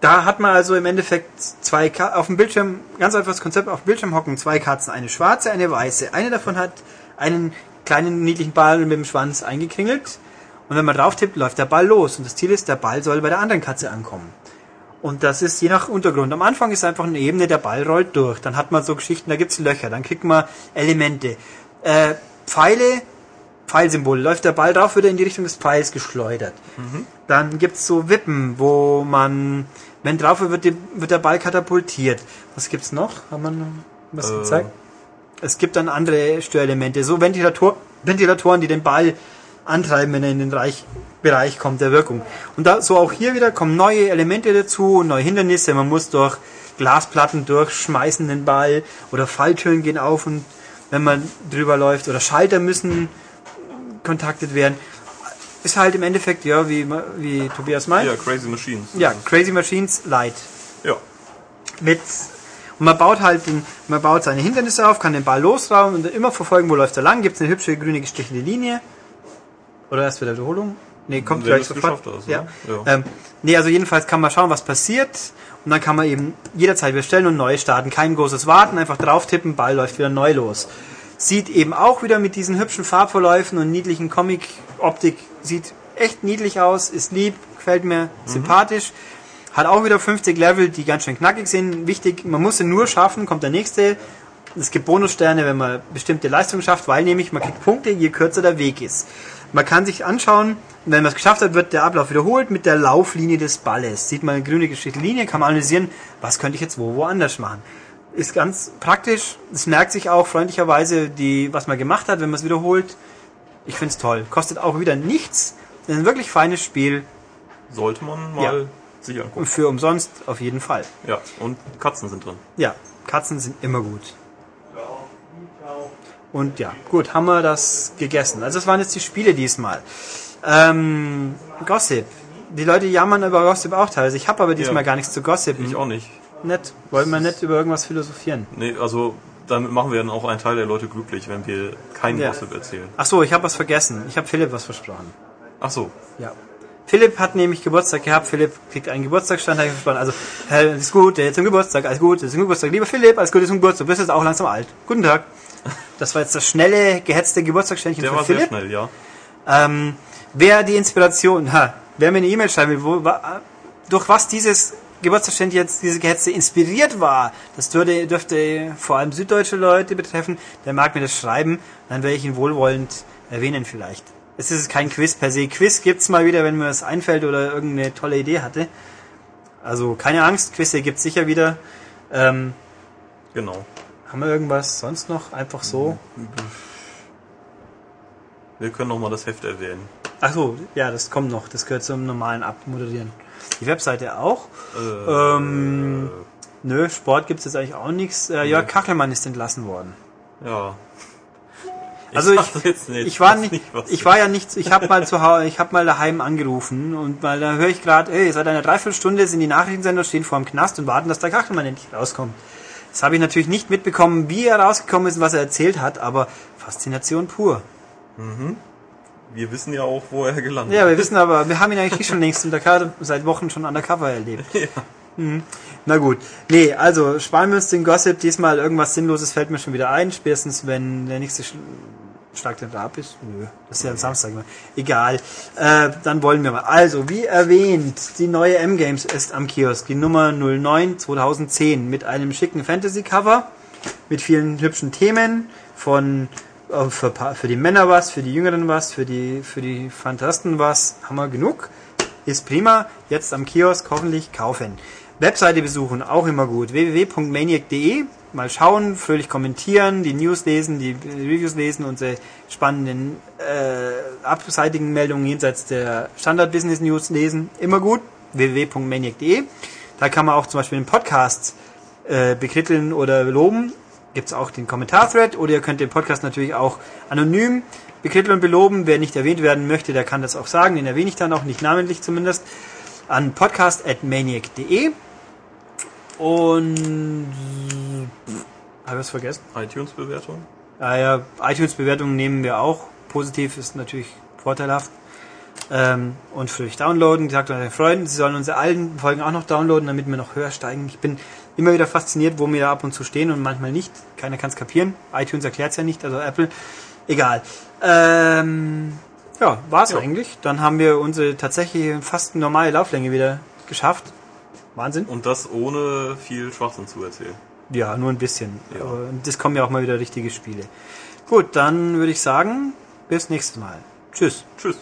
da hat man also im Endeffekt zwei Ka auf dem Bildschirm, ganz einfaches Konzept, auf dem Bildschirm hocken zwei Katzen, eine schwarze, eine weiße. Eine davon hat einen kleinen niedlichen Ball mit dem Schwanz eingekringelt. Und wenn man drauf tippt, läuft der Ball los. Und das Ziel ist, der Ball soll bei der anderen Katze ankommen. Und das ist je nach Untergrund. Am Anfang ist einfach eine Ebene, der Ball rollt durch. Dann hat man so Geschichten, da gibt's Löcher, dann kriegt man Elemente. Äh, Pfeile, Pfeilsymbol. Läuft der Ball drauf, wird er in die Richtung des Pfeils geschleudert. Dann gibt's so Wippen, wo man, wenn drauf wird, wird, die, wird der Ball katapultiert. Was gibt's noch? Haben wir noch was Äh. gezeigt? Es gibt dann andere Störelemente, so Ventilator, Ventilatoren, die den Ball antreiben, wenn er in den Reich, Bereich kommt der Wirkung. Und da, so auch hier wieder kommen neue Elemente dazu, neue Hindernisse. Man muss durch Glasplatten durchschmeißen den Ball oder Falltüren gehen auf und wenn man drüber läuft oder Schalter müssen kontaktet werden. Ist halt im Endeffekt, ja, wie, wie Tobias meint. Ja, Crazy Machines. Ja, Crazy Machines Light. Ja. Mit und man baut halt den, man baut seine Hindernisse auf, kann den Ball losrauben und immer verfolgen, wo läuft er lang. Gibt es eine hübsche grüne gestrichelte Linie? Oder erst wieder Wiederholung? Nee, kommt Wenn gleich sofort. hast, ja. ne? Ja. Ähm, nee, also jedenfalls kann man schauen, was passiert und dann kann man eben jederzeit bestellen und neu starten. Kein großes Warten, einfach drauf tippen, Ball läuft wieder neu los. Sieht eben auch wieder mit diesen hübschen Farbverläufen und niedlichen Comic-Optik, sieht echt niedlich aus, ist lieb, gefällt mir, sympathisch. Hat auch wieder 50 Level, die ganz schön knackig sind. Wichtig, man muss sie nur schaffen, kommt der nächste. Es gibt Bonussterne, wenn man bestimmte Leistungen schafft, weil nämlich man kriegt Punkte, je kürzer der Weg ist. Man kann sich anschauen, wenn man es geschafft hat, wird der Ablauf wiederholt mit der Lauflinie des Balles. Sieht man eine grüne geschichtliche Linie, kann man analysieren, was könnte ich jetzt wo woanders machen. Ist ganz praktisch. Es merkt sich auch freundlicherweise, die, was man gemacht hat, wenn man es wiederholt. Ich finde es toll. Kostet auch wieder nichts. Ist ein wirklich feines Spiel. Sollte man mal Ja. sich angucken. Und für umsonst auf jeden Fall. Ja, und Katzen sind drin. Ja, Katzen sind immer gut. Und ja, gut, haben wir das gegessen. Also das waren jetzt die Spiele diesmal. Ähm, Gossip. Die Leute jammern über Gossip auch teilweise. Ich habe aber diesmal Ja. gar nichts zu Gossip. Ich auch nicht. Nett. Wollen wir nicht über irgendwas philosophieren? Nee, also damit machen wir dann auch einen Teil der Leute glücklich, wenn wir keinen Ja. Gossip erzählen. Ach so, ich habe was vergessen. Ich habe Philipp was versprochen. Ach so. Ja. Philipp hat nämlich Geburtstag gehabt. Philipp kriegt einen Geburtstagsstand. Also, alles gut, der zum Geburtstag, alles gut, der zum Geburtstag. Lieber Philipp, alles Gute zum Geburtstag. Du bist jetzt auch langsam alt. Guten Tag. Das war jetzt das schnelle, gehetzte Geburtstagsständchen Der für war Philipp. sehr schnell, ja. Ähm, wer die Inspiration, ha, wer mir eine E-Mail schreiben will, wo, durch was dieses Geburtstagsständchen jetzt, diese Gehetze inspiriert war, das dürfte, dürfte vor allem süddeutsche Leute betreffen, der mag mir das schreiben, dann werde ich ihn wohlwollend erwähnen vielleicht. Es ist kein Quiz per se. Quiz gibt's mal wieder, wenn mir was einfällt oder irgendeine tolle Idee hatte. Also keine Angst, Quizze gibt's sicher wieder. Ähm, Genau. haben wir irgendwas sonst noch? Einfach so? Wir können noch mal das Heft erwähnen. Ach so, ja, das kommt noch. Das gehört zum normalen Abmoderieren. Die Webseite auch. Äh, Ähm, nö, Sport gibt's jetzt eigentlich auch nichts. Äh, Jörg Kachelmann ist entlassen worden. ja. Also ich, sag jetzt nicht, ich war nicht, was ich war ja nicht, ich habe mal zu Hause, ich habe mal daheim angerufen und mal da höre ich gerade, hey, seit einer Dreiviertelstunde sind die Nachrichtensender stehen vor dem Knast und warten, dass der Kachelmann endlich rauskommt. Das habe ich natürlich nicht mitbekommen, wie er rausgekommen ist und was er erzählt hat, aber Faszination pur. Wir wissen ja auch, wo er gelandet Ja, wir wissen aber, wir haben ihn eigentlich schon längst undercover, seit Wochen schon undercover erlebt. Mhm. Na gut. Nee, also sparen wir uns den Gossip. Diesmal irgendwas Sinnloses fällt mir schon wieder ein. Spätestens, wenn der nächste Sch Schlag der Rab ist. Nö, das ist ja am Samstag. ne? Egal. Äh, dann wollen wir mal. Also, wie erwähnt, die neue M-Games ist am Kiosk. Die Nummer 09 2010 mit einem schicken Fantasy-Cover, mit vielen hübschen Themen von für, Pa- für die Männer was, für die Jüngeren was, für die, für die Fantasten was. Haben wir genug. Ist prima. Jetzt am Kiosk hoffentlich kaufen. Webseite besuchen, auch immer gut. www.maniac.de. Mal schauen, fröhlich kommentieren, die News lesen, die Reviews lesen, unsere spannenden äh, abseitigen Meldungen jenseits der Standard-Business News lesen. Immer gut. www.maniac.de. Da kann man auch zum Beispiel den Podcast äh, bekritteln oder loben. Gibt es auch den Kommentar-Thread oder ihr könnt den Podcast natürlich auch anonym bekritteln und beloben. Wer nicht erwähnt werden möchte, der kann das auch sagen. Den erwähne ich dann auch, nicht namentlich zumindest, an podcast.maniac.de. Und habe ich was vergessen? iTunes-Bewertung? Ah ja, iTunes-Bewertungen nehmen wir auch. Positiv ist natürlich vorteilhaft. Ähm, und für euch downloaden. Sagt euren Freunden, sie sollen unsere alten Folgen auch noch downloaden, damit wir noch höher steigen. Ich bin immer wieder fasziniert, wo wir da ab und zu stehen und manchmal nicht. Keiner kann es kapieren. iTunes erklärt es ja nicht, also Apple. Egal. Ähm, ja, war's Ja. eigentlich. Dann haben wir unsere tatsächlich fast normale Lauflänge wieder geschafft. Wahnsinn. Und das ohne viel Schwachsinn zu erzählen. Ja, nur ein bisschen. Ja. Aber das kommen ja auch mal wieder richtige Spiele. Gut, dann würde ich sagen, bis nächstes Mal. Tschüss. Tschüss.